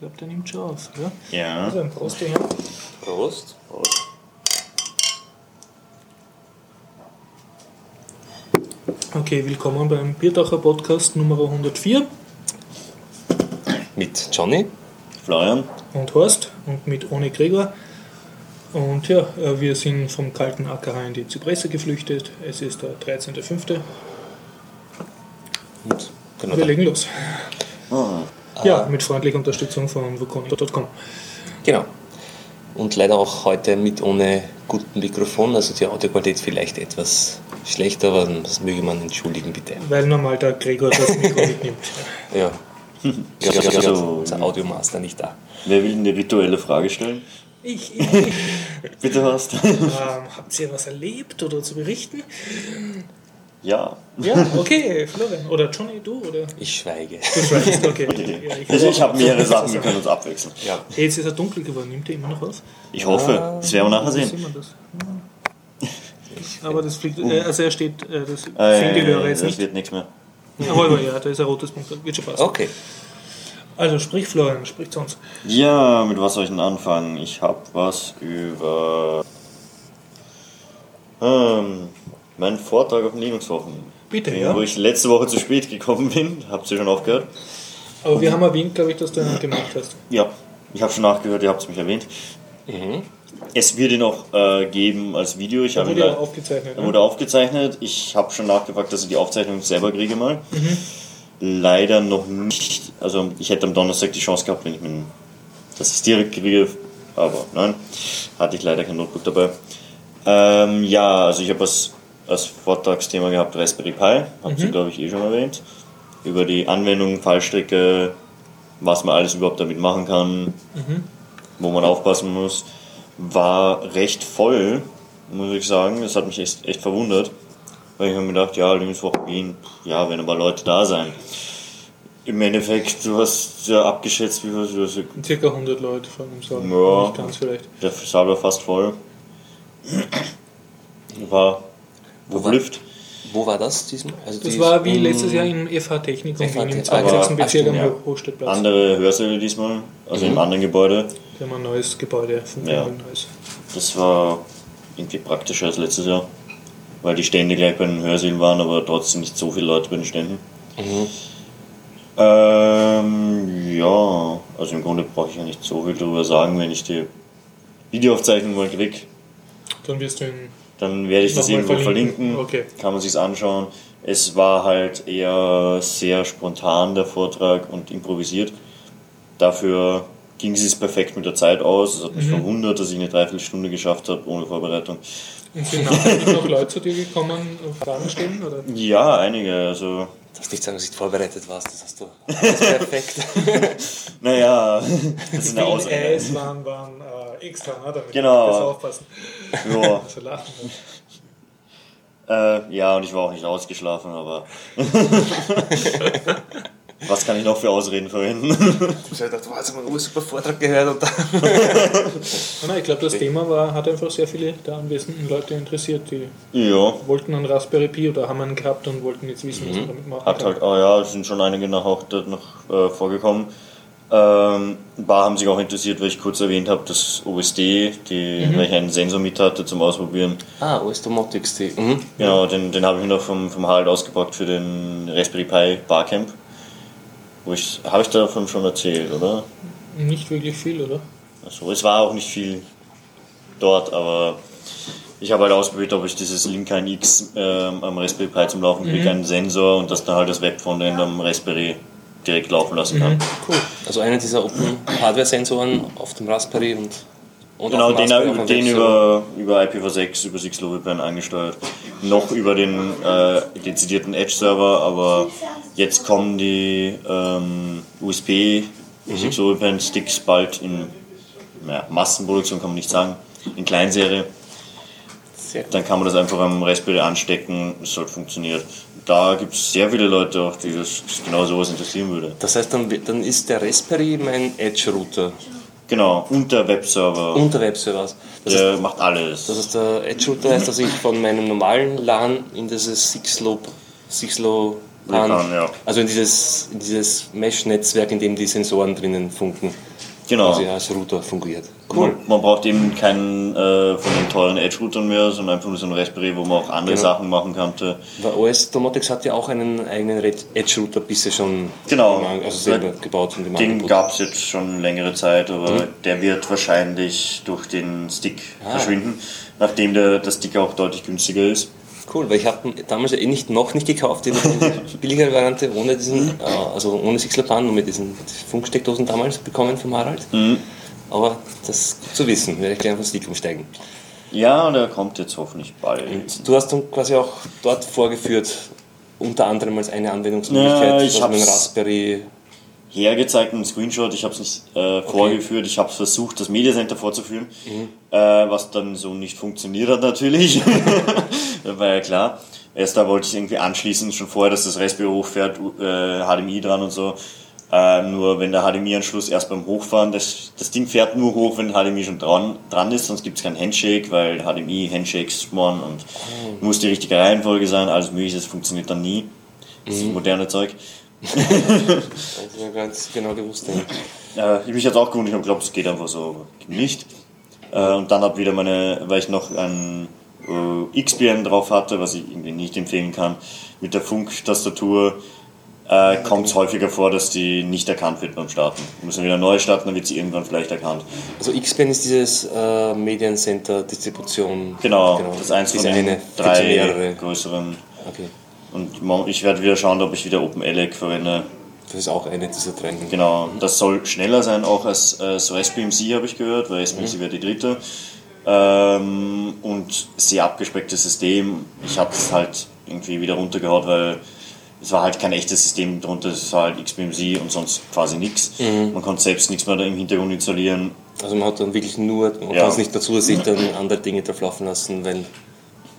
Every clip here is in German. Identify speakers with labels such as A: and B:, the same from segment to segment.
A: glaube, der nimmt schon auf. Ja?
B: Ja.
A: Also ein Prost daher.
C: Prost.
A: Okay, willkommen beim Bierdacher Podcast Nummer 104
C: Mit Johnny.
B: Florian.
A: und Horst und mit ohne Gregor. Und ja, äh, wir sind vom kalten AKH in die Zypresse geflüchtet. Es ist der 13.05.
C: Und genau
A: Wir legen los. Ja, mit freundlicher Unterstützung von wukoni.com.
C: Genau. Und leider auch heute mit ohne guten Mikrofon, also die Audioqualität vielleicht etwas schlechter, aber das möge man entschuldigen, bitte.
A: Weil normal der Gregor das Mikro mitnimmt.
C: Ja. Ja, ja, ja, ja,
B: So.
C: unser Audiomaster nicht da.
B: wer will eine rituelle Frage stellen?
A: Ich, ich, ich.
B: Bitte Horst.
A: Ähm, habt ihr was erlebt oder zu berichten?
B: Ja.
A: Ja, okay, Florian. Oder Johnny, du? Oder?
C: Ich schweige.
A: Du schreibst, okay.
B: Okay.
A: Ja,
B: Also ich habe mehrere Sachen, wir können uns abwechseln.
C: Ja.
A: Hey, jetzt ist er dunkel geworden. Nimmt er immer noch was?
B: Ich hoffe, das werden wir nachher sehen.
A: sieht man das? Aber das fliegt, äh, also er steht, äh, das
B: Äh,
A: sehen die Hörer jetzt
B: das
A: nicht.
B: wird nichts mehr.
A: Aber ja, da ist ein rotes Punkt. Wird schon passen.
C: Okay.
A: Also sprich Florian, sprich zu uns.
B: Ja, mit was soll ich denn anfangen? Ich habe was über ähm, meinen Vortrag auf den Linux-Wochen.
A: Bitte, ja.
B: Wo ich letzte Woche zu spät gekommen bin. Habt ihr schon aufgehört?
A: Aber wir haben erwähnt, glaube ich, dass du einen gemacht hast.
B: Ja, ich habe schon nachgehört, ihr habt es mich erwähnt.
C: Mhm.
B: Es wird ihn auch äh, geben als Video. Ich
A: Da
B: ihn
A: wurde ja
B: le-
A: aufgezeichnet.
B: Er
A: Ne?
B: wurde aufgezeichnet. Ich habe schon nachgefragt, dass ich die Aufzeichnung selber kriege mal.
A: Mhm.
B: Leider noch nicht. Also ich hätte am Donnerstag die Chance gehabt, wenn ich mir, es direkt kriege. Aber nein, hatte ich leider kein Notebook dabei. Ähm, ja, also ich habe als, als Vortragsthema gehabt Raspberry Pi. Habt
A: Mhm.
B: ihr, glaube ich, eh schon erwähnt. Über die Anwendung, Fallstrecke, was man alles überhaupt damit machen kann,
A: Mhm.
B: wo man aufpassen muss. War recht voll, muss ich sagen. Das hat mich echt, echt verwundert. Weil ich habe mir gedacht, ja, Wien, pff, ja, werden aber Leute da sein. Im Endeffekt, du hast ja abgeschätzt, wie viel du
A: Circa 100 Leute vor dem Saal.
B: Ja.
A: Nicht ganz vielleicht.
B: der Saal war fast voll. War
C: Wo war-. Wo war das diesmal? Also
A: Das war wie
C: in-
A: letztes Jahr im FH Technikum im
C: Technikum.
A: 20.
B: Aber-
A: Bezirk am
B: ja. Andere Hörsäle diesmal, also im anderen Gebäude.
A: Wir haben ein neues Gebäude von
B: Ja.
A: neues.
B: Das war irgendwie praktischer als letztes Jahr. Weil die Stände gleich bei den Hörsälen waren, aber trotzdem nicht so viele Leute bei den Ständen.
C: Mhm.
B: Ähm, ja, also im Grunde brauche ich ja nicht so viel darüber sagen, wenn ich die Videoaufzeichnung mal krieg,
A: Dann wirst du ihn
B: dann werde ich das
A: Nochmal
B: irgendwo
A: verlinken.
B: verlinken.
A: Okay.
B: Kann man sich's anschauen. Es war halt eher sehr spontan der Vortrag und improvisiert. Dafür ging es perfekt mit der Zeit aus. Es hat
A: Mhm.
B: mich verwundert, dass ich eine Dreiviertelstunde geschafft habe ohne Vorbereitung.
A: Und sind noch Leute zu dir gekommen Fragen stellen? Oder?
B: Ja, einige. Also,
C: Du darfst nicht sagen, dass du nicht vorbereitet warst, das hast du alles perfekt.
B: naja, das ist eine
A: Die
B: Ausrede.
A: Äs waren, waren äh, extra, ne? damit
B: Genau.
A: wir besser aufpassen.
B: Ja,
A: So lachen.
B: äh, ja, und ich war auch nicht ausgeschlafen, aber. Was kann ich noch für Ausreden verwenden?
C: Ich habe gedacht, wow, jetzt haben wir einen super Vortrag gehört und dann.
A: Nein, ich glaube, das Thema war, hat einfach sehr viele der anwesenden Leute interessiert, die
B: ja,
A: wollten einen Raspberry Pi oder haben einen gehabt und wollten jetzt wissen, was man damit machen
B: Hat
A: kann.
B: halt, oh ja, es sind schon einige nach auch dort noch äh, vorgekommen. Ähm, ein paar haben sich auch interessiert, weil ich kurz erwähnt habe, dass OSD, die, weil ich einen Sensor mit hatte zum Ausprobieren.
C: Ah, OS Domotics, die. Mhm.
B: Genau, den, den habe ich mir noch vom, vom Harald ausgepackt für den Raspberry Pi Barcamp. Wo ich, habe ich davon schon erzählt, oder?
A: Nicht wirklich viel, oder?
B: Also, es war auch nicht viel dort, aber ich habe halt ausprobiert, ob ich dieses Link X ähm, am Raspberry Pi zum Laufen kriege, einen Sensor und dass dann halt das Web-Frontend am Raspberry direkt laufen lassen kann.
A: Cool.
C: Also einer dieser Open Hardware Sensoren auf dem Raspberry und, und
B: Genau, den, den
C: Webserver.
B: über, über IPv6, über 6 WPN angesteuert. Noch über den äh, dezidierten Edge-Server, aber jetzt kommen die ähm, USB
C: Mhm.
B: 6 WPN Sticks bald in ja, Massenproduktion, kann man nicht sagen, in Kleinserie. Dann kann man das einfach am Raspberry anstecken, es sollte funktionieren. Da gibt es sehr viele Leute auch, die das genau sowas interessieren würde.
C: Das heißt, dann, dann ist der Raspberry mein Edge-Router
B: Genau, und der Webserver,
C: und der Webserver. Das
B: der macht alles.
C: das heißt, der Edge-Router heißt, dass ich von meinem normalen LAN in dieses Sixlow, Sixlow
B: WLAN, ja.
C: Also in dieses, in dieses Mesh-Netzwerk, in dem die Sensoren drinnen funken.
B: Genau.
C: Quasi als Router fungiert. Cool.
B: Man, man braucht eben keinen äh, von den teuren Edge-Routern mehr, sondern einfach nur so einen Raspberry, wo man auch andere
C: Genau.
B: Sachen machen könnte.
C: Weil OS Domotics hat ja auch einen eigenen Edge-Router bisher schon
B: Genau.
C: also selber gebaut und
B: Den gab es jetzt schon längere Zeit, aber
C: Mhm.
B: der wird wahrscheinlich durch den Stick
C: Ah.
B: verschwinden, nachdem der, der Stick auch deutlich günstiger ist.
C: Cool, weil ich habe damals ja eh nicht, noch nicht gekauft, die billigere Variante ohne diesen, äh, also ohne Sixler-Plan, nur mit diesen Funksteckdosen damals bekommen vom Harald.
B: Mhm.
C: Aber das gut zu wissen, werde ich gleich auf den Stick umsteigen.
B: Ja, der kommt jetzt hoffentlich bald.
C: Du hast dann quasi auch dort vorgeführt, unter anderem als eine Anwendungsmöglichkeit,
B: Ja, ich
C: man einen Raspberry.
B: hergezeigt, einen Screenshot. Ich habe es nicht äh, vorgeführt. Ich habe versucht, das Media Center vorzuführen,
C: Mhm.
B: äh, was dann so nicht funktioniert hat natürlich. das war ja klar. Erst da wollte ich irgendwie anschließen, schon vorher, dass das Raspberry hochfährt, äh, HDMI dran und so. Äh, nur wenn der HDMI-Anschluss erst beim Hochfahren, das, das Ding fährt nur hoch, wenn HDMI schon dran, dran ist, sonst gibt es keinen Handshake, weil HDMI, Handshakes spawnen und
C: Oh.
B: muss die richtige Reihenfolge sein, alles mögliche, das funktioniert dann nie. Das
C: Mhm.
B: ist moderne Zeug.
C: Also ja ganz genau gewusst. Ja.
B: Äh, ich mich jetzt auch gewundert, ich glaube, es geht einfach so nicht. Äh, und dann habe wieder meine, weil ich noch ein äh, XBN drauf hatte, was ich irgendwie nicht empfehlen kann, mit der Funktastatur äh, kommt es häufiger vor, dass die nicht erkannt wird beim Starten. Wir müssen wieder neu starten, dann wird sie irgendwann vielleicht erkannt.
C: Also XPen ist dieses äh, Mediencenter Distribution.
B: Genau, das ist eins von den drei größeren.
C: Okay.
B: Und ich werde wieder schauen, ob ich wieder OpenELEC verwende.
C: Das ist auch eine dieser drei.
B: Genau, das soll schneller sein, auch als äh, so SBMC habe ich gehört, weil SBMC wäre die dritte. Ähm, und sehr abgespecktes System. Ich habe es halt irgendwie wieder runtergehaut, weil es war halt kein echtes System drunter, es war halt XBMC und sonst quasi nichts. Man konnte selbst nichts mehr da im Hintergrund installieren.
C: Also man hat dann wirklich nur, man
B: Ja.
C: kann es nicht dazu dass sich dann andere Dinge drauf laufen lassen, weil.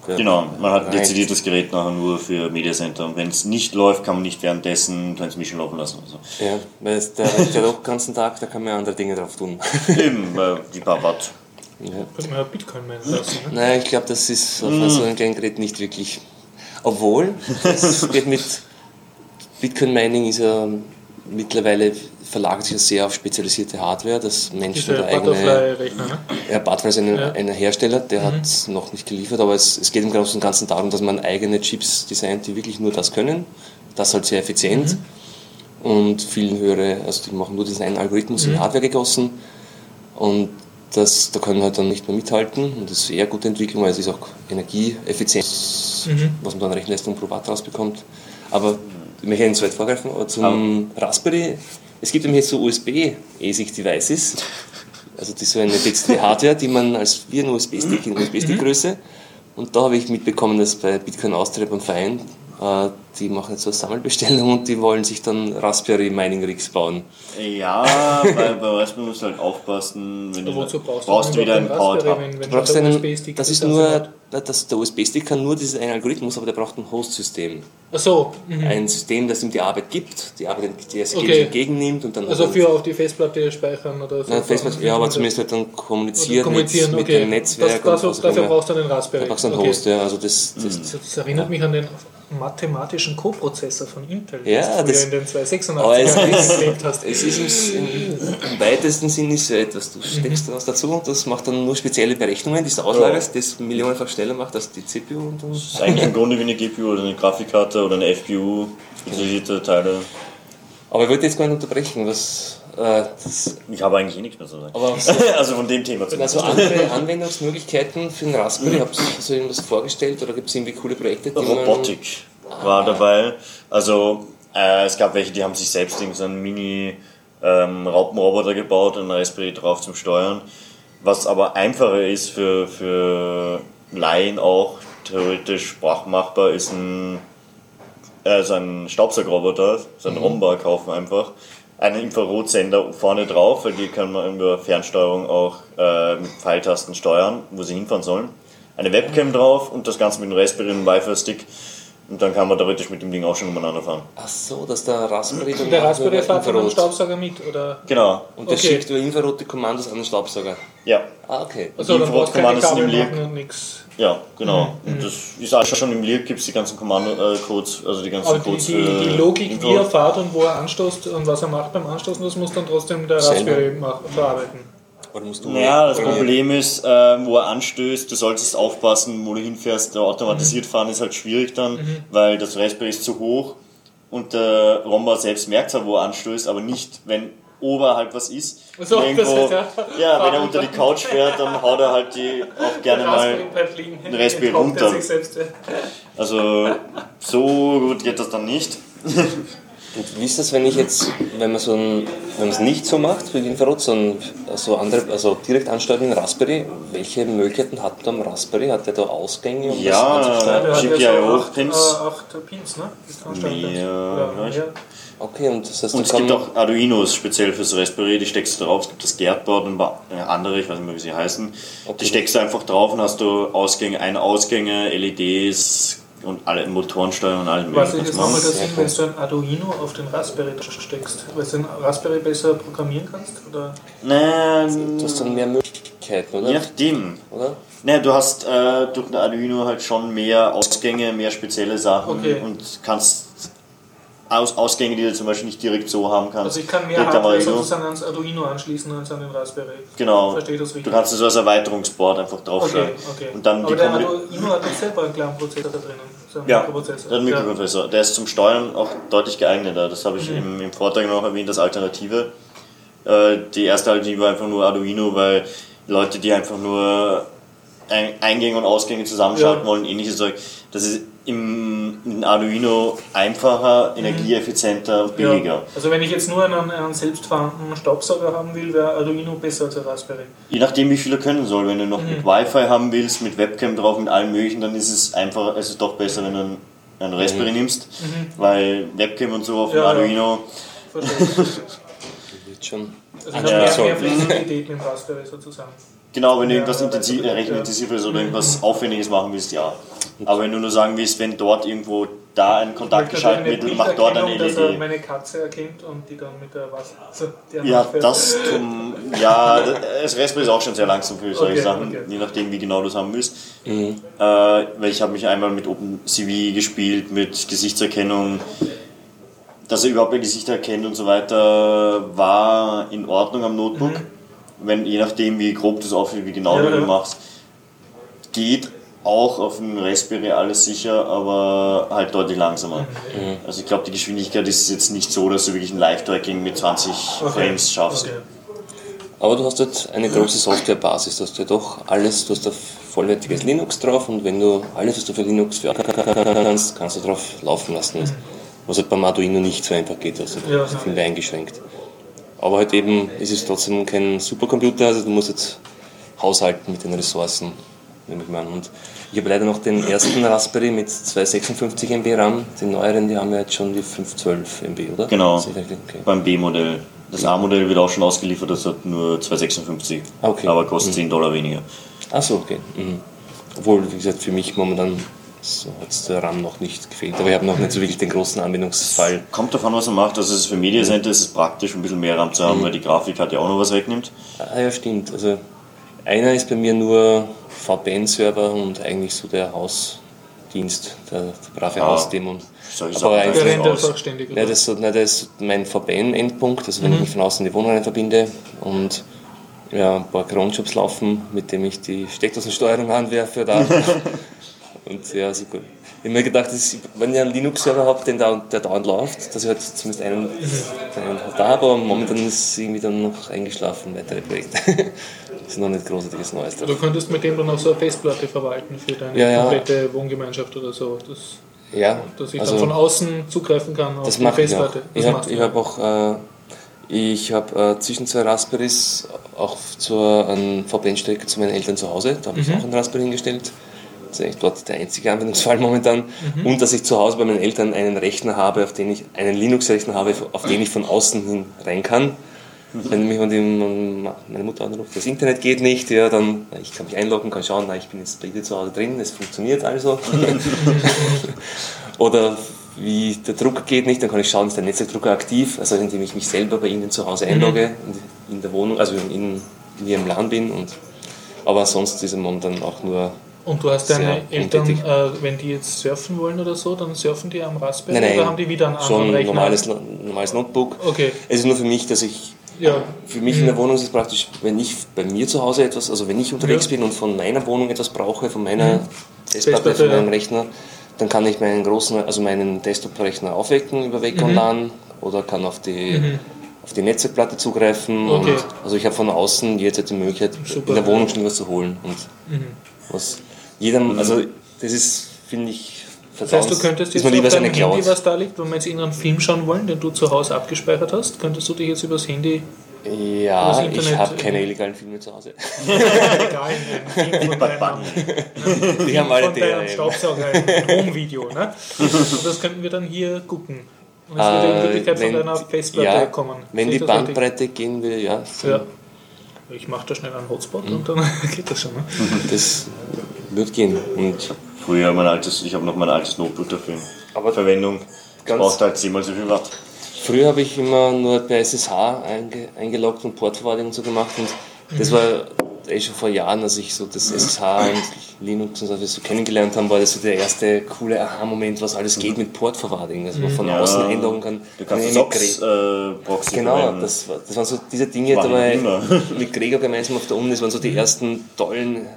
B: Genau, man hat
C: rein-
B: dezidiert das Gerät nachher nur für Media Center. Und wenn es nicht läuft, kann man nicht währenddessen Transmission laufen lassen. Also.
C: Ja, weil es, der ja doch den ganzen Tag, da kann man ja andere Dinge drauf tun.
B: Eben, weil die paar Watt.
C: Ja.
A: Könnte man ja Bitcoin meinen lassen. Ne?
C: Nein, ich glaube, das ist auf so einem kleinen Gerät nicht wirklich. Obwohl, es geht mit Bitcoin Mining ist ja mittlerweile verlagert sich ja sehr auf spezialisierte Hardware, dass Menschen da eigene.
A: Butterfly-Rechner, ne?
C: Ja, Butterfly ist ein,
A: Ja.
C: ein Hersteller, der hat es noch nicht geliefert, aber es, es geht im Großen und Ganzen darum, dass man eigene Chips designt, die wirklich nur das können. Das halt sehr effizient und viel höhere, also die machen nur diesen einen Algorithmus in Hardware gegossen und das, da können halt dann nicht mehr mithalten und das ist eher gute Entwicklung, weil es ist auch energieeffizient, was man dann Rechenleistung pro Watt rausbekommt. Aber ich möchte nicht so weit vorgreifen, aber zum Raspberry, es gibt nämlich jetzt so USB-ASIC-Devices, also das ist so eine dedizierte Hardware, die man als wie ein USB-Stick in USB-Stick-Größe. Und da habe ich mitbekommen, dass bei Bitcoin Austria beim Verein, die machen jetzt so eine Sammelbestellung und die wollen sich dann Raspberry Mining Rigs bauen.
B: Ja, weil bei Raspberry musst du halt aufpassen, wenn du
A: Wozu brauchst,
B: brauchst du wieder einen Power
A: wenn
C: Du brauchst einen,
A: USB-Stick
C: das ist nur, das, der USB-Stick kann nur diesen einen Algorithmus, aber der braucht ein Host-System.
A: Ach so, mhm.
C: Ein System, das ihm die Arbeit gibt, die Arbeit, die er sich
A: Okay.
C: entgegennimmt und dann
A: also für auf die Festplatte speichern oder so.
C: Na, Festplatte, ja, aber zumindest halt dann kommunizieren,
A: kommunizieren,
C: mit, mit
A: okay.
C: dem Netzwerk.
A: Das, das, dafür brauchst du einen Raspberry.
C: Da brauchst du einen
A: okay.
C: Host, ja. Also das, das,
A: Das erinnert mich an den mathematischen Co-Prozessor von Intel,
C: Ja,
A: den du
C: das-
A: früher in den
C: Aber es
A: 286
C: ist,
A: gelebt hast.
C: es ist im, im weitesten Sinn ist so etwas. Du steckst da was dazu und das macht dann nur spezielle Berechnungen, die du auslagerst, das millionenfach schneller macht als die CPU. Und dann,
B: Das ist eigentlich im Grunde wie eine GPU oder eine Grafikkarte oder eine FPU, spezialisierte Teile.
C: aber ich wollte jetzt gar nicht unterbrechen, was. Äh, das,
B: Ich habe eigentlich eh nichts mehr zu sagen.
C: aber so,
B: also von dem Thema zumindest.
C: also andere Anwendungsmöglichkeiten für den Raspberry, habt ihr so irgendwas vorgestellt oder gibt es irgendwie coole Projekte? Die man-
B: Robotik war dabei. Also äh, es gab welche, die haben sich selbst irgendwie so einen Mini ähm, Raupenroboter gebaut und einen Raspberry drauf zum Steuern. Was aber einfacher ist für, für Laien auch theoretisch sprachmachbar ist ein, äh, so ein Staubsaugerroboter, so ein Romba kaufen einfach. Einen Infrarotsender vorne drauf, weil die kann man über Fernsteuerung auch äh, mit Pfeiltasten steuern, wo sie hinfahren sollen. Eine Webcam drauf und das Ganze mit einem Raspberry und einem Wi-Fi-Stick. Und dann kann man theoretisch mit dem Ding auch schon umeinander fahren.
C: Ach so, dass der Raspberry dann
A: Der Raspberry fährt einem
C: Infrarot-
A: Staubsauger mit, oder?
B: Genau.
C: Und der
A: Okay.
C: schickt über Infrarote Kommandos an den Staubsauger.
B: Ja.
C: Ah, okay.
A: Also dann brauchst du keine
B: Infrarotkommando sind im
A: und nichts.
B: Ja, genau.
A: Mhm.
B: Und das ist auch schon im Leak gibt es die ganzen Kommando-Codes, also die ganzen
A: Aber die,
B: Codes
A: die,
B: für
A: die Logik,
B: Info.
A: wie er fährt und wo er anstoßt und was er macht beim Anstoßen, das muss dann trotzdem der. Raspberry verarbeiten.
C: Oder musst du
B: Naja, das? Problem ist, äh, wo er anstößt, du solltest aufpassen, wo du hinfährst. Der automatisiert
A: Mhm.
B: fahren ist halt schwierig dann, weil das Raspberry ist zu hoch und der Romba selbst merkt zwar, wo er anstößt, aber nicht, wenn oberhalb was ist.
A: So,
B: irgendwo,
A: ja,
B: ja, wenn er unter die Couch fährt, dann haut er halt die auch gerne mal. Ein Raspberry
A: er
B: runter. Also so gut geht das dann nicht.
C: Und wie ist das, wenn ich jetzt, wenn man so ein, wenn man es nicht so macht wie Infrarot, sondern so andere, also direkt ansteuern in Raspberry, welche Möglichkeiten hat der am Raspberry? Hat der da Ausgänge? Um
B: Ja,
C: das anzusteuern?
A: Der hat
B: GPIO
A: ja so acht,
B: Pins.
A: Äh, acht Pins, ne?
B: Ich.
A: mehr.
C: Okay, und das heißt,
B: Und es gibt auch Arduinos speziell fürs Raspberry, die steckst du drauf. Es gibt das Gerdboard und äh, andere, ich weiß nicht mehr, wie sie heißen.
C: Okay.
B: Die steckst du einfach drauf und hast du Ausgänge, eine Ausgänge, LEDs und alle Motorensteuerung und alles
A: Was ist jetzt nochmal der Sinn, wenn du ein Arduino auf den Raspberry steckst? Weil du den Raspberry besser programmieren kannst? Oder?
B: Nein,
C: du hast dann mehr Möglichkeiten, oder?
B: je nachdem.
C: oder?
B: Naja, du hast äh, durch ein Arduino halt schon mehr Ausgänge, mehr spezielle Sachen
A: Okay.
B: und kannst Aus Ausgänge, die du zum Beispiel nicht direkt so haben kannst.
A: Also ich kann mehr Hardware
B: Arduino.
A: sozusagen ans Arduino anschließen als an den Raspberry.
B: Genau.
A: Verstehe das
B: Du
A: richtig?
B: kannst es so als Erweiterungsboard einfach draufschlagen.
A: Okay, okay.
B: Und dann
A: Aber
B: die
A: der Arduino hat nicht selber einen kleinen Prozessor da drinnen. So
B: Ja,
A: Mikroprozessor.
B: der Mikroprozessor. Der ist zum Steuern auch deutlich geeigneter. Das habe ich
A: Mhm.
B: im, im Vortrag noch erwähnt, das Alternative. Äh, die erste Alternative war einfach nur Arduino, weil Leute, die einfach nur Ein- Eingänge und Ausgänge zusammenschalten
A: Ja.
B: wollen, ähnliches Zeug, das ist im, in Arduino einfacher, energieeffizienter,
A: Mhm. Ja.
B: billiger.
A: Also wenn ich jetzt nur einen, einen selbstfahrenden Staubsauger haben will, wäre Arduino besser als der Raspberry.
B: Je nachdem, wie viel er können soll. Wenn du noch
A: Mhm.
B: mit Wi-Fi haben willst, mit Webcam drauf, mit allem möglichen, dann ist es einfach, es ist doch besser, wenn du einen, einen Raspberry nimmst, weil Webcam und so auf dem
A: Mhm. Ja, ja.
B: Arduino
A: Verstehe ich. Also
C: Wird schon.
A: ich
C: Ja,
A: habe mehr, mehr Flexibilität mit dem Raspberry sozusagen.
B: Genau, wenn du irgendwas
A: ja,
B: intensiv, äh, recht intensives oder irgendwas
A: Mhm.
B: Aufwendiges machen willst, ja. Aber wenn du nur sagen willst, wenn dort irgendwo da ein
A: Ich
B: Kontakt
A: möchte
B: geschaltet
A: natürlich
B: wird,
A: eine
B: mach dort eine
A: Bilderkennung, dass er
B: LED.
A: meine Katze erkennt und die dann mit der was. So, der
B: Ja, das zum, ja, das Raspberry ist auch schon sehr langsam für solche
A: Okay,
B: Sachen,
A: okay.
B: je nachdem, wie genau du es haben willst. Äh, weil ich habe mich einmal mit OpenCV gespielt, mit Gesichtserkennung, dass er überhaupt ein Gesicht erkennt und so weiter, war in Ordnung am Notebook. Wenn, je nachdem, wie grob du es aufhältst, wie genau
A: Mhm. Ja,
B: du
A: ja.
B: das machst. Geht auch auf dem Raspberry alles sicher, aber halt deutlich langsamer.
A: Mhm.
B: Also ich glaube, die Geschwindigkeit ist jetzt nicht so, dass du wirklich ein Live-Tracking mit 20
A: Okay.
B: Frames schaffst.
A: Okay.
C: Aber du hast dort eine große Softwarebasis, du hast ja doch alles, du hast da vollwertiges Linux drauf und wenn du alles, was du für Linux für kannst, kannst du drauf laufen lassen. Was halt beim Arduino nicht so einfach geht, also
A: Ja.
C: so viel eingeschränkt. Aber halt eben ist es trotzdem kein Supercomputer, also du musst jetzt haushalten mit den Ressourcen, nehme ich mal an. Und ich habe leider noch den ersten Raspberry mit 256 MB RAM, die neueren, die haben ja jetzt schon die 512 MB, oder?
B: Genau.
C: Okay.
B: Beim B-Modell. Das A-Modell wird auch schon ausgeliefert, das hat nur 256,
C: Ah, okay.
B: aber kostet 10 Dollar weniger.
C: Ach so, okay. Mhm. Obwohl, wie gesagt, für mich momentan so hat es der RAM noch nicht gefehlt. Aber ich habe noch nicht so wirklich den großen Anwendungsfall.
B: Kommt davon, was er macht. Also es ist für Media Center ist es praktisch, ein bisschen mehr RAM zu haben,
C: Mhm.
B: weil die Grafikkarte ja auch noch was wegnimmt.
C: Ah ja, stimmt. Also einer ist bei mir nur VPN-Server und eigentlich so der Hausdienst, der, der brave
B: Ah,
C: Hausdämon.
B: solche
C: Aber
B: Sachen
A: Der
C: einfach,
A: rennt einfach ständig.
C: ja, das ist nein, das ist mein VPN-Endpunkt, also wenn ich mich von außen in die Wohnung rein verbinde und ja, ein paar Cronjobs laufen, mit dem ich die Steckdosensteuerung anwerfe da. und ja, gut. Ich habe mir gedacht, ich, wenn ich einen Linux-Server habe, den da, der dauernd läuft, dass ich halt zumindest einen, einen da habe, aber momentan ist irgendwie dann noch eingeschlafen, weitere Projekte. das ist noch nicht großartiges Neues drauf.
A: Du könntest mit dem dann auch so eine Festplatte verwalten für deine
C: Ja, ja.
A: komplette Wohngemeinschaft oder so. Das,
C: Ja,
A: dass ich
C: also-
A: dann von außen zugreifen kann auf
C: Das
A: die
C: ich.
A: Festplatte.
C: Ich
A: Das
C: habe ich hab auch äh, ich hab, äh, zwischen zwei Raspberries auch zur einen VPN-Stecker zu meinen Eltern zu Hause. Da habe ich
A: Mhm.
C: auch einen Raspberry hingestellt. Das ist eigentlich dort der einzige Anwendungsfall momentan.
A: Mhm.
C: Und dass ich zu Hause bei meinen Eltern einen Rechner habe, auf den ich einen Linux-Rechner habe, auf den ich von außen hin rein kann. Wenn mich meine Mutter anruft, das Internet geht nicht, ja, dann ich kann mich einloggen, kann schauen, na, ich bin jetzt bei dir zu Hause drin, es funktioniert also. Oder wie der Drucker geht nicht, dann kann ich schauen, ist der Netzwerkdrucker aktiv, also indem ich mich selber bei Ihnen zu Hause einlogge, in, in der Wohnung, also in, in Ihrem LAN bin. Und, aber sonst ist er momentan auch nur
A: Und du hast deine Eltern, äh, wenn die jetzt surfen wollen oder so, dann surfen die am Raspberry
C: Nein, nein,
A: oder haben die wieder einen
C: schon
A: anderen
C: ein
A: Rechner?
C: normales, normales Notebook.
A: Okay.
C: Es ist nur für mich, dass ich
A: Ja.
C: Für mich in der Wohnung ist es praktisch, wenn ich bei mir zu Hause etwas, also wenn ich unterwegs
A: Ja.
C: bin und von meiner Wohnung etwas brauche, von meiner Festplatte,
A: Festplatte,
C: von meinem
A: ja.
C: Rechner, dann kann ich meinen großen, also meinen Desktop-Rechner aufwecken über Weg
A: Mhm.
C: und LAN oder kann auf die, auf die Netzwerkplatte zugreifen.
A: Okay.
C: Und, also ich habe von außen jederzeit die Möglichkeit,
A: Super.
C: in der Wohnung schnell was zu holen. Und
A: Mhm.
C: was jedem, also das ist, finde ich,
A: Das heißt, du könntest
C: ist
A: jetzt auf
C: lieber
A: deinem Handy, was da liegt, wenn wir jetzt irgendeinen Film schauen wollen, den du zu Hause abgespeichert hast, könntest du dich jetzt übers Handy,
C: Ja, ich habe keine illegalen Filme zu Hause.
A: egal, ein Film
B: Bad Bunny.
C: Die haben alle
A: von deinem
C: DRM.
A: Staubsauger, ein Home-Video. Ne? Und das könnten wir dann hier gucken. Und es würde in
C: Äh,
A: Wirklichkeit von
C: wenn
A: deiner
C: die-
A: Festplatte
C: ja,
A: kommen.
C: Wenn die? Bandbreite gehen will, ja,
A: Ja. Ich mache da schnell einen Hotspot
C: Mhm.
A: und dann geht das schon. Ne?
C: das wird gehen. Und
B: Früher mein altes, ich habe noch mein altes Notebook dafür.
C: Aber
B: Verwendung.
C: ganz-
B: braucht halt zehnmal so viel Watt.
C: früher habe ich immer nur per SSH einge, eingeloggt und Portverwaltung und so gemacht und das
A: Mhm.
C: war eh schon vor Jahren, als ich so das SSH und Linux und so, so kennengelernt habe, war das so der erste coole Aha-Moment, was alles geht mit Portverwaltung, dass man von
B: Ja,
C: außen einloggen kann.
B: Du kannst Sox äh, Proxy
C: Genau, das, war, das waren so diese Dinge dabei
B: immer.
C: mit Gregor gemeinsam auf der Uni, das waren so die ersten tollen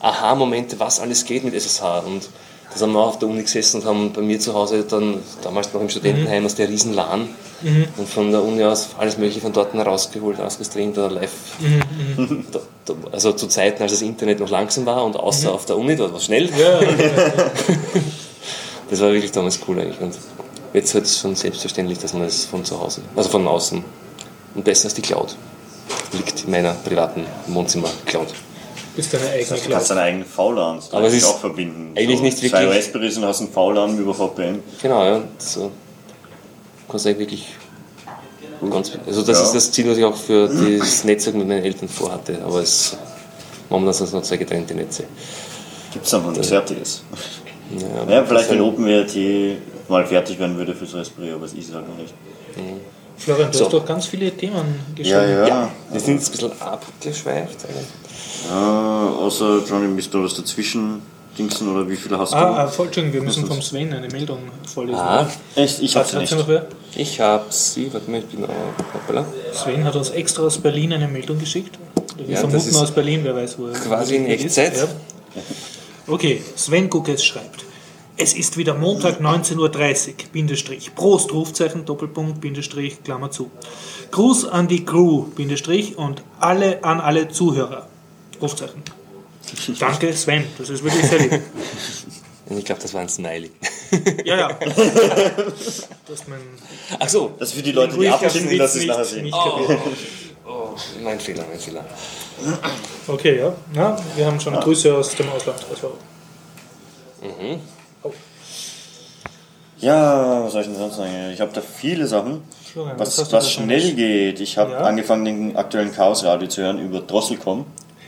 C: Aha-Momente, was alles geht mit SSH. Und das haben wir auch auf der Uni gesessen und haben bei mir zu Hause dann, damals noch im Studentenheim, aus der riesen LAN und von der Uni aus alles mögliche von dort rausgeholt, rausgestreamt oder live. Da, da, also zu Zeiten, als das Internet noch langsam war und außer auf der Uni, dort war es schnell.
A: Ja,
C: Das war wirklich damals cool eigentlich. Und jetzt wird es schon selbstverständlich, dass man es von zu Hause, also von außen, und besser als die Cloud, liegt in meiner privaten Wohnzimmer-Cloud.
A: Bist deine eigene
B: Du kannst deine eigenen VLANs
C: Aber es ist
B: auch verbinden.
C: eigentlich nicht
B: Zwei
C: wirklich-
B: Raspberries und hast einen VLAN über VPN.
C: Genau, ja. So. Du kannst eigentlich wirklich ganz. Also, das
B: Ja.
C: ist das Ziel, was ich auch für das Netzwerk mit meinen Eltern vorhatte. Aber es momentan sind es noch zwei getrennte Netze.
B: Gibt es einfach nichts Fertiges.
C: Ja,
B: Ja, vielleicht
C: das
B: wenn OpenWRT mal fertig werden würde fürs Raspberry, aber es ist halt noch nicht.
A: Florian, du
C: So.
A: hast doch ganz viele Themen geschrieben.
B: Ja, ja.
C: Ja, wir sind jetzt ein bisschen abgeschweift.
B: Ja, außer Johnny, bist du was dazwischen dingsen oder wie viele hast du?
A: Ah, ah, voll, Entschuldigung, wir müssen vom Sven eine Meldung vorlesen.
C: Ah,
B: Echt? Ich hab's
A: Hat,
B: nicht.
A: sie noch wer?
C: ich hab sie, warte mal, ich bin auch. Hoppala.
A: Sven hat uns extra aus Berlin eine Meldung geschickt. Wir
C: Ja, das
A: vermuten
C: ist
A: aus Berlin, wer weiß, wo er
C: quasi in. Echtzeit.
A: Ja. Okay, Sven Guckes schreibt. Es ist wieder Montag 19.30 Uhr, Bindestrich, Prost, Rufzeichen, Doppelpunkt, Bindestrich, Klammer zu. Gruß an die Crew, Bindestrich, und alle an alle Zuhörer, Rufzeichen. Danke, Sven, das ist wirklich sehr lieb.
C: Und ich glaube, das war ein Smiley.
A: Ja, ja. Das ist mein
C: Ach so,
B: Das ist für die Leute, die abstimmen, dass sie es nachher
A: nicht,
B: sehen.
A: nicht kapiert.
C: oh, mein Fehler, mein Fehler.
A: Okay, ja. ja. Wir haben schon Grüße aus dem Ausland. Also,
B: Ja, was soll ich denn sonst sagen? Ich habe da viele Sachen.
A: Was
B: Was, schnell geht. Ich habe
A: Ja.
B: angefangen, den aktuellen Chaosradio zu hören über Drosselcom.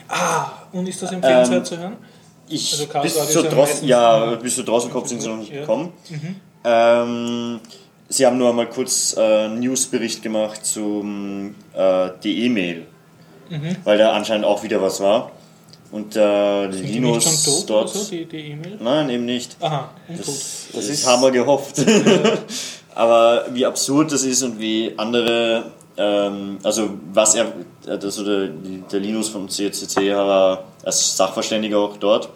A: Ah, und ist das empfehlenswert
B: Ähm,
A: zu hören?
B: Ich,
A: Also Chaos
B: bis, zur
A: ist ja
B: bis zur Drosselkopf sind sie noch nicht
A: Ja. Mhm.
B: gekommen. Ähm, sie haben nur einmal kurz äh, einen Newsbericht gemacht zum äh, DE-Mail,
A: Mhm.
B: weil da anscheinend auch wieder was war. Und äh,
A: Sind die
B: Linus
A: nicht schon tot
B: dort.
A: oder so, die die E-Mail?
B: Nein, eben nicht.
A: Aha, untot.
B: Das,
C: Das
B: das
C: ist-
B: haben wir gehofft. Aber wie absurd das ist und wie andere, ähm, also was er, also der, der Linus vom CCC war als Sachverständiger auch dort.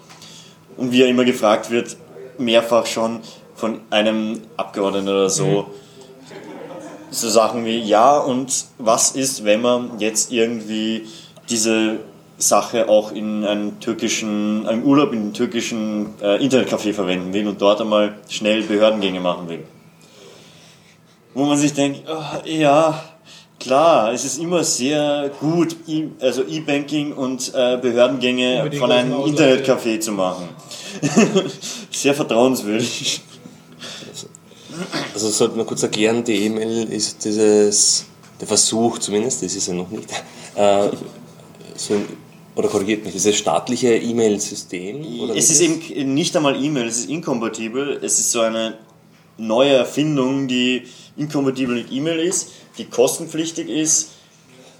B: Und wie er immer gefragt wird, mehrfach schon von einem Abgeordneten oder so, so Sachen wie, ja und was ist, wenn man jetzt irgendwie diese Sache auch in einem türkischen, einem Urlaub in einem türkischen äh, Internetcafé verwenden will und dort einmal schnell Behördengänge machen will. Wo man sich denkt, ah, ja, klar, es ist immer sehr gut, E- also E-Banking und äh, Behördengänge von einem Internetcafé zu machen. sehr vertrauenswürdig.
C: Also sollte man kurz erklären, die E-Mail ist dieses, der Versuch zumindest, das ist ja noch nicht, äh, so ein, oder korrigiert mich, dieses staatliche E-Mail-System?
B: Es ist eben nicht einmal E-Mail, es ist inkompatibel. Es ist so eine neue Erfindung, die inkompatibel mit E-Mail ist, die kostenpflichtig ist,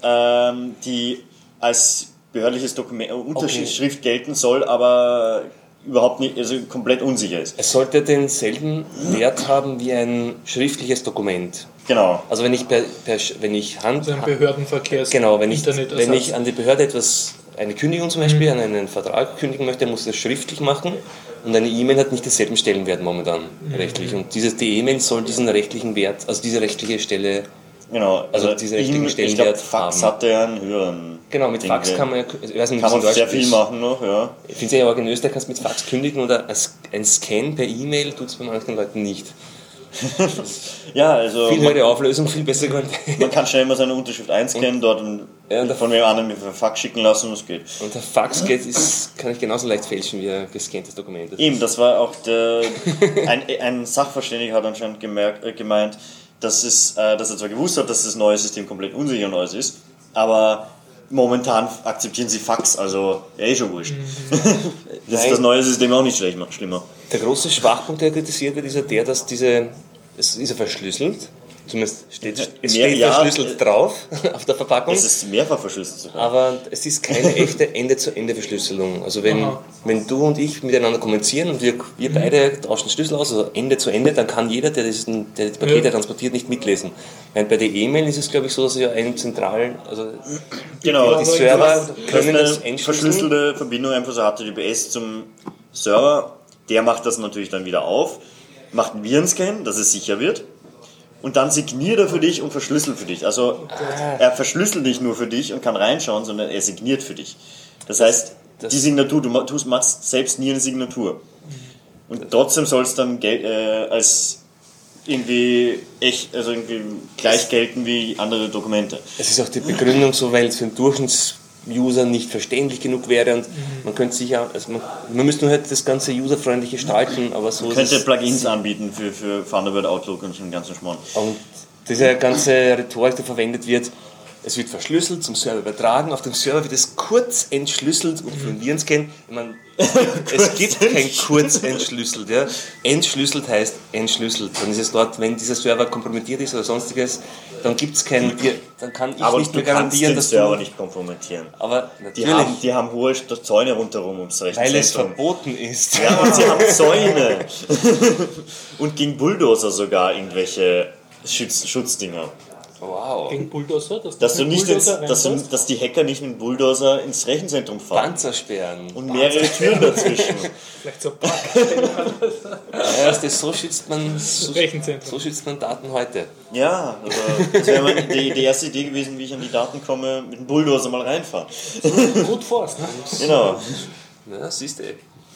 B: ähm, die als behördliches Dokument, Unterschrift gelten soll, aber überhaupt nicht, also komplett unsicher ist.
C: Es sollte denselben Wert haben wie ein schriftliches Dokument.
B: Genau.
C: Also wenn ich per, per wenn ich Hand
A: Also ein Behördenverkehrs
C: genau, wenn ich, wenn ich an die Behörde etwas eine Kündigung zum Beispiel an einen Vertrag kündigen möchte, muss ich das schriftlich machen und eine E-Mail hat nicht denselben Stellenwert momentan rechtlich und dieses die E-Mail soll diesen rechtlichen Wert, also diese rechtliche Stelle
B: Genau.
C: Also diese richtigen
B: ich glaube,
C: Stellenwert
B: Fax
C: haben.
B: hatte ja einen höheren.
C: Genau, mit Fax
B: Ding,
C: kann man ja, ich weiß nicht,
B: kann man sehr viel
C: ist.
B: machen noch, ja.
C: Ich finde es ja auch in Österreich kannst du mit Fax kündigen oder ein Scan per E-Mail tut es bei manchen Leuten nicht.
B: Ja, also
C: Viel höhere Auflösung, viel besser Qualität.
B: man kann schnell mal seine Unterschrift einscannen, dort und
C: Ja, und
B: von wem anderen mit einem Fax schicken lassen und es geht.
C: Und der Fax geht, ist, kann ich genauso leicht fälschen wie ein gescanntes Dokument. Das
B: Eben, das war auch der. Ein, ein Sachverständiger hat anscheinend gemerkt, äh, gemeint, dass, es, äh, dass er zwar gewusst hat, dass das neue System komplett unsicher und alles ist, aber momentan akzeptieren sie Fax, also ja, eh schon wurscht. das ist das neue System auch nicht schlecht, schlimmer.
C: Der große Schwachpunkt, der kritisiert wird, ist ja der, dass diese, es ist ja verschlüsselt, zumindest steht, es
B: Mehr-
C: steht
B: ja,
C: verschlüsselt drauf auf der Verpackung,
B: Es ist mehrfach verschlüsselt sogar.
C: aber es ist keine echte Ende-zu-Ende-Verschlüsselung. Also wenn,
A: Aha.
C: wenn du und ich miteinander kommunizieren und wir, wir beide tauschen Schlüssel aus, also Ende zu Ende, dann kann jeder, der, diesen, der die Pakete
A: Ja.
C: transportiert, nicht mitlesen. Während bei der E-Mail ist es, glaube ich, so, dass ja einen zentralen, also
B: Genau,
C: die Server können das
B: eine
C: entschlüsseln.
B: verschlüsselte Verbindung einfach so HTTPS zum Server. Der macht das natürlich dann wieder auf, macht einen Virenscan, dass es sicher wird. Und dann signiert er für dich und verschlüsselt für dich. Also er verschlüsselt nicht nur für dich und kann reinschauen, sondern er signiert für dich. Das heißt, die Signatur, du tust, machst selbst nie eine Signatur. Und trotzdem soll es dann äh, als irgendwie echt, also irgendwie gleich gelten wie andere Dokumente.
C: Es ist auch die Begründung so, weil es für den Durchschnittsuser nicht verständlich genug wäre und man könnte sich ja, also man, man müsste nur halt das Ganze userfreundlich gestalten, aber so
B: Man könnte. Plugins anbieten für, für Thunderbird, Outlook und so den ganzen Schmarrn.
C: Und diese ganze Rhetorik, die verwendet wird, es wird verschlüsselt, zum Server übertragen, auf dem Server wird es kurz entschlüsselt und für einen Virenscan, ich meine, es gibt kein kurz entschlüsselt. Ja. Entschlüsselt heißt entschlüsselt. Dann ist es dort, wenn dieser Server kompromittiert ist oder sonstiges, dann gibt es keinen, dann kann ich
B: Aber
C: nicht mehr garantieren,
B: den
C: dass
B: Server
C: du...
B: nicht kompromittieren.
C: Aber
B: Die
C: natürlich,
B: haben, die haben hohe Zäune rundherum ums
C: weil es verboten ist.
B: Ja, und sie haben Zäune. und gegen Bulldozer sogar irgendwelche Schutz, Schutzdinger.
C: Wow.
A: Gegen Bulldozer, dass,
B: Dass, du nicht ins,
A: Bulldozer
B: dass, du, dass die Hacker nicht mit dem Bulldozer ins Rechenzentrum fahren.
C: Panzersperren.
B: Und mehrere Türen dazwischen.
A: Vielleicht so.
C: Ja, du, so schützt man so,
A: Rechenzentrum.
C: so schützt man Daten heute.
B: Ja, also das wäre mal die, die erste Idee gewesen, wie ich an die Daten komme, mit dem Bulldozer mal reinfahren.
A: Gut Forst, ne?
B: Genau.
C: Ja, siehst du.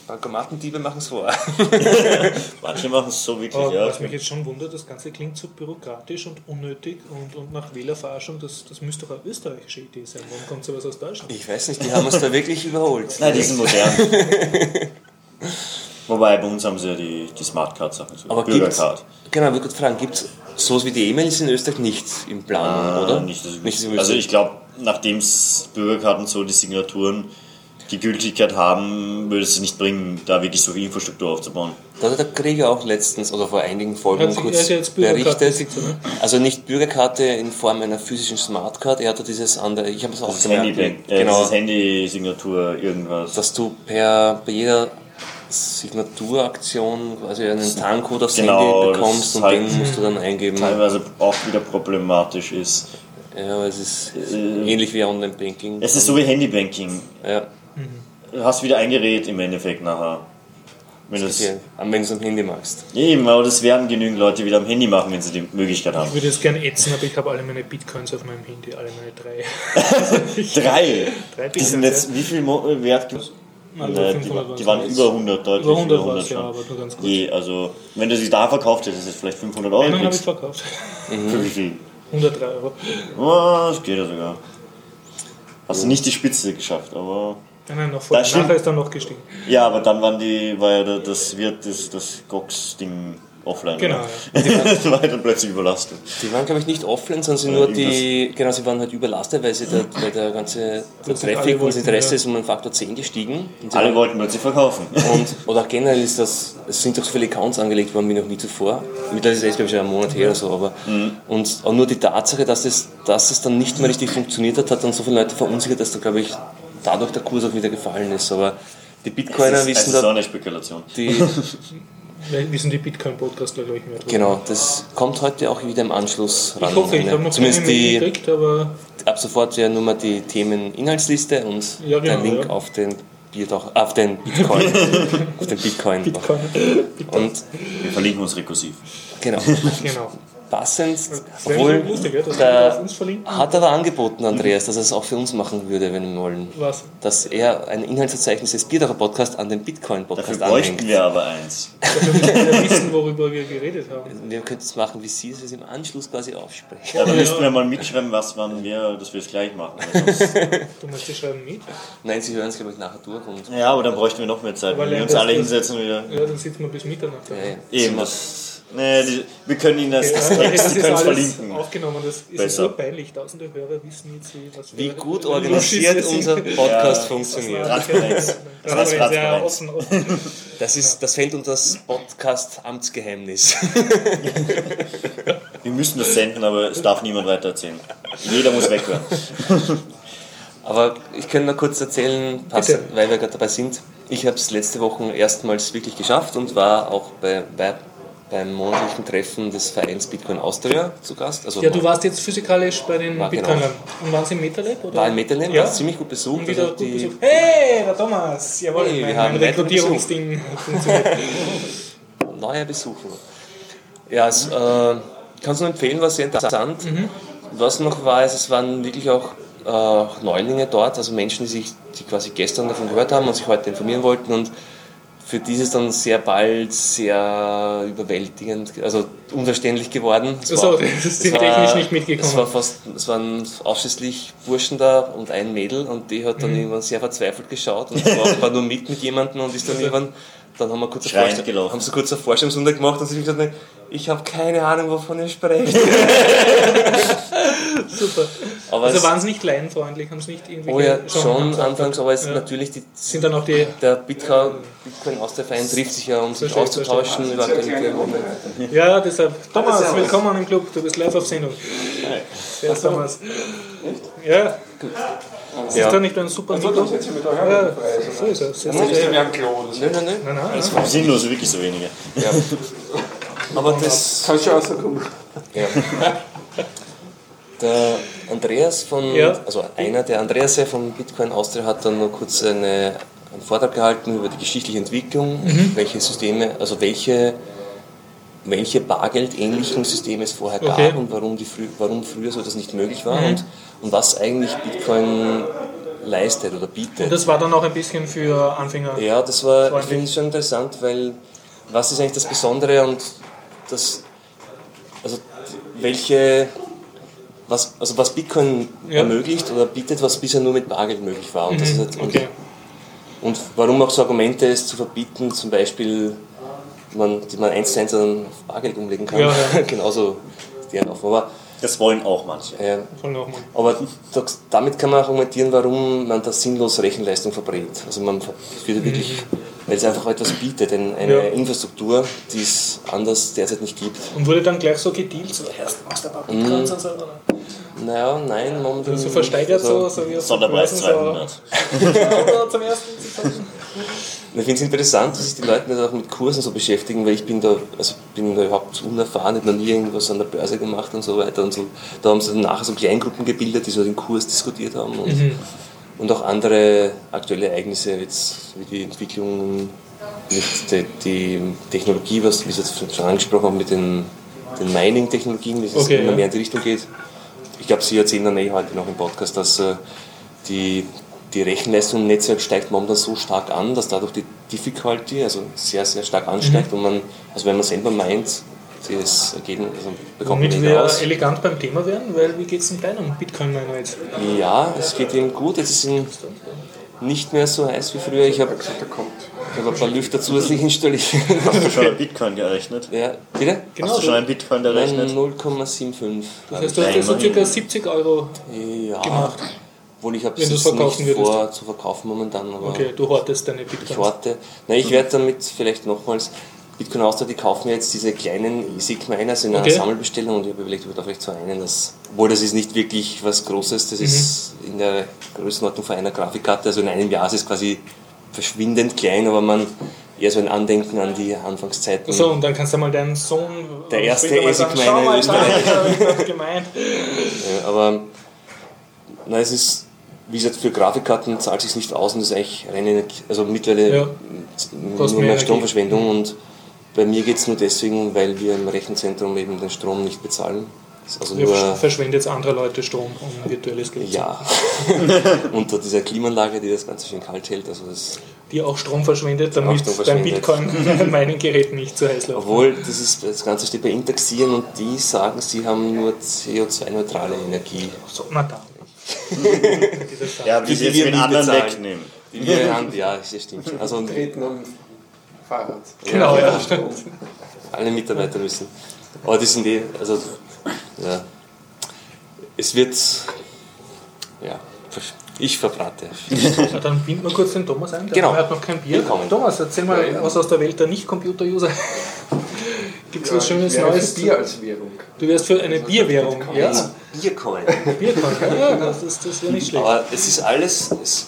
C: Bankomatendiebe machen es vor.
B: Manche machen es so wirklich,
A: Aber
B: ja.
A: was mich jetzt schon wundert, das Ganze klingt so bürokratisch und unnötig und, und nach Wählerverarschung, das, das müsste doch eine österreichische Idee sein. Warum kommt sowas aus Deutschland?
C: Ich weiß nicht, die haben uns da wirklich überholt.
B: Nein, die sind modern. Wobei, bei uns haben sie ja die, die Smartcard-Sachen, so
C: Aber gibt's,
B: Bürgercard.
C: genau, ich würde gerade fragen, gibt es sowas wie die E-Mails in Österreich nicht in Planung, oder?
B: Äh, Nicht, dass ich also ich glaube, nachdem es Bürgerkarten so die Signaturen die Gültigkeit haben, würde es nicht bringen, da wirklich so viel Infrastruktur aufzubauen.
C: Da hat der Krieger auch letztens oder vor einigen Folgen
A: sich-
C: kurz berichtet. Also nicht Bürgerkarte in Form einer physischen Smartcard, er hatte dieses andere, ich habe es auch
B: Das ist
C: gemerkt,
B: Handy, äh,
C: genau,
B: das Handy-Signatur, irgendwas.
C: dass du per, bei jeder Signaturaktion quasi einen Tarncode aufs
B: Genau,
C: Handy bekommst und
B: halt
C: den musst du dann eingeben.
B: teilweise auch wieder problematisch ist.
C: Ja, aber es ist ähnlich wie Online-Banking.
B: Es ist so wie Handybanking.
C: Ja,
B: Du hast wieder ein Gerät im Endeffekt nachher. Wenn das,
C: ja, wenn du es am Handy machst.
B: eben, aber das werden genügend Leute wieder am Handy machen, wenn sie die Möglichkeit haben.
A: Ich würde jetzt gerne ätzen, aber ich habe alle meine Bitcoins auf meinem Handy, alle meine drei.
B: Drei!
A: Drei
B: Die sind jetzt, wie viel Mo äh, wert? gibt-
A: Nein,
B: Äh, die,
A: 500
B: war- die waren über 100, deutlich
A: Über 100
B: über
A: war es,
B: 100
A: ja, aber nur ganz kurz.
B: Je, also, wenn du sie da verkauft hättest, ist es vielleicht 500 Euro
A: Einen habe ich verkauft.
B: Für wie viel?
A: 103 Euro.
B: Oh, das geht ja sogar. Hast du nicht die Spitze geschafft, aber.
A: Nein, nein, noch vor.
B: Das stimmt.
A: Nachher ist dann noch gestiegen.
B: Ja, aber dann waren die, war ja da- das wird das, das Gox-Ding offline.
A: Genau,
B: oder? das war dann plötzlich überlastet.
C: Die waren, glaube ich, nicht offline, sondern sie
B: Ja,
C: nur die, genau, sie waren halt überlastet, weil, sie der, weil der ganze der Traffic und das Interesse
A: ja.
C: ist um einen Faktor 10 gestiegen. Und, sie
B: Alle
C: waren-
B: wollten plötzlich verkaufen.
C: und oder auch generell ist das, es sind doch so viele Accounts angelegt worden wie noch nie zuvor. Mittlerweile ist es, glaube ich, schon einen Monat her oder so, aber und auch nur die Tatsache, dass es, dass es dann nicht mehr richtig funktioniert hat, hat dann so viele Leute verunsichert, dass da, glaube ich, dadurch der Kurs auch wieder gefallen ist. Aber Die Bitcoiner
B: ist,
C: wissen
B: es ist so
C: da,
B: eine Spekulation.
C: die,
A: wissen die Bitcoin-Podcastler, glaube ich, mehr drüber.
C: genau, das kommt heute auch wieder im Anschluss ran.
A: Ich hoffe, ich habe noch
C: Zumindest die,
A: gekriegt, aber
C: ab sofort wäre nur mal die Themen-Inhaltsliste und
A: Ja, genau,
C: der Link
A: ja.
C: auf den Bierdach, auf den Bitcoin. auf den Bitcoin.
A: Bitcoin.
C: Und
B: Wir verlinken uns rekursiv.
C: genau.
A: genau.
C: Passend, obwohl
A: lustig, ja,
C: hat aber angeboten, Andreas, dass er es auch für uns machen würde, wenn wir wollen.
A: Was?
C: Dass er ein Inhaltsverzeichnis des Bierdacher Podcast an den Bitcoin-Podcast
B: Dafür bräuchten
C: anhängt.
B: wir aber eins.
A: Dafür müssen wir wissen, worüber wir geredet haben.
C: Wir könnten es machen, wie Sie es im Anschluss quasi aufsprechen.
B: Ja, dann müssten wir mal mitschreiben, was wann wir, dass wir es gleich machen.
A: Du musst die schreiben mit.
C: Nein, Sie hören es, glaube ich, nachher durch. Und,
B: Ja, aber dann bräuchten wir noch mehr Zeit, wenn wir uns alle hinsetzen wieder.
A: Ja, dann sitzen wir bis Mitternacht.
C: ja, ja.
B: Eben, das. Nee, die, wir können Ihnen das, das Text,
A: das
B: die können es verlinken.
A: aufgenommen. Das ist
B: Besser.
A: so peinlich. Tausende Hörer wissen jetzt, wie, was
C: Wie
A: wir-
C: gut
A: wie
C: organisiert unser. Podcast
B: Ja,
C: funktioniert.
B: Transparenz.
A: Transparenz, ja,
B: Transparenz.
A: offen, offen.
C: Das, ist, das fällt unter das Podcast-Amtsgeheimnis.
B: Wir müssen das senden, aber es darf niemand weiter erzählen. Jeder muss weghören.
C: Aber ich kann noch kurz erzählen, pass, weil wir gerade dabei sind. Ich habe es letzte Woche erstmals wirklich geschafft und war auch bei, bei, beim monatlichen Treffen des Vereins Bitcoin Austria zu Gast. Also
A: Ja, du warst jetzt physikalisch bei den
C: War, genau.
A: Bitcoinern. Und waren sie im MetaLab? Oder?
C: war in Metterlem,
A: Ja.
C: war ziemlich gut besucht.
A: Und wieder
C: Also
A: gut
C: die,
A: besucht. Hey, der Thomas! Jawohl,
C: Hey, wir
A: mein,
C: haben
A: mein Rekrutierungsding funktioniert.
C: neue Besucher. Ja, es, äh, kannst du nur empfehlen, war sehr interessant.
A: Mhm.
C: Was noch war, ist, es waren wirklich auch äh, Neulinge dort, also Menschen, die sich, die quasi gestern davon gehört haben und sich heute informieren wollten und für die ist es dann sehr bald sehr überwältigend, also unverständlich geworden. Es
A: Ach so,
C: war-
A: das
C: es
A: sind
C: war-
A: technisch nicht mitgekommen.
C: Es, war fast, es waren ausschließlich Burschen da und ein Mädel und die hat dann
A: Mhm.
C: irgendwann sehr verzweifelt geschaut und war, war nur mit mit jemandem und ist dann irgendwann, dann haben wir kurz haben sie kurz eine Vorstellungsrunde gemacht und sie hat gesagt, ich habe keine Ahnung, wovon ihr sprecht.
A: Super.
C: Aber
A: Also
C: es,
A: waren sie nicht laienfreundlich, haben sie nicht irgendwie.
C: oh ja, schon anfangs, aber es
A: ja.
C: natürlich die,
A: Sind dann auch die.
C: der Bitcoin, Bitcoin aus der Verein trifft sich ja, um sich
A: Verstehe,
C: auszutauschen. über
A: Ja, deshalb. Thomas, willkommen im Club, du bist live auf Sendung. Servus, Thomas. Ja. Ist
C: Ja.
A: da nicht ein super Mikro?
D: Das jetzt mit eurer
A: Ja, so ist es. Setz
D: Nicht
A: dich
D: mehr
A: her.
D: am Klo oder so.
C: Nein, nein, nein.
A: Nein, nein, nein.
B: Sinnlos, wirklich so wenige.
C: Ja. Aber das,
D: Kannst schon rauskommen.
C: Ja. Der Andreas von,
A: Ja.
C: also einer der Andreas von Bitcoin Austria hat dann noch kurz eine, einen Vortrag gehalten über die geschichtliche Entwicklung,
A: Mhm.
C: welche Systeme, also welche, welche bargeldähnlichen Systeme es vorher gab
A: Okay.
C: und warum, die frü warum früher so das nicht möglich war
A: Mhm.
C: und, und was eigentlich Bitcoin leistet oder bietet.
A: Und das war dann auch ein bisschen für Anfänger.
C: Ja, das war, ich finde es schon interessant, weil was ist eigentlich das Besondere und das, also welche, was, also was Bitcoin
A: Ja.
C: ermöglicht oder bietet, was bisher nur mit Bargeld möglich war. Und, das ist halt, und,
A: Okay.
C: und warum auch so Argumente es zu verbieten, zum Beispiel, man, die man eins zu eins an Bargeld umlegen kann,
A: Ja, ja.
C: genauso deren offen. Aber,
B: Das wollen auch manche.
A: nochmal.
C: aber da- damit kann man auch argumentieren, warum man da sinnlos Rechenleistung verbrät. Also man es ja wirklich, weil es einfach etwas bietet, ein- eine
A: Ja.
C: Infrastruktur, die es anders derzeit nicht gibt.
A: Und wurde dann gleich so gedealt, so erst machst du ein paar Bitcoins und so. oder?
C: Naja, nein, momentan.
A: So versteigert
C: also,
A: so, so wie auf
B: Sonderpreis
A: Börsen
B: 200.
A: So, oder zum ersten.
C: Ich finde es interessant, dass sich die Leute nicht auch mit Kursen so beschäftigen, weil ich bin da, also bin da überhaupt unerfahren, ich habe noch nie irgendwas an der Börse gemacht und so weiter. Und so. Da haben sie dann nachher so Kleingruppen gebildet, die so den Kurs diskutiert haben. Und,
A: Mhm.
C: und auch andere aktuelle Ereignisse, jetzt wie die Entwicklung mit der die Technologie, was wie Sie jetzt schon angesprochen haben, mit den, den Mining-Technologien, wie es
A: Okay,
C: immer
A: ja.
C: mehr in die Richtung geht. Ich glaube, Sie erzählen dann eh heute noch im Podcast, dass äh, die, die Rechenleistung im Netzwerk steigt momentan so stark an, dass dadurch die Difficulty also sehr, sehr stark ansteigt
A: Mhm.
C: und man, also wenn man selber meint, das Ergebnis also bekommt man
A: Womit
C: nicht
A: wir
C: raus.
A: elegant beim Thema werden, weil wie geht es denn deinem Bitcoin-Miner jetzt?
C: Ja, es geht ihm gut. Jetzt ist ihm nicht mehr so heiß wie früher. Ich habe
D: Da kommt.
C: ich hab ein paar Lüfter zusätzlich installiert.
B: Hast du schon ein Bitcoin gerechnet?
C: ja, bitte?
A: Genau,
B: Hast du schon ein Bitcoin
C: Nein,
B: gerechnet?
C: 0,75.
A: Das heißt, du hast jetzt so circa 70 Euro.
C: Ja,
A: gemacht.
C: Obwohl ich habe
A: Wenn
C: es jetzt
A: verkaufen
C: nicht
A: würdest.
C: vor zu verkaufen momentan. Aber
A: Okay, du hortest deine
C: Ich
A: Bitcoins.
C: warte. Nein, ich werde damit vielleicht nochmals. Bitcoin Austria, die kaufen jetzt diese kleinen ESIC-Miner, also in einer
A: Okay.
C: Sammelbestellung und ich habe überlegt, ob ich da vielleicht so einen, das, obwohl das ist nicht wirklich was Großes, das ist
A: Mhm.
C: in der Größenordnung von einer Grafikkarte, also in einem Jahr ist es quasi verschwindend klein, aber man eher so ein Andenken an die Anfangszeiten.
A: So, und dann kannst du mal deinen Sohn.
C: Der erste
A: Schau mal,
C: in Österreich.
A: ich gemeint.
C: Ja, aber na, es ist, wie gesagt, für Grafikkarten zahlt es sich nicht aus und das ist eigentlich reine Energie, also mittlerweile
A: Ja.
C: nur mehr
A: mehr
C: Stromverschwendung und bei mir geht es nur deswegen, weil wir im Rechenzentrum eben den Strom nicht bezahlen. Also
A: Ihr
C: nur
A: verschwendet jetzt andere Leute Strom, um virtuelles Geld
C: ja. unter dieser Klimaanlage, die das Ganze schön kalt hält. Also das,
A: Die auch Strom verschwendet, damit
C: Strom
A: dein
C: verschwendet.
A: Bitcoin meinen Geräten nicht zu heiß läuft.
C: obwohl das, ist, das Ganze steht bei Interxieren und die sagen, sie haben nur CO2-neutrale Energie.
A: So, na dann.
B: Ja, wie
C: Die
B: jetzt
C: wir
B: den anderen
C: bezahlen.
B: wegnehmen.
C: Die wir haben, ja, das stimmt. Also
D: Treten am Fahrrad.
A: Genau, ja, stimmt.
C: alle Mitarbeiter müssen. Aber die sind eh, also ja, es wird, ja, ich verbrate.
A: Na, dann binden wir kurz den Thomas ein. Der
C: Genau.
A: hat noch kein Bier.
C: Willkommen.
A: Thomas, erzähl mal
D: Ja, ja.
A: was aus der Welt der Nicht-Computer-User. Gibt es was Schönes
D: wäre
A: Neues?
D: für Bier als Währung.
A: Du wärst für eine Bierwährung. Ja,
C: Biercoin.
A: Bierkorn. Ja, das, ist- das wäre nicht schlecht.
C: Aber es ist alles, es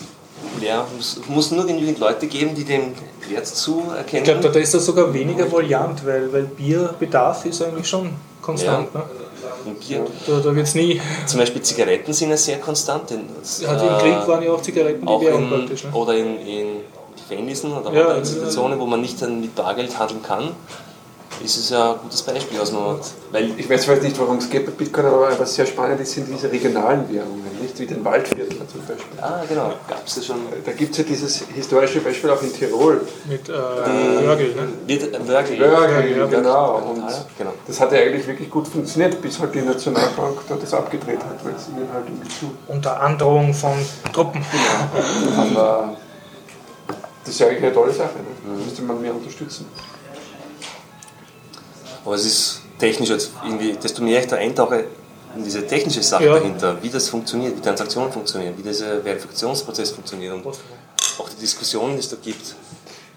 C: ja, muss, muss nur genügend Leute geben, die den Wert zuerkennen.
A: Ich glaube, da, ist das sogar weniger voliant, weil, weil Bierbedarf ist eigentlich schon konstant. Ne?
C: Und Bier,
A: Da, da wird es nie.
C: zum Beispiel Zigaretten sind ja sehr konstant. denn das,
A: Hat Im
C: äh,
A: Krieg waren ja auch Zigaretten die
C: auch
A: Währung
C: in,
A: praktisch. Ne?
C: oder in, in Gefängnissen oder
A: Ja,
C: anderen Institutionen, wo man nicht dann mit Bargeld handeln kann, ist es ja ein gutes Beispiel. Also, weil
D: Ich weiß zwar nicht, worum es geht bei Bitcoin, aber was sehr spannend ist, sind diese regionalen Währungen, nicht wie den Waldviertler zum Beispiel.
C: Ah, genau. Gab es ja schon.
D: Da gibt es ja dieses historische Beispiel auch in Tirol.
A: Mit äh, Wörgl. Ne?
C: Ein Wörgl.
D: Wörgl,
A: ja,
D: genau. Und
C: Genau.
D: das hat ja eigentlich wirklich gut funktioniert, bis halt die Nationalbank da das abgedreht hat, weil es ihnen halt irgendwie zu.
A: Unter Androhung von Truppen.
D: Aber das ist ja eigentlich eine tolle Sache. Ne? Müsste man mehr unterstützen.
C: Aber es ist technisch jetzt irgendwie, desto mehr ich da eintauche in diese technische Sache
A: Ja.
C: dahinter, wie das funktioniert, wie Transaktionen funktionieren, wie dieser Verifikationsprozess funktioniert und auch die Diskussionen, die es da gibt.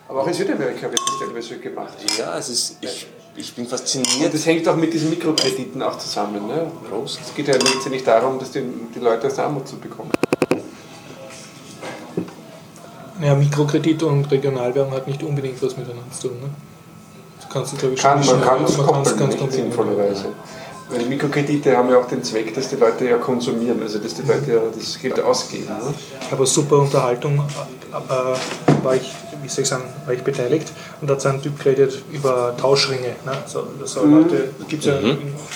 D: Aber auch in Südamerika wird das teilweise gemacht.
C: Ja, es ist, ich, ich bin
D: Und
C: fasziniert.
D: das hängt auch mit diesen Mikrokrediten auch zusammen. Ne?
C: Prost.
D: Es geht ja letztendlich darum, dass die, die Leute aus der Armut zu bekommen.
A: Ja, Mikrokredit und Regionalwährung hat nicht unbedingt was miteinander zu tun. Ne? Du kannst es, glaube ich,
D: Kann,
A: schon
D: man kann es koppeln,
A: ganz
D: nicht
A: kombinieren.
D: sinnvollerweise. Weil Mikrokredite haben ja auch den Zweck, dass die Leute ja konsumieren, also dass die Leute ja das Geld ausgeben. Ne?
A: Aber super Unterhaltung äh, war ich, wie soll ich sagen, war ich beteiligt und da hat so ein Typ geredet über Tauschringe. Ne? So, so Leute gibt es ja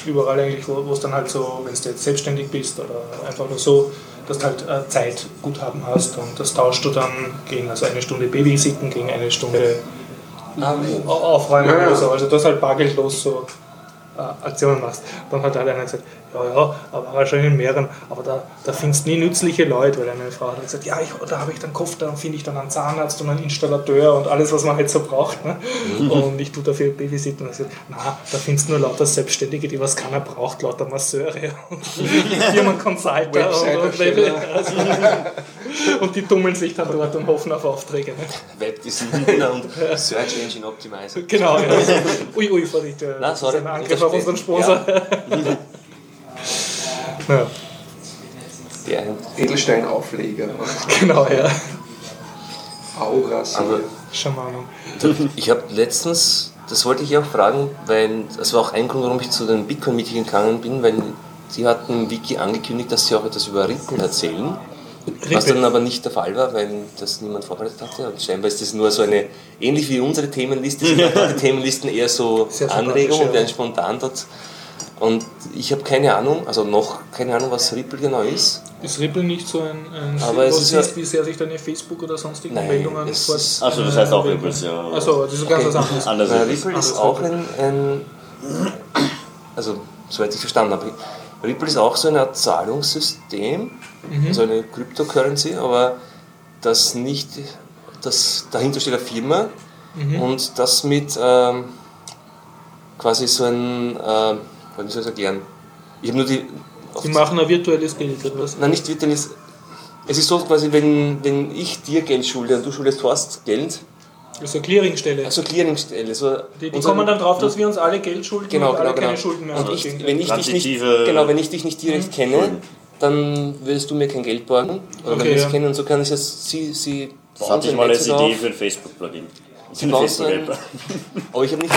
A: überall eigentlich, wo wo es dann halt so, wenn du jetzt selbstständig bist oder einfach nur so, dass du halt äh, Zeitguthaben hast und das tauschst du dann gegen also eine Stunde Babysitten, gegen eine Stunde Au- aufräumen
D: Ja,
A: oder so. Also das halt bargeldlos so äh, Aktionen machst. Dann hat halt einer gesagt, ja, ja, aber war schon in mehreren, aber da, da findest du nie nützliche Leute, weil eine Frau hat gesagt, ja, ich, da habe ich dann Kopf, da finde ich dann einen Zahnarzt und einen Installateur und alles, was man halt so braucht. Ne? Und ich tue dafür Babysitten und ich gesagt, na, da findest du nur lauter Selbstständige, die was keiner braucht, lauter Masseure und Firmen Consulter und, und, also, und die tummeln sich dann dort und hoffen auf Aufträge. Ne?
C: Webdesigner und Search Engine Optimizer.
A: Genau, ja. Ui, ui, Vorsicht, äh,
C: Na,
A: das
C: sorry,
A: ist ein Angriff auf unseren Sponsor. Ja.
C: Der,
D: Edelsteinaufleger,
A: genau, ja.
D: Auras.
C: aber
A: Schamanung.
C: ich habe letztens, das wollte ich auch fragen, weil das war auch ein Grund, warum ich zu den Bitcoin-Meeting gegangen bin, weil sie hatten im Wiki angekündigt, dass sie auch etwas über Ripple erzählen. Was
A: Ripple.
C: dann aber nicht der Fall war, weil das niemand vorbereitet hatte. Und scheinbar ist das nur so eine, ähnlich wie unsere Themenliste, sind auch die Themenlisten eher so Anregungen werden spontan dort. Und ich habe keine Ahnung, also noch keine Ahnung, was Ripple genau ist.
A: Ist Ripple nicht so ein, ein
C: Aber es ist ja-
A: siehst, wie sehr sich deine Facebook oder sonstige
C: Nein,
A: Meldungen
C: es
A: fort-
C: ist-
B: Achso, das heißt auch Ripples, ja.
A: Achso, das ist ganz was anderes.
B: Anders ist.
C: Ripple ist auch ein, ein, also soweit ich verstanden habe, Ripple ist auch so eine Art Zahlungssystem, also eine Cryptocurrency, aber das nicht, das dahinter steht eine Firma und das mit ähm, quasi so ein, äh, wie soll ich das erklären? Ich habe nur die,
A: Die machen ein virtuelles Geld, oder was?
C: nein nicht virtuelles, es ist so quasi, wenn, wenn ich dir Geld schulde und du schuldest Horst Geld,
A: Eine Clearingstelle.
C: also Clearingstelle, so
A: die die kommen dann drauf, dass wir uns alle Geld schulden
C: Genau,
A: und
C: genau,
A: alle keine
C: genau.
A: Schulden mehr
C: Und
A: haben.
C: ich, wenn ich dich nicht, genau, wenn ich dich nicht direkt kenne, dann würdest du mir kein Geld borgen. Oder
A: Okay,
C: wenn wir
A: ja.
C: es kennen, und so kann ich das, sie, sie
B: Das hatte ich mal als. Idee für ein Facebook-Plugin.
C: So ein-. Aber ich habe nicht.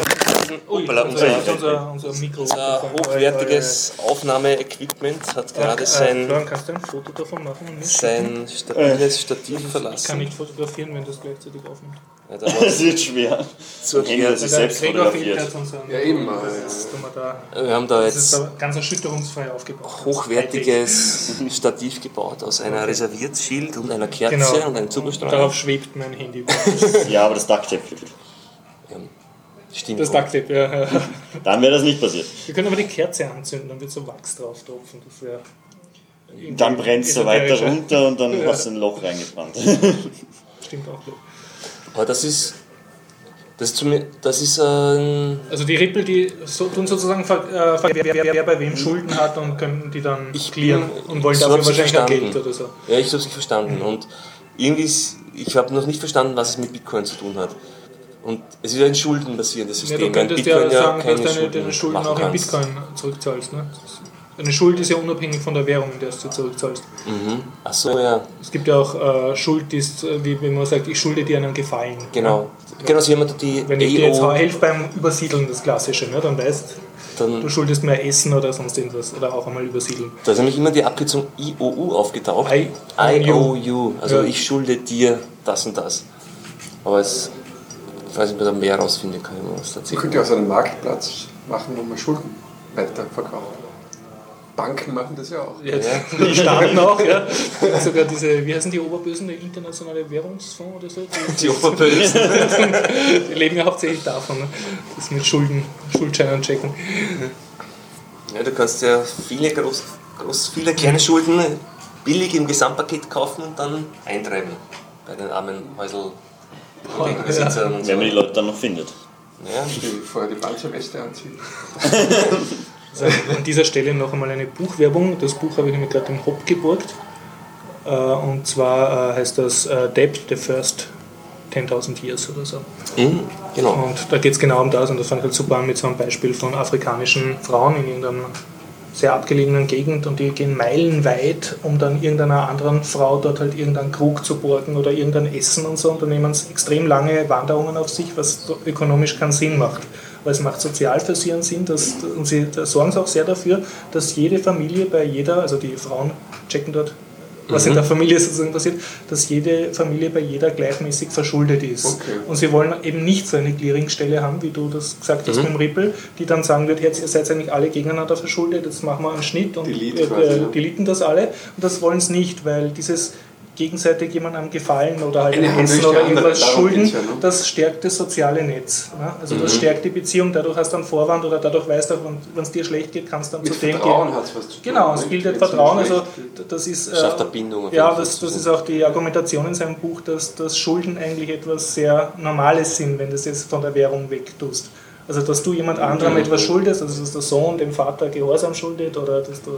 A: Ui, unser,
C: unser,
A: unser, Mikro.
C: unser hochwertiges Aufnahmeequipment hat gerade sein,
A: Florian, kannst du ein Foto davon machen? und nicht
C: sein stabiles Stativ
A: Ich kann
C: verlassen.
A: nicht fotografieren, wenn das gleichzeitig aufnimmt.
B: Das wird schwer.
C: zu
B: das
C: erklären.
B: ist selbst
A: Gregor
B: fotografiert.
A: unser
D: Ja, eben,
A: Das ist, tun wir da,
C: Wir haben da
A: das ist
C: jetzt
A: da ganz erschütterungsfrei aufgebaut.
C: hochwertiges Stativ gebaut aus einer Reserviertschild und einer Kerze
A: Genau.
C: und einem Zuckerstreuer.
A: Darauf schwebt mein Handy.
B: Ja, aber das Ducktape.
C: Ja, Stimmt.
A: Das Ducktape, ja.
B: Dann wäre das nicht passiert.
A: Wir können aber die Kerze anzünden, dann wird so Wachs drauf tropfen. Das wäre.
B: Dann brennt es so weiter runter und dann
A: Ja.
B: hast du ein Loch reingebrannt.
A: Stimmt auch.
C: Aber das ist, das ist, zum, das ist ein.
A: Also die Rippel, die so, tun sozusagen äh, wer, wer, wer bei wem Schulden hat und können die dann
C: Ich
A: clearen
C: bin-
A: und wollen
C: so
A: dafür wahrscheinlich
C: verstanden.
A: Geld oder so.
C: Ja, ich habe es nicht verstanden. Und irgendwie ist, ich habe noch nicht verstanden, was es mit Bitcoin zu tun hat. Und es ist ja ein schuldenbasierendes
A: Ja,
C: System.
A: du
C: weil
A: könntest
C: Bitcoin
A: ja sagen, dass
C: keine
A: deine, Schulden auch in. Bitcoin zurückzahlst. Ne? Eine Schuld ist ja unabhängig von der Währung, in der du zurückzahlst.
C: Mhm. Ach so, ja,
A: Es gibt ja auch äh, Schuld, die ist, äh, wie wenn man sagt, ich schulde dir einen Gefallen.
C: genau. Genau, so jemand, die
A: Wenn ich dir jetzt
C: AO,
A: helfe beim Übersiedeln, das Klassische, ne? dann weißt du,
C: dann,
A: schuldest mir Essen oder sonst irgendwas oder auch einmal übersiedeln.
C: da ist nämlich immer die Abkürzung IOU aufgetaucht.
A: I-
C: IOU. Also
A: Ja.
C: ich schulde dir das und das. Aber es, ich weiß nicht, ob man da mehr rausfinden kann, man
D: Man könnte ja auch so einen Marktplatz machen, wo man Schulden weiterverkauft. Banken machen das ja auch.
A: Ja, Die Staaten auch, ja. Sogar diese, wie heißen die Oberbösen, der internationale Währungsfonds oder so? Die,
C: Die Oberbösen.
A: die leben ja hauptsächlich davon, ne? das mit Schulden, Schuldscheinen checken.
C: Ja, du kannst ja viele, groß, groß, viele kleine Schulden billig im Gesamtpaket kaufen und dann eintreiben bei den armen Häuselbesitzern und so.
B: Wenn man die Leute dann noch findet.
C: Ja,
D: Die vorher die Panzerweste anziehen.
A: Also an dieser Stelle noch einmal eine Buchwerbung. Das Buch habe ich nämlich gerade im Hop geborgt. Äh, Und zwar äh, heißt das äh, Debt, the First 10.000 Years oder so.
C: mhm, genau.
A: Und da geht es genau um das und das fand ich halt super an mit so einem Beispiel von afrikanischen Frauen in irgendeiner sehr abgelegenen Gegend und die gehen meilenweit, um dann irgendeiner anderen Frau dort halt irgendeinen Krug zu borgen oder irgendein Essen und so und dann nehmen sie extrem lange Wanderungen auf sich, was ökonomisch keinen Sinn macht. Weil es macht sozial für sie einen Sinn dass, und sie da sorgen sie auch sehr dafür, dass jede Familie bei jeder, also die Frauen checken dort, was in der Familie sozusagen passiert, dass jede Familie bei jeder gleichmäßig verschuldet ist.
D: Okay.
A: Und sie wollen eben nicht so eine Clearingstelle haben, wie du das gesagt hast mit dem Ripple, die dann sagen wird, jetzt ihr seid eigentlich alle gegeneinander verschuldet, jetzt machen wir einen Schnitt und
D: Delete
A: äh, äh, deleten das alle. Und das wollen sie nicht, weil dieses gegenseitig jemandem gefallen oder halt
D: Eine
A: Essen oder irgendwas schulden,
D: ja, ne?
A: das stärkt das soziale Netz. Ne? Also das
D: Mhm.
A: stärkt die Beziehung, dadurch hast du einen Vorwand oder dadurch weißt du, wenn es dir schlecht geht, kannst du dann
D: Mit
A: zu dem
D: Vertrauen
A: gehen.
D: was zu tun.
A: Genau, es bildet
D: Wenn's
A: Vertrauen. Also das ist äh,
C: Bindung
A: Ja, das, das ist auch die Argumentation in seinem Buch, dass, dass Schulden eigentlich etwas sehr Normales sind, wenn du es jetzt von der Währung wegtust. Also dass du jemand anderem
D: Mhm.
A: etwas schuldest, also dass der Sohn dem Vater Gehorsam schuldet oder dass du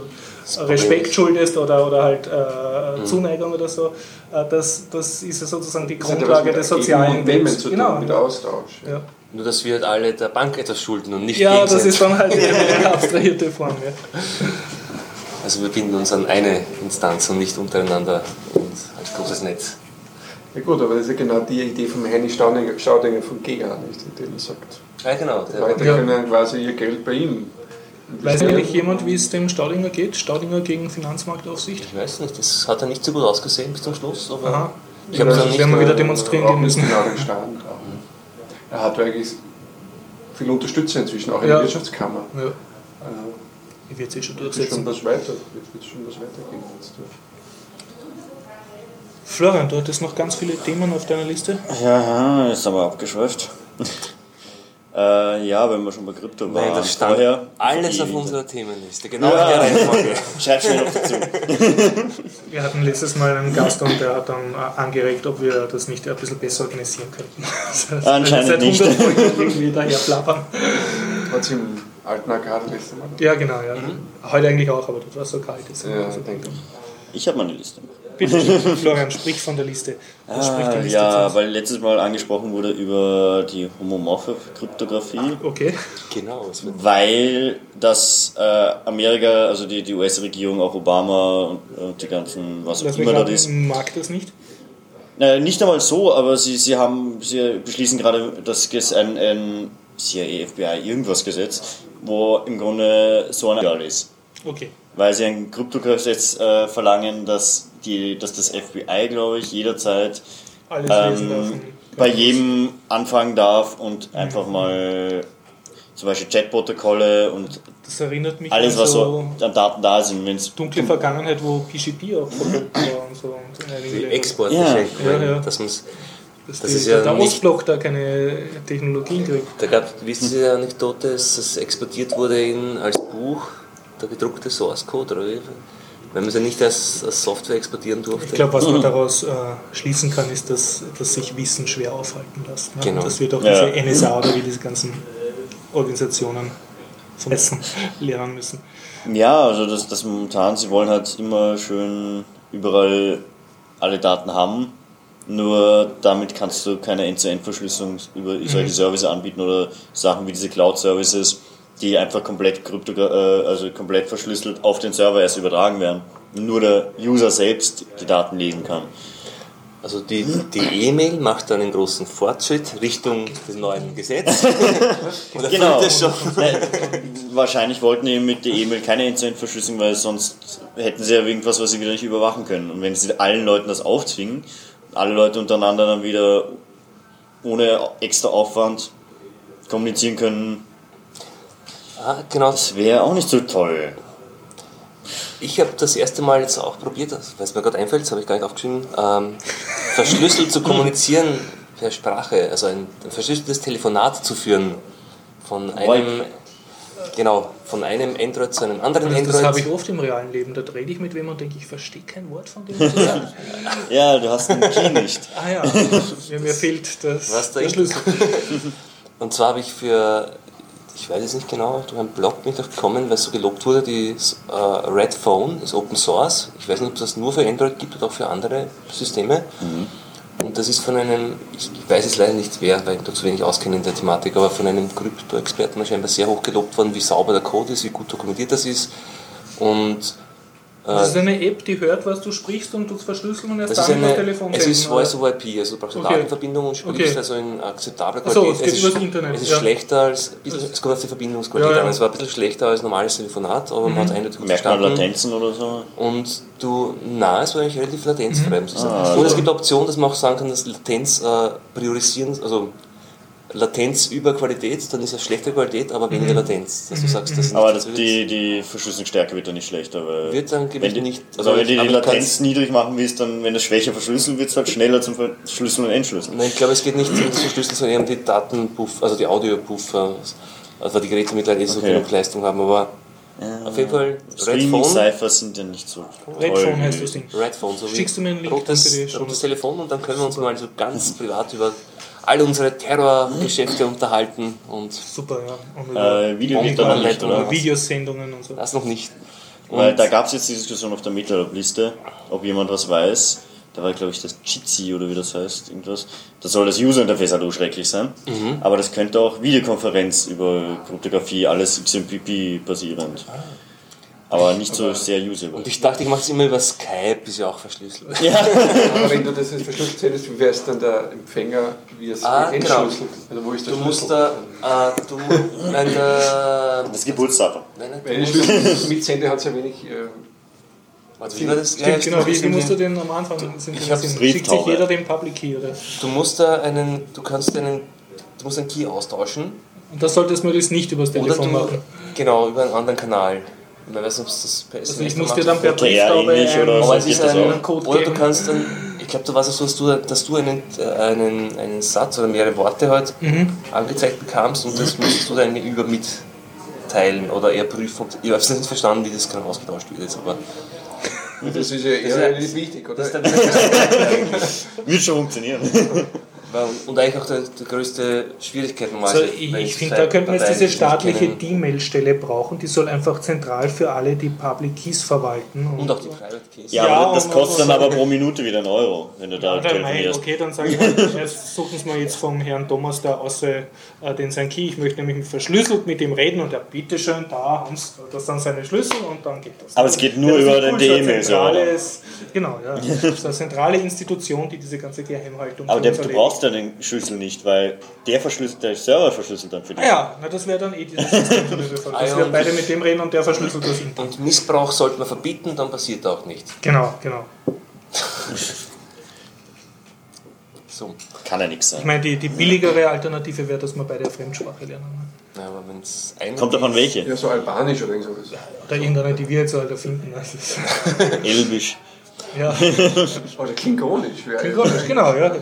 A: Respekt schuldest oder, oder halt
D: Mhm.
A: äh, Zuneigung oder so, äh, das, das ist ja sozusagen die
D: ja
A: Grundlage des sozialen Lebens.
D: zu tun,
A: Genau.
D: mit Austausch.
A: Ja,
C: Nur, dass wir halt alle der Bank etwas schulden und nicht
A: ja das ist dann halt eine abstrahierte Form. Ja.
C: Also wir binden uns an eine Instanz und nicht untereinander und als großes Netz.
D: Ja gut, aber das ist ja genau die Idee von Henny Staudinger, Staudinger von GEA, nicht, indem er sagt,
C: Ja, genau.
D: die Leute
A: Ja.
D: können quasi ihr Geld bei ihm
A: Weiß eigentlich jemand, wie es dem Staudinger geht? Staudinger gegen Finanzmarktaufsicht?
C: ich weiß nicht, das hat ja nicht so gut ausgesehen bis zum Schluss, aber
A: Aha.
C: ich habe dann nicht
A: werden wir wieder
C: äh,
A: demonstrieren gehen müssen.
D: genau den Stand. aber Er hat eigentlich viel Unterstützer inzwischen, auch in
A: Ja.
D: der Wirtschaftskammer.
A: Ja, ich werde es eh schon
D: wird schon
A: durchsetzen.
D: was weiter, wird, wird schon was weitergehen.
A: Florian, du hattest noch ganz viele Themen auf deiner Liste.
B: Ja, ist aber abgeschweift. äh, ja, wenn wir schon bei Krypto waren.
C: Nein, das stand
B: vorher,
C: alles auf unserer Themenliste, genau
B: Ja.
C: in der Reihenfolge.
B: Schreib's mir noch dazu.
A: Wir hatten letztes Mal einen Gast und der hat dann äh, angeregt, ob wir das nicht ein bisschen besser organisieren könnten. Das heißt,
B: Anscheinend
A: seit
B: nicht.
A: 100 Folgen irgendwie daher plappern.
D: Im alten Arcade letzte Mal.
A: Ja, genau, ja. Heute eigentlich auch, aber das war so kalt.
D: Ja,
A: Also,
D: denke ich.
B: Ich habe meine Liste.
A: Bitte, Florian, sprich von der Liste.
B: Ah,
A: Liste
B: ja,
A: zu?
B: weil letztes Mal angesprochen wurde über die homomorphe Kryptographie.
A: Okay.
C: Genau,
B: Weil das äh, Amerika, also die, die US-Regierung, auch Obama und, und die ganzen, was auch immer dort
A: raten,
B: ist,
A: mag das nicht.
B: Äh, nicht einmal so, aber sie, sie haben, sie beschließen gerade das ein, ein CIA, FBI, irgendwas Gesetz, wo im Grunde so ein Legal ist.
A: Okay.
B: Weil sie ein Kryptogesetz äh, verlangen, dass, die, dass das FBI, glaube ich, jederzeit ähm, bei jedem anfangen darf und einfach mal zum Beispiel Chatprotokolle und
A: Das erinnert mich
B: alles, was
A: so
B: so an Daten da sind. Wenn's
A: dunkle Vergangenheit, wo PGP auch verboten war und so. Und.
C: Exportbeschränkungen,
A: Ja, ja.
C: dass man's,
A: Dass
C: das
A: die,
C: ist ja
A: der
C: nicht-
A: Ostblock da keine Technologien kriegt.
C: da gab wissen Sie die Anekdote, dass das exportiert wurde in, als Buch, der gedruckte Source Code, oder wie? Wenn man es ja nicht als, als Software exportieren durfte.
A: Ich glaube, was man daraus äh, schließen kann, ist, dass, dass sich Wissen schwer aufhalten lässt. Ne?
C: Genau.
A: Dass wir doch
B: Ja.
A: diese NSA oder wie diese ganzen Organisationen vom Essen lernen müssen.
B: Ja, also das, das momentan, sie wollen halt immer schön überall alle Daten haben. Nur damit kannst du keine End-zu-End-Verschlüsselung über solche Services anbieten oder Sachen wie diese Cloud-Services, die einfach komplett krypto, äh, also komplett verschlüsselt auf den Server erst übertragen werden. Nur der User selbst die Daten lesen kann.
C: Also die die E-Mail macht einen großen Fortschritt Richtung des neuen Gesetzes.
B: Genau. Nein, Wahrscheinlich wollten die mit der E-Mail keine End-zu-End-Verschlüsselung, weil sonst hätten sie ja irgendwas, was sie wieder nicht überwachen können. Und wenn sie allen Leuten das aufzwingen, alle Leute untereinander dann wieder ohne extra Aufwand kommunizieren können,
C: Ah, genau.
B: das wäre auch nicht so toll.
C: Ich habe das erste Mal jetzt auch probiert, weil es mir gerade einfällt, das habe ich gar nicht aufgeschrieben, ähm, verschlüsselt zu kommunizieren per Sprache, also ein, ein verschlüsseltes Telefonat zu führen von einem, genau, von einem Android zu einem anderen
A: Also das habe
C: Android.
A: ich oft im realen Leben. Da rede ich mit wem und denke, ich verstehe kein Wort von dem.
B: Ja, du hast einen Key nicht.
A: ah ja, mir, mir fehlt das, der? Schlüssel.
C: Und zwar habe ich für, ich weiß es nicht genau, durch einen Blog bin ich gekommen, weil es so gelobt wurde, die äh, Red Phone ist Open Source. Ich weiß nicht, ob es das nur für Android gibt oder auch für andere Systeme. Und das ist von einem, ich weiß es leider nicht wer, weil ich da zu wenig auskenne in der Thematik, aber von einem Krypto-Experten scheinbar sehr hoch gelobt worden, wie sauber der Code ist, wie gut dokumentiert das ist. Und
A: Das ist eine App, die hört, was du sprichst und tut verschlüsseln und erst
C: das
A: dann über
C: eine,
A: Telefon
C: es ist? Voice over IP, also du brauchst eine
A: Okay.
C: Datenverbindung und sprichst
A: Okay.
C: also in akzeptabler
A: Ach so,
C: Qualität.
A: es geht
C: ist,
A: Internet,
C: Es ist
A: ja.
C: schlechter als, bisschen- es kommt auf die Verbindungsqualität
A: Ja, ja.
C: an. Es war ein bisschen schlechter als normales Telefonat, aber man hat eindeutig gut
B: Merkt man. Latenzen oder so?
C: Und du, na, es war eigentlich relativ latenzfrei, muss ich sagen.
B: Ah,
C: und es gibt eine Option, dass man auch sagen kann, dass Latenz äh, priorisieren, also Latenz über Qualität, dann ist es schlechte Qualität, aber weniger Latenz. Dass du sagst, das ist
B: Aber
C: nicht
B: das, die, die Verschlüsselungsstärke wird dann nicht schlechter. Weil
C: Wird dann
B: wenn
C: gewiss
B: die,
C: nicht-
B: Also, wenn du die Latenz niedrig machen willst, dann, wenn das schwächer verschlüsselt wird, es halt schneller zum Verschlüsseln und Entschlüsseln.
C: Nein, ich glaube, es geht nicht um das Verschlüsseln, sondern eher um die Datenpuff, also die Audiopuffer, also weil die Geräte mittlerweile eh so
B: Okay.
C: genug Leistung haben, aber auf jeden Fall Red
B: Streaming
C: Phone,
B: Cyphers sind ja nicht so
A: Red
B: toll.
A: Phone
B: wie-
A: heißt das Ding.
C: Red Phone, so wie
A: Schickst du mir einen Link
C: rotes,
A: dann für die
C: rotes? Telefon und dann können wir uns mal so ganz privat über all unsere Terrorgeschäfte unterhalten und
A: Super, ja. Und
B: Äh, Video liegt da noch nicht, oder?
A: Videosendungen und so.
C: das noch nicht.
B: Weil
C: Und
B: da gab es jetzt die Diskussion auf der Meetup-Liste, ob jemand was weiß. Da war, glaube ich, das Jitsi oder wie das heißt, irgendwas. Da soll das User-Interface halt schrecklich sein.
C: Mhm.
B: Aber das könnte auch Videokonferenz über Kryptographie, alles XMPP basierend. Aber nicht so sehr usable.
C: Und ich dachte, ich mache es immer über Skype, ist ja auch verschlüsselt.
D: Aber wenn du das jetzt verschlüsselt hättest, wie wäre es dann der Empfänger, wie es
C: Ah, genau.
D: entschlüsselt? Also wo ist der
C: Du musst da, äh, du, nein, der,
B: Das Geburtsdatum.
C: nein, nein,
D: Schlüssel mitsende hat ja wenig. Äh,
C: warte, wie war das?
A: Stimmt, genau, wie, wie musst du den am Anfang sind
C: Ich hab's
A: Schickt sich jeder den Public Key, oder?
C: Du musst da einen, du kannst einen, du musst einen Key austauschen
A: Und das solltest du möglichst nicht übers
C: oder
A: Telefon
C: du,
A: machen.
C: genau, über einen anderen Kanal. Ich weiß nicht, ob es das per
A: Also
C: SMS
A: ich muss dir dann per
B: ja,
A: Brieftaube
B: ähnlich oder.
C: Aber es ist
B: das
C: ein,
A: einen Code
C: oder du kannst dann, ich glaube, da war es so, dass du, dass du einen, einen, einen Satz oder mehrere Worte halt
A: Mhm.
C: angezeigt bekamst und das musst du dann über mitteilen oder eher prüfen. Ich habe es nicht verstanden, wie das genau ausgetauscht wird jetzt, aber
D: das ist ja eher
C: ist ja-
D: relativ wichtig, oder?
C: das
B: Wird schon funktionieren.
C: Weil- Und eigentlich auch der, die größte Schwierigkeit normalerweise.
A: Also ich, ich finde, da könnte man jetzt diese staatliche. D-Mail-Stelle brauchen, die soll einfach zentral für alle die Public Keys verwalten.
C: Und auch die Private Keys.
B: Ja,
A: Ja,
B: aber das
A: und-
B: kostet
A: und-
B: dann aber pro Minute wieder einen Euro, wenn du da
A: nein,
B: telefonierst.
A: okay, dann sage ich, halt, erst suchen Sie mal jetzt vom Herrn Thomas da aus äh, den sein Key. Ich möchte nämlich verschlüsselt mit ihm reden und er bitteschön, da haben Sie das dann seine Schlüssel und dann geht das.
B: Aber es geht nur über den D-Mail, oder?
A: Genau, ja. Das ist eine zentrale Institution, die diese ganze Geheimhaltung
B: Aber du
A: erledigt.
B: Brauchst ja den Schlüssel nicht, weil der verschlüsselt, der Server verschlüsselt dann für dich.
A: Ah ja, na, das wäre dann eh dieses.
C: Ah
A: Dass
C: ja,
A: wir beide
C: ich-
A: mit dem reden und der verschlüsselt das intern.
C: Und Missbrauch sollte man verbieten, dann passiert auch nichts.
A: Genau, genau.
C: So.
B: Kann ja nichts
A: Ich
B: sein.
A: meine, die, die billigere Alternative wäre, dass wir beide eine Fremdsprache lernen.
C: Ja, aber wenn es ein
B: Kommt davon welche?
D: Ja, so albanisch oder irgend sowas.
A: Oder irgendeine, die wir jetzt halt erfinden.
B: Elbisch.
A: Ja,
D: Oder klingonisch. wäre-
A: Klingonisch, genau, ja.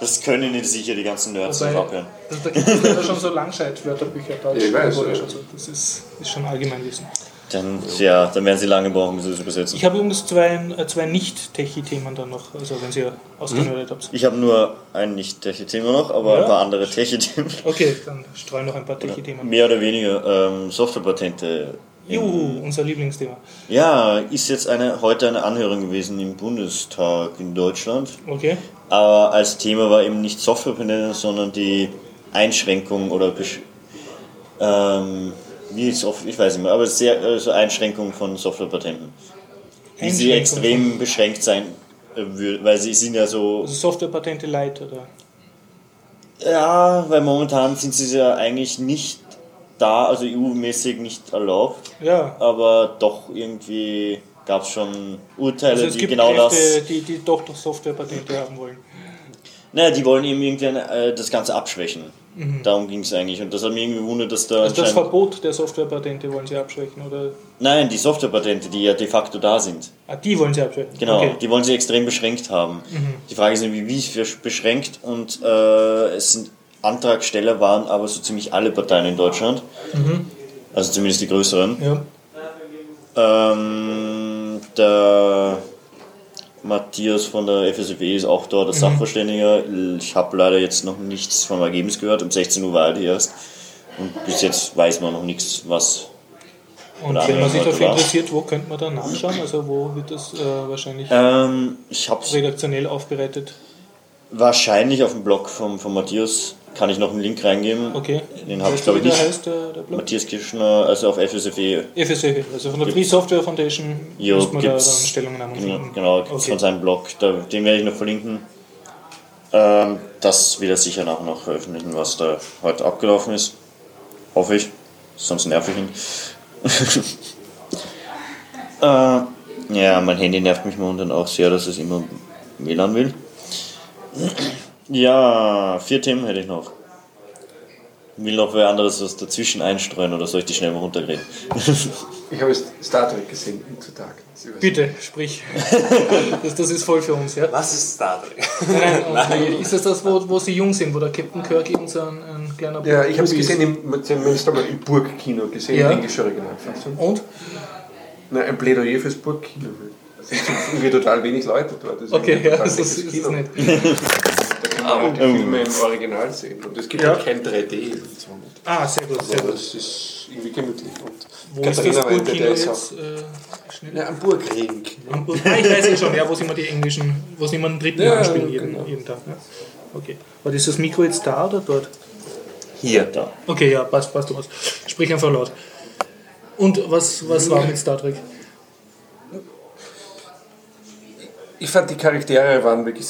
B: Das können die sicher, die ganzen Nerds noch
A: Wobei,
B: abhören.
A: das, da gibt es leider schon so Langscheid-Wörterbücher, Deutsch,
D: Ja, ich weiß,
A: Klingonisch
D: ja.
A: und so. Das ist, ist schon Allgemeinwissen.
B: Dann, ja, dann werden sie lange brauchen, bis sie das übersetzen.
A: Ich habe übrigens zwei, äh, zwei Nicht-Techie-Themen dann noch, also wenn Sie ausgenördet habt.
B: Ich habe nur ein nicht-Techie-Thema noch, aber
A: Ja?
B: ein paar andere Techie-Themen.
A: Okay, dann streuen noch ein paar Techie-Themen.
B: Mehr oder weniger ähm, Softwarepatente.
A: Juhu, unser Lieblingsthema.
B: Ja, ist jetzt eine, heute eine Anhörung gewesen im Bundestag in Deutschland.
A: Okay.
B: Aber als Thema war eben nicht Softwarepatente, sondern die Einschränkung oder Besch ähm, wie ist oft, ich weiß nicht mehr, aber sehr also Einschränkung von Softwarepatenten. Wie sie extrem beschränkt sein äh, würden, weil sie sind ja so
A: Also Softwarepatente light, oder?
B: Ja, weil momentan sind sie ja eigentlich nicht da, also EU-mäßig nicht erlaubt,
A: Ja.
B: aber doch irgendwie gab es schon Urteile,
A: Also es
B: die genau
A: Kräfte,
B: das.
A: die, die doch doch Softwarepatente haben wollen.
B: Naja, die wollen eben irgendwie äh, das Ganze abschwächen. Darum ging es eigentlich. Und das hat mich irgendwie gewundert, dass da
A: Mhm. Also das. Verbot der Softwarepatente wollen sie abschwächen, oder?
B: Nein, die Softwarepatente, die ja de facto da sind.
A: Ah, die wollen sie abschwächen.
B: Genau,
A: Okay. Mhm.
B: die wollen sie extrem beschränkt haben. Die Frage ist irgendwie, wie beschränkt und äh, es sind Antragsteller waren aber so ziemlich alle Parteien in Deutschland.
A: Mhm.
B: Also zumindest die größeren.
A: Ja.
B: Ähm, der Matthias von der FSFE ist auch dort,
A: Mhm.
B: der Sachverständiger. Ich habe leider jetzt noch nichts vom Ergebnis gehört. Um 16 Uhr war er die erst. Und bis jetzt weiß man noch nichts, was.
A: Und wenn man sich dafür interessiert, wo könnte man da nachschauen? Also wo wird das äh, wahrscheinlich
B: Ähm,
A: redaktionell aufbereitet?
B: wahrscheinlich auf dem Blog vom, von Matthias. Kann ich noch einen Link reingeben?
A: Okay.
B: Den habe ich glaube ich nicht.
A: heißt, der, der Blog?
B: Matthias Kirschner, also auf FSFE.
A: FSF, also von der Free Software Foundation
B: Jo,
A: muss man da dann Stellungnahmen
B: Genau,
A: finden.
B: genau gibt's
A: Okay.
B: von seinem Blog. Da, den werde ich noch verlinken. Ähm, das wird er sicher nachher noch veröffentlichen, was da heute abgelaufen ist. Hoffe ich. Sonst nerv ich ihn. äh, ja, mein Handy nervt mich momentan auch sehr, dass es immer WLAN will. Ja, vier Themen hätte ich noch. Will noch wer anderes was dazwischen einstreuen oder soll ich die schnell mal runterreden?
D: Ich habe Star Trek gesehen im Tag.
A: Bitte, sprich. das, das ist voll für uns, ja?
C: Was ist Star Trek?
A: Nein, nein, Ist das das, wo, wo sie jung sind, wo der Captain Kirk irgend so ein, ein kleiner
D: Ja, ich habe es
A: ist?
D: gesehen im, im Burgkino gesehen,
A: Ja.
D: ja. englische Originalfassung.
A: Und?
D: Na, ein Plädoyer fürs Burgkino. Es sind irgendwie total wenig Leute dort. Das ist
A: Okay, ja, das ist, ist
D: Kino.
A: nett.
D: Man halt die Filme im Original sehen. Und es gibt
A: Ja.
D: halt kein 3D und so.
A: Ah, sehr gut, sehr
D: Aber
A: gut.
D: das ist irgendwie gemütlich. Und
A: Wo ist das
D: meinte, der ist
A: jetzt?
D: auch.
A: Äh.
D: Ja, am Burgring.
A: Am Burg- Ah, ich weiß eh schon, ja, wo sie immer die englischen, wo sie immer einen dritten
D: Ja,
A: anspielen jeden,
D: genau.
A: jeden Tag. Ne? Okay. Aber ist das Mikro jetzt da oder dort?
C: Hier.
B: Da.
A: Okay, ja, passt, passt, Thomas. Sprich einfach laut. Und was, was war mit Star Trek?
D: Ich fand, die Charaktere waren wirklich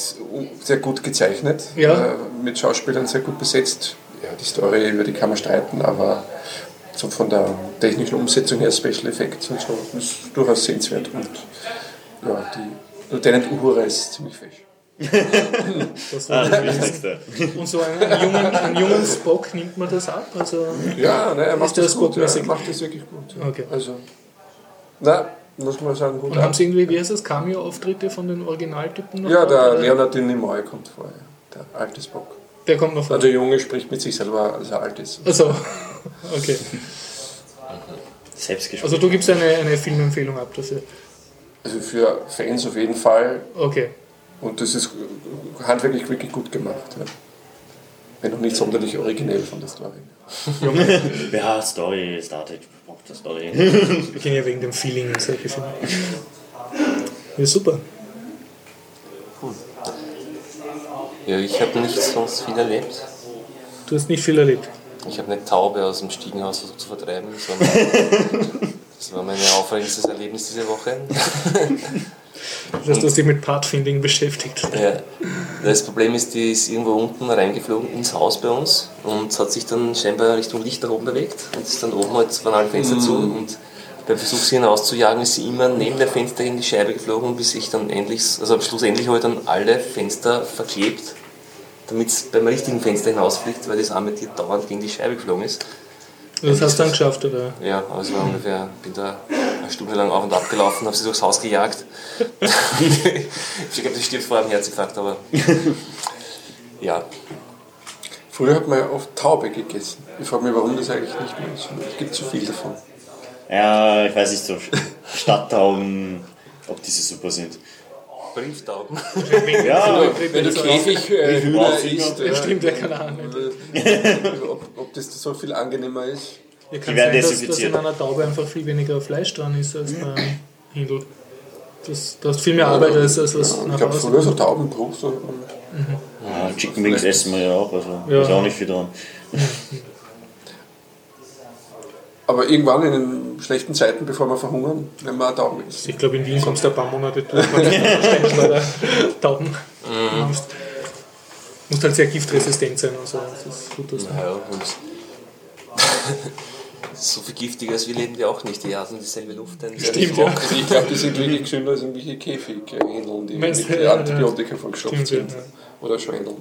D: sehr gut gezeichnet.
A: Ja.
D: Äh, mit Schauspielern sehr gut besetzt. Ja, die Story, über die kann man streiten, aber so von der technischen Umsetzung her, Special Effects und so, ist durchaus sehenswert. Und ja, die Lieutenant Uhura ist ziemlich fesch.
A: Das
B: Ah,
A: war
B: das Wichtigste.
A: Und so einen, jungen, einen jungen Spock nimmt man das ab? Also,
D: Ja, ne, er macht
A: der
D: das gut. Ja, er macht das wirklich gut. Ja.
A: Okay.
D: Also, na, muss man sagen, gut
A: und haben sie irgendwie, wie heißt das, Cameo-Auftritte von den Originaltypen noch?
D: Ja, der? Leonard Nimoy kommt vor, ja. der alte Spock.
A: Der kommt noch vor.
D: Also der Junge spricht mit sich selber, als er alt ist.
A: Also, okay.
B: Selbst
A: Also du gibst eine, eine Filmempfehlung ab dafür.
D: Also für Fans auf jeden Fall.
A: Okay.
D: Und das ist handwerklich wirklich gut gemacht. Ja. Wenn auch nicht sonderlich originell von der Story.
B: Ja, Story, Star Trek braucht eine Story.
A: Wir gehen ja wegen dem Feeling in solche Filme. Ja, super.
C: Ja, ich habe nicht sonst viel erlebt.
A: Du hast nicht viel erlebt.
C: Ich habe eine Taube aus dem Stiegenhaus versucht zu vertreiben. Das war, mein, das war mein aufregendstes Erlebnis diese Woche.
A: Das heißt, du hast dich mit Pathfinding beschäftigt.
C: Ja. Das Problem ist, die ist irgendwo unten reingeflogen ins Haus bei uns und hat sich dann scheinbar Richtung Licht nach oben bewegt und ist dann oben halt waren alle Fenster zu und beim Versuch sie hinauszujagen ist sie immer neben der Fenster gegen die Scheibe geflogen, bis ich dann endlich, also schlussendlich habe ich dann alle Fenster verklebt, damit es beim richtigen Fenster hinausfliegt, weil das arme Tier dauernd gegen die Scheibe geflogen ist.
A: Das hast du dann geschafft, oder?
C: Ja, aber es war ungefähr, bin da eine Stunde lang auf und ab gelaufen, habe sie durchs Haus gejagt. ich glaube, das stirbt vor einem Herzinfarkt, aber ja,
D: Früher hat man ja oft Taube gegessen. Ich frage mich, warum das eigentlich nicht mehr ist. Es gibt zu viel davon.
B: Ja, ich weiß nicht, so Stadttauben, ob diese super sind.
C: Brieftauben.
B: Ja,
D: Wenn du Käfig äh, Hühner isst,
A: stimmt, ja, keine Ahnung.
D: ob, ob das so viel angenehmer ist.
A: Ja, kann
B: Die werden
A: sein, dass, dass
B: desinfiziert.
A: in einer Taube einfach viel weniger Fleisch dran ist als beim Hindel. Das, du hast viel mehr Arbeit als, als was
D: Ich
A: nach
D: glaube,
A: Hause
D: früher so Taubenbruch. So,
B: ja, Chicken Wings essen wir ja auch, also
A: Ja.
B: ist auch nicht viel dran.
D: aber irgendwann in den schlechten Zeiten, bevor wir verhungern, wenn man Tauben isst.
A: Ich glaube, in Wien kommst du ein paar Monate durch, weil du ständig bei der Tauben
C: Mhm.
A: musst. musst halt sehr giftresistent sein. Also das ist gut, dass du
C: Ja, und so viel giftiger als wir leben wir auch nicht. Die atmen dieselbe Luft. ein.
A: Stimmt, ja.
D: Also ich glaube, die sind wirklich gesünder als irgendwelche Käfighändeln, die
A: Meinst
D: mit?
A: Ja,
D: Antibiotika
A: ja.
D: vollgestopft sind.
A: ja.
D: Oder Schweindeln.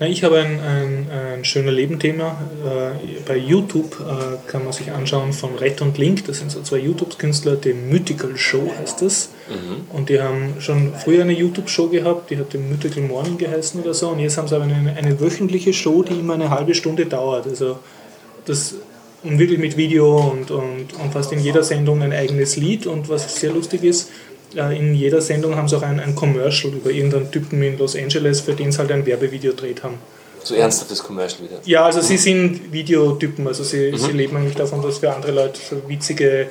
A: Na, ich habe ein, ein, ein schöner Leben-Thema. Äh, bei YouTube äh, kann man sich anschauen von Red und Link. Das sind so zwei YouTube-Künstler, die Mythical Show heißt das. Und die haben schon früher eine YouTube-Show gehabt, die hat den Mythical Morning geheißen oder so. Und jetzt haben sie aber eine, eine wöchentliche Show, die immer eine halbe Stunde dauert. Also das und wirklich mit Video und, und, und fast in jeder Sendung ein eigenes Lied. Und was sehr lustig ist, in jeder Sendung haben sie auch ein, ein Commercial über irgendeinen Typen in Los Angeles, für den sie halt ein Werbevideo gedreht haben.
C: So ernsthaftes Commercial wieder.
A: Ja, also sie sind Videotypen, also sie, sie leben eigentlich davon, dass für andere Leute so witzige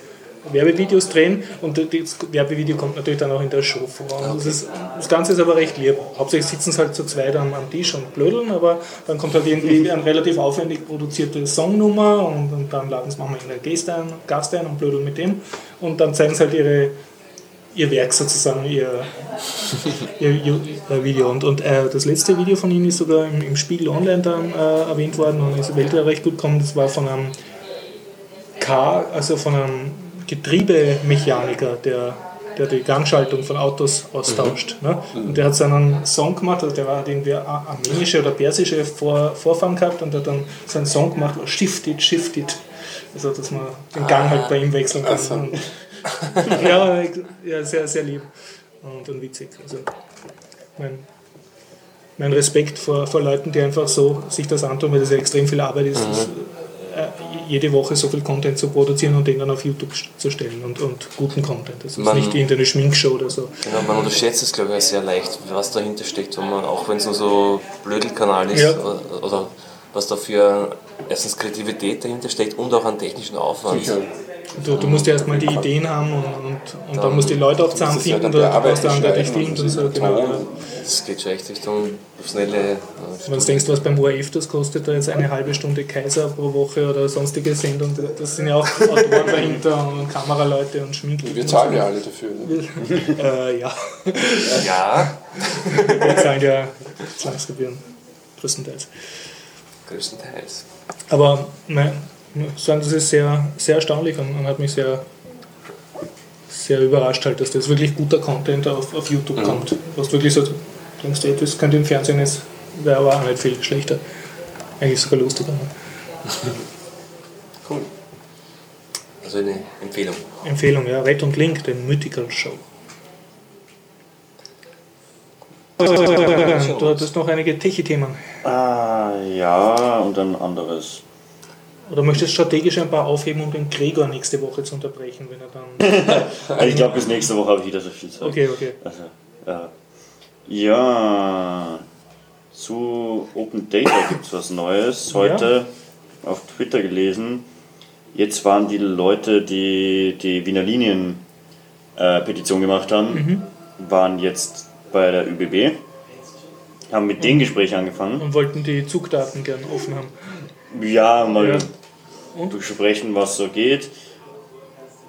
A: Werbevideos drehen und das Werbevideo kommt natürlich dann auch in der Show vor. Und das, ist, das Ganze ist aber recht lieb. Hauptsächlich sitzen sie halt zu zweit am, am Tisch und blödeln, aber dann kommt halt irgendwie eine relativ aufwendig produzierte Songnummer und, und dann laden sie manchmal einen Gast ein, Gast ein und blödeln mit dem und dann zeigen sie halt ihre ihr Werk sozusagen, ihr, ihr, ihr äh, Video. Und, und äh, das letzte Video von ihnen ist sogar im, im Spiegel Online dann äh, erwähnt worden und ist weltweit recht gut gekommen. Das war von einem Car, also von einem Getriebemechaniker, der, der die Gangschaltung von Autos austauscht. Ne? Und der hat so einen Song gemacht, also der war, hat irgendwie armenische oder persische Vor, Vorfahren gehabt und hat dann so einen Song gemacht, Shift it, Shift it. Also, dass man den Gang halt bei ihm wechseln kann.
D: so.
A: Ja, ja, sehr, sehr lieb und, und witzig. Also mein, mein Respekt vor, vor Leuten, die einfach so sich das antun, weil das ja extrem viel Arbeit ist, das, äh, jede Woche so viel Content zu produzieren und den dann auf YouTube zu stellen und, und guten Content. Das ist
C: Man-
A: nicht irgendeine Schminkshow oder so.
C: Genau, man unterschätzt es, glaube ich, sehr leicht, was dahinter steckt, wenn man, auch wenn es nur so Blödelkanal ist
A: Ja.
C: oder, oder was da für erstens Kreativität dahinter steckt und auch an technischen Aufwand.
D: Sicher.
A: Du, du musst ja erstmal die Ideen haben und, und, und dann musst du die Leute auch
D: ist ja
A: zusammenfinden
D: dann
A: du brauchst einen, der filmt
D: und
A: so. Genau.
C: Das geht schon echt Richtung professionelle. äh,
A: Wenn du denkst, was beim ORF das kostet, da jetzt eine halbe Stunde Kaiser pro Woche oder sonstige Sendung, das sind ja auch Autoren dahinter und Kameraleute und Schminken.
D: Wir zahlen ja alle dafür. Ne?
A: Äh, ja,
C: Ja,
A: wir zahlen ja Zwangsgebühren, größtenteils.
C: größtenteils.
A: Aber nein, muss sagen, das ist sehr, sehr erstaunlich und, und hat mich sehr, sehr überrascht, halt, dass das wirklich guter Content auf, auf YouTube kommt. Was wirklich so, denkst du, das könnte im Fernsehen jetzt, wäre aber auch nicht viel schlechter. Eigentlich sogar lustiger. Ne?
C: Cool. Also eine Empfehlung.
A: Empfehlung, ja, Red und Link, den Mythical Show. Du hattest noch einige Techie-Themen.
B: Ah, ja, und ein anderes.
A: Oder möchtest du strategisch ein paar aufheben, um den Gregor nächste Woche zu unterbrechen, wenn er dann.
B: ich glaube, bis nächste Woche habe ich wieder so viel Zeit.
A: Okay, okay.
B: Also, ja. ja, zu Open Data gibt es was Neues. Heute auf Twitter gelesen. Jetzt waren die Leute, die die Wiener Linien äh, Petition gemacht haben, waren jetzt bei der ÜBB, haben mit dem Gespräch angefangen.
A: Und wollten die Zugdaten gern offen haben.
B: Ja, mal
A: Ja. Und?
B: besprechen, was so geht.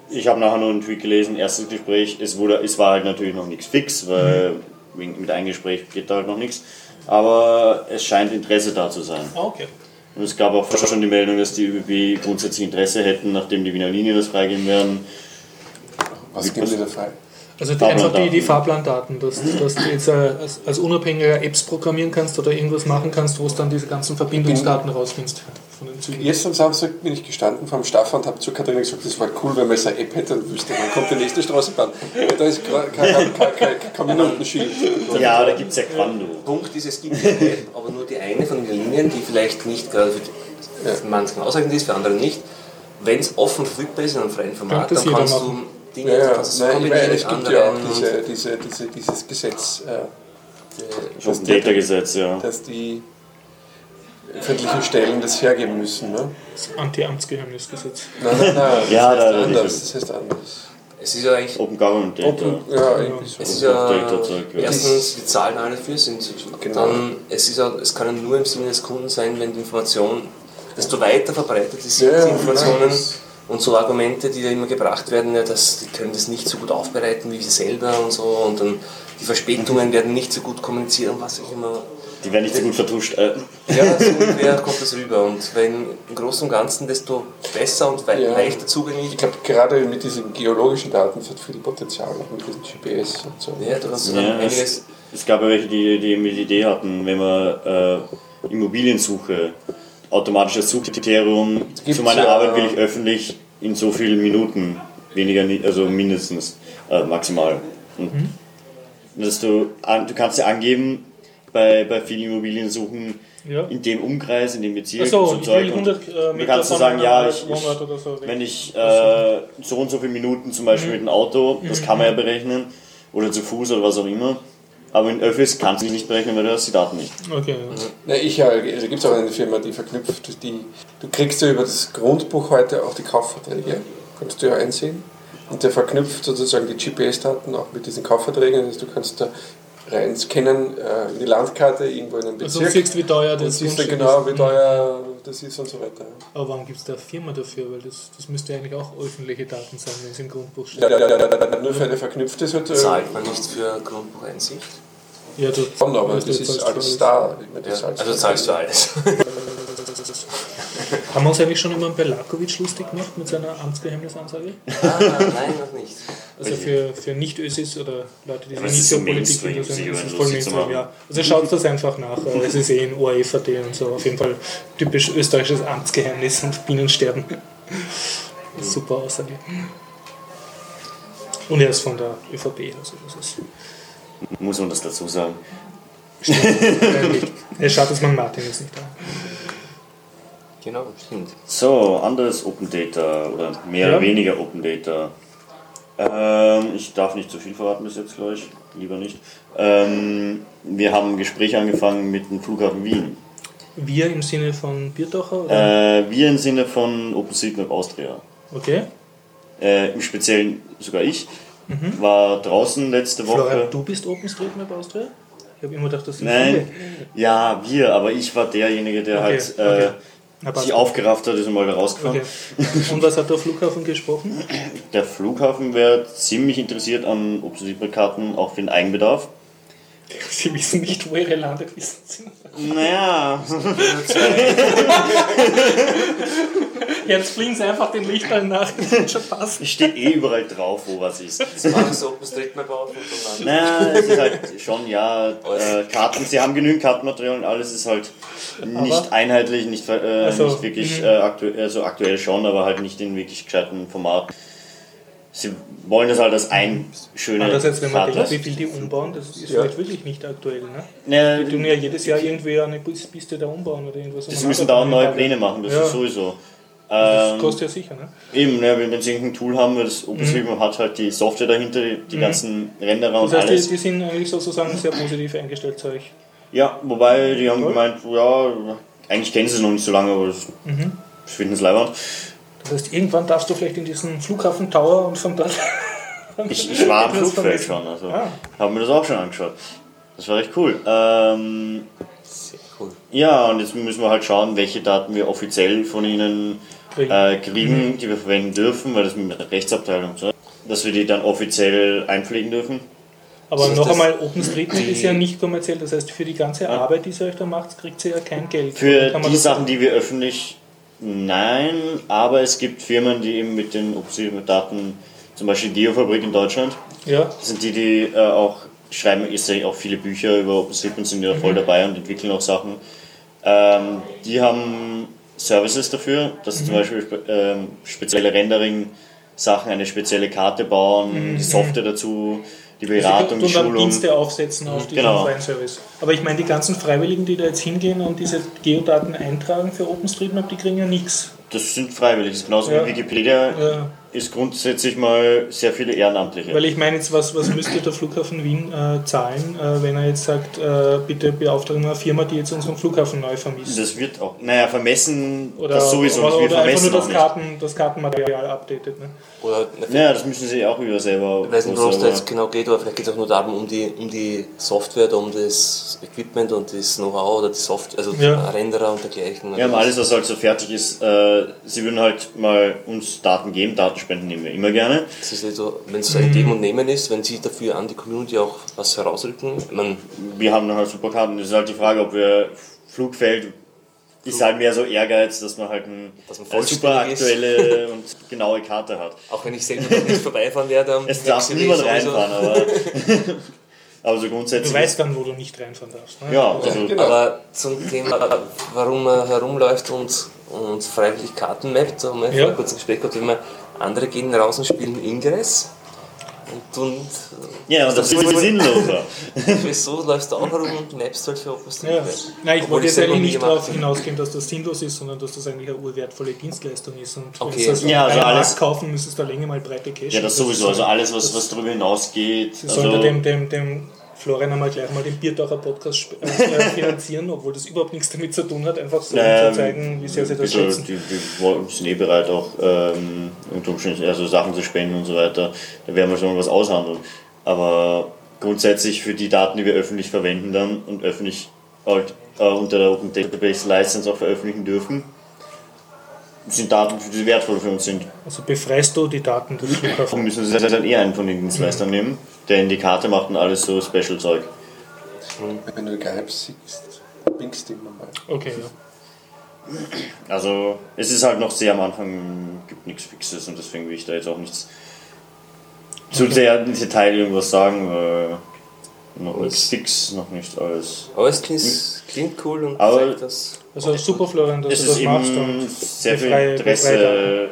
B: Ich habe nachher nur einen Tweet gelesen, erstes Gespräch, es, wurde, es war halt natürlich noch nichts fix, weil wegen, mit einem Gespräch geht da halt noch nichts. Aber es scheint Interesse da zu sein.
A: Ah, okay.
B: Und es gab auch schon die Meldung, dass die ÖBB grundsätzlich Interesse hätten, nachdem die Wiener Linien das freigeben werden.
D: Was geben die da frei?
A: Also die, einfach die, die Fahrplandaten, dass, dass du jetzt äh, als, als unabhängiger Apps programmieren kannst oder irgendwas machen kannst, wo es dann diese ganzen Verbindungsdaten rausfindest von den Zügen.
D: Jetzt am Samstag bin ich gestanden vor dem Staffer und habe zu Katharina gesagt, das war cool, wenn man so eine App hätte und wüsste, wann kommt die nächste Straßenbahn. Da ist kein, kein, Minutenschild.
B: Ja, da gibt es ja Quando.
C: Punkt ist, es gibt eine App, aber nur die eine von den Linien, die vielleicht nicht gerade für, manchen ausreichend ist, für andere nicht. Wenn es offen verfügbar ist in einem freien Format, dann kannst
A: machen.
C: du Dinge,
D: Ja,
C: du
D: ja,
C: kannst es
D: nein, ich
C: kombinieren
D: meine, es gibt ja auch diese, diese, diese, dieses Gesetz, äh,
B: Das Open Data Gesetz, ja.
D: dass die öffentlichen Stellen das hergeben müssen. Ne?
A: Das Anti-Amtsgeheimnisgesetz.
D: Nein, nein, nein, das
B: Ja,
D: heißt
B: da-
D: anders. Das heißt anders.
C: es ist ja eigentlich
B: Open Government Data.
D: Open, ja, irgendwie so.
C: Es ist ja,
B: Data Zeug, ja.
C: erstens, wir zahlen alle dafür, sind,
D: Genau.
C: dann, es, ist ja, es kann ja nur im Sinne des Kunden sein, wenn die Information, desto weiter verbreitet ist,
D: Ja,
C: die
D: ja,
C: Informationen
D: nein, das-
C: und so Argumente, die da immer gebracht werden, ja, dass die können das nicht so gut aufbereiten wie wir selber und so und dann die Verspätungen werden nicht so gut kommuniziert und was auch immer.
B: Die werden nicht so gut vertuscht. Äh,
C: Ja, so ungefähr kommt das rüber und wenn im Großen und Ganzen desto besser und
D: Ja.
C: leichter zugänglich
D: Ich glaube, gerade mit diesen geologischen Daten hat viel Potenzial, auch mit diesen GPS und so.
C: ja, du kannst
B: Ja, es,
C: einiges
B: es gab ja welche, die, die eben die Idee hatten, wenn man äh, Immobiliensuche, automatisches Suchkriterium,
D: gibt's
B: zu meiner
D: ja-
B: Arbeit will ich öffentlich in so vielen Minuten, weniger, ni- also mindestens, äh, maximal. Und dass du, an, du kannst ja angeben, bei, bei vielen Immobiliensuchen,
A: Ja.
B: in dem Umkreis, in dem Bezirk,
A: Achso,
B: so
A: ich
B: Zeug.
A: will
B: und
A: 100 äh,
B: du
A: Meter
B: kannst du sagen, ja, ich, ich
A: oder so
B: wenn ich äh, so und so viele Minuten zum Beispiel mit dem Auto, das kann man ja berechnen, oder zu Fuß oder was auch immer, aber in Öffis kannst du nicht berechnen, weil du hast die Daten nicht.
A: Okay, ja.
D: Na, ich, ja, also gibt es auch eine Firma, die verknüpft, die, du kriegst ja über das Grundbuch heute auch die Kaufverträge, kannst du ja einsehen. Und der verknüpft sozusagen die GPS-Daten auch mit diesen Kaufverträgen. Das heißt, du kannst da rein scannen äh, in die Landkarte irgendwo in einem
A: Also
D: Bezirk.
A: du siehst, wie teuer
D: und
A: das
D: siehst
A: Grundstück
D: genau, wie teuer das ist und so weiter.
A: Aber warum gibt es da eine Firma dafür? Weil das, das müsste eigentlich auch öffentliche Daten sein, wenn es im Grundbuch steht.
D: Ja, ja, ja, ja, nur für eine verknüpfte ist halt, äh,
C: zahlt man nicht für Grundbucheinsicht.
A: Ja, du,
D: schon, aber
A: du,
D: das
A: du
D: ist alles da.
C: Ja, also
D: du.
C: zahlst du alles.
A: Haben wir uns eigentlich schon über den Belakovic lustig gemacht mit seiner Amtsgeheimnisansage?
C: ah, nein, noch nicht.
A: Also für, für Nicht-Ösis oder Leute, die
B: es
A: nicht
B: ist
A: so Politik interessieren,
B: über
A: ist
B: ihn
A: voll Mainstream, ja. Also schaut das einfach nach. äh, Es ist eh in ORFAT und so. Auf jeden Fall typisch österreichisches Amtsgeheimnis und Bienensterben. Super Aussage. Und er ist von der ÖVP, also das ist
B: Muss man das dazu sagen.
A: eigentlich. Es schade, dass man Martin jetzt nicht da.
C: Genau, stimmt.
B: So, anderes Open Data oder mehr
A: Ja.
B: oder weniger Open Data. Ähm, ich darf nicht zu viel verraten bis jetzt gleich, lieber nicht. Ähm, wir haben ein Gespräch angefangen mit dem Flughafen Wien.
A: Wir im Sinne von Bierdacher? Oder?
B: Äh, wir im Sinne von OpenStreetMap Austria.
A: Okay.
B: Äh, Im Speziellen sogar ich. War draußen letzte Woche.
A: Florian, du bist OpenStreetMap Austria? Ich habe immer gedacht, das sind
B: Nein, ja, wir, aber ich war derjenige, der
A: Okay,
B: halt äh,
A: okay.
B: Sich aufgerafft hat, ist mal da rausgefahren.
A: Okay. Und was hat der Flughafen gesprochen?
B: Der Flughafen wäre ziemlich interessiert an OpenStreetMap-Karten, auch für den Eigenbedarf.
A: Sie wissen nicht, wo ihre Landepisten sind.
B: Naja,
A: Jetzt fliegen sie einfach den Lichtern nach, das wird schon passen.
B: es steht eh überall drauf, wo was ist.
C: Machen so OpenStreetMap auf und dann
B: Naja, es ist halt schon, ja, äh, Karten, sie haben genügend Kartenmaterial und alles ist halt nicht einheitlich, nicht, äh,
A: Also,
B: nicht wirklich
A: mhm.
B: äh, aktuell, also aktuell schon, aber halt nicht in wirklich gescheiten Format. Sie wollen das halt als ein schöne
A: Andererseits, wenn man
B: Karte.
A: denkt, wie viel die umbauen, das ist
D: Ja.
A: vielleicht wirklich nicht aktuell. Ne?
B: Ja,
A: Die tun ja jedes Jahr irgendwie eine Piste da umbauen oder irgendwas.
B: Sie müssen dauernd neue Pläne machen, das
A: Ja.
B: ist sowieso.
A: Das
B: Ähm,
A: kostet ja sicher, ne?
B: eben, ne, wenn sie irgendein Tool haben, weil das OpenStreetMap hat halt die Software dahinter, die, die ganzen Renderer und
A: Das heißt,
B: alles.
A: die, die sind eigentlich sozusagen sehr positiv eingestellt zu euch.
B: Ja, wobei die haben gemeint, ja, eigentlich kennen sie es noch nicht so lange, aber das
A: Mhm.
B: finden es leibend.
A: Das heißt, irgendwann darfst du vielleicht in diesen Flughafen Tower und von dort.
B: Ich, ich war am Flugfeld schon, also
A: Ah.
B: habe mir das auch schon angeschaut. Das war recht cool. Ähm,
C: Sehr cool.
B: Ja, und jetzt müssen wir halt schauen, welche Daten wir offiziell von ihnen
A: Kriegen.
B: äh, kriegen, die wir verwenden dürfen, weil das mit der Rechtsabteilung so, dass wir die dann offiziell einpflegen dürfen.
A: Aber
C: ist
A: noch einmal, OpenStreetMap ist ja nicht kommerziell, das heißt, für die ganze Arbeit, die ihr euch da macht, kriegt ihr ja kein Geld.
B: Für die Sachen, die wir öffentlich, nein, aber es gibt Firmen, die eben mit den Daten, zum Beispiel Geofabrik in Deutschland,
A: Ja,
B: Das sind die, die äh, auch schreiben ist ja auch viele Bücher über OpenStreetMap, sind ja voll dabei und entwickeln auch Sachen. Ähm, die haben Services dafür, dass sie zum Beispiel ähm, spezielle Rendering-Sachen, eine spezielle Karte bauen, die Software dazu, die Beratung, die
A: und dann
B: Schulung.
A: Dienste aufsetzen auf diesen
B: Genau.
A: freien Service. Aber ich meine, die ganzen Freiwilligen, die da jetzt hingehen und diese Geodaten eintragen für OpenStreetMap, die kriegen ja nichts.
B: Das sind freiwillig, das ist genauso
A: Ja.
B: wie Wikipedia.
A: Ja.
B: Ist grundsätzlich mal sehr viele Ehrenamtliche.
A: Weil ich meine jetzt, was, was müsste der Flughafen Wien äh, zahlen, äh, wenn er jetzt sagt, äh, bitte beauftragen wir eine Firma, die jetzt unseren Flughafen neu vermisst?
B: das wird auch, naja, vermessen,
A: Oder,
B: das sowieso
A: oder,
B: nicht, wir
A: oder einfach
B: vermessen
A: nur
B: auch
A: das,
B: nicht.
A: Karten, das Kartenmaterial updatet. Ne?
C: Oder
B: Naja, das müssen sie auch wieder selber.
C: Ich weiß nicht, worum es da jetzt genau geht, aber vielleicht geht es auch nur darum, um die, um die Software, da um das Equipment und das Know-how oder die Software, also
A: Ja.
C: Renderer und dergleichen.
B: Ja, alles, was halt so fertig ist, äh, sie würden halt mal uns Daten geben, Datenspenden nehmen wir immer gerne.
C: Das ist also, wenn es so ein Geben und Nehmen ist, wenn sie dafür an die Community auch was herausrücken, meine,
B: Wir haben dann halt super Karten. Das ist halt die Frage, ob wir Flugfeld ist halt mehr so Ehrgeiz, dass man halt ein,
C: Dass man
B: eine super aktuelle und genaue Karte hat.
C: auch wenn ich selber noch nicht vorbeifahren werde,
B: Es darf niemand reinfahren, aber, aber so
A: Du
B: grundsätzlich.
A: weißt dann, wo du nicht reinfahren darfst. Ne?
B: ja, also,
D: Genau.
C: Aber zum Thema, warum man herumläuft und, und freiwillig Karten mappt, da haben wir
A: Ja.
C: vorher kurz ein Gespräch gehabt, wenn man andere gehen raus und spielen Ingress und, und
B: ja, und das ist sinnloser.
C: wieso läufst du auch herum und mappst halt für
A: Ja.
C: OpenStreetMap?
A: Nein, ich
C: Obwohl
A: wollte jetzt eigentlich nicht darauf hinausgehen, dass das sinnlos ist, sondern dass das eigentlich eine urwertvolle Dienstleistung ist. Und
C: Okay.
A: wenn du das
B: Ja, also alles-
A: Markt kaufen, müsstest du da länger mal breite Cash.
B: Ja, das sowieso. Also alles, was, was darüber hinausgeht.
A: Sie sollte
B: Also,
A: dem, dem, dem Florian einmal gleich mal den Biertaucher Podcast äh, finanzieren, obwohl das überhaupt nichts damit zu tun hat, einfach so
B: Ähm,
A: zu zeigen, wie sehr sie das schätzen.
B: die, die sind eh bereit, auch ähm, also Sachen zu spenden und so weiter. Da werden wir schon was aushandeln. Aber grundsätzlich für die Daten, die wir öffentlich verwenden dann und öffentlich halt, äh, unter der Open Database License auch veröffentlichen dürfen, sind Daten, die wertvoll für uns sind.
A: Also befreist du die Daten des
B: Dann
A: Flughafens.
B: müssen sie dann eher einen von den Dienstleistern nehmen, der in die Karte macht und alles so Special-Zeug.
D: Wenn du geheim siehst, winkst du immer mal.
A: Okay, ja.
B: Also es ist halt noch sehr am Anfang, gibt nichts Fixes und deswegen will ich da jetzt auch nichts zu sehr im Detail irgendwas sagen. Weil noch nichts fix, noch nicht alles.
C: Aber es klingt, klingt cool und
B: Aber-
C: zeigt das.
A: Also super, Florian, dass
B: Es
A: du
B: ist
A: das machst.
B: eben
A: Und
B: sehr viel Interesse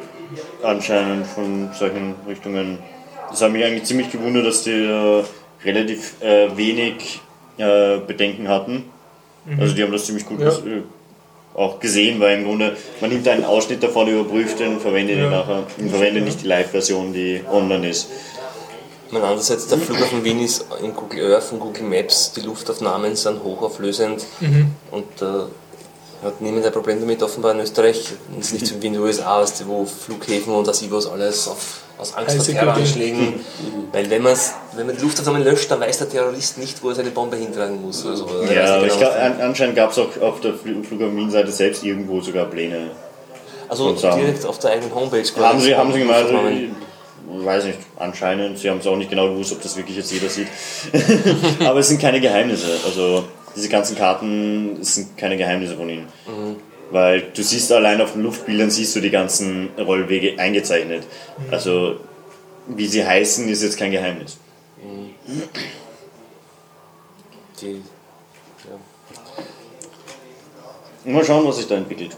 B: anscheinend von solchen Richtungen. Das hat mich eigentlich ziemlich gewundert, dass die äh, relativ äh, wenig äh, Bedenken hatten. Also die haben das ziemlich gut
A: Ja.
B: ges- äh, auch gesehen, weil im Grunde man nimmt einen Ausschnitt davon, überprüft den, verwendet
A: Ja.
B: ihn nachher und verwendet nicht die Live-Version, die online ist.
C: Meine, andererseits, der Flughafen Wien ist in Google Earth und Google Maps, die Luftaufnahmen sind hochauflösend und äh, hat niemand ein Problem damit, offenbar in Österreich. Es ist nicht so wie in den USA, wo Flughäfen und Asivos alles auf, aus Angst vor Terroranschlägen. Weil wenn, man's, wenn man die Luftaufnahmen löscht, dann weiß der Terrorist nicht, wo er seine Bombe hintragen muss. Also,
B: Ja, aber ich
C: genau,
B: glaub, an, anscheinend gab es auch auf der Fl- Flughafen Wien-Seite selbst irgendwo sogar Pläne.
C: also direkt auf der eigenen Homepage.
B: Haben sie, haben sie gemeint, weiß nicht, anscheinend, sie haben es auch nicht genau gewusst, ob das wirklich jetzt jeder sieht. Aber es sind keine Geheimnisse. Also diese ganzen Karten sind keine Geheimnisse von ihnen. Weil du siehst allein auf den Luftbildern siehst du die ganzen Rollwege eingezeichnet. Also wie sie heißen, ist jetzt kein Geheimnis.
C: Die,
B: Mal schauen, was sich da entwickelt.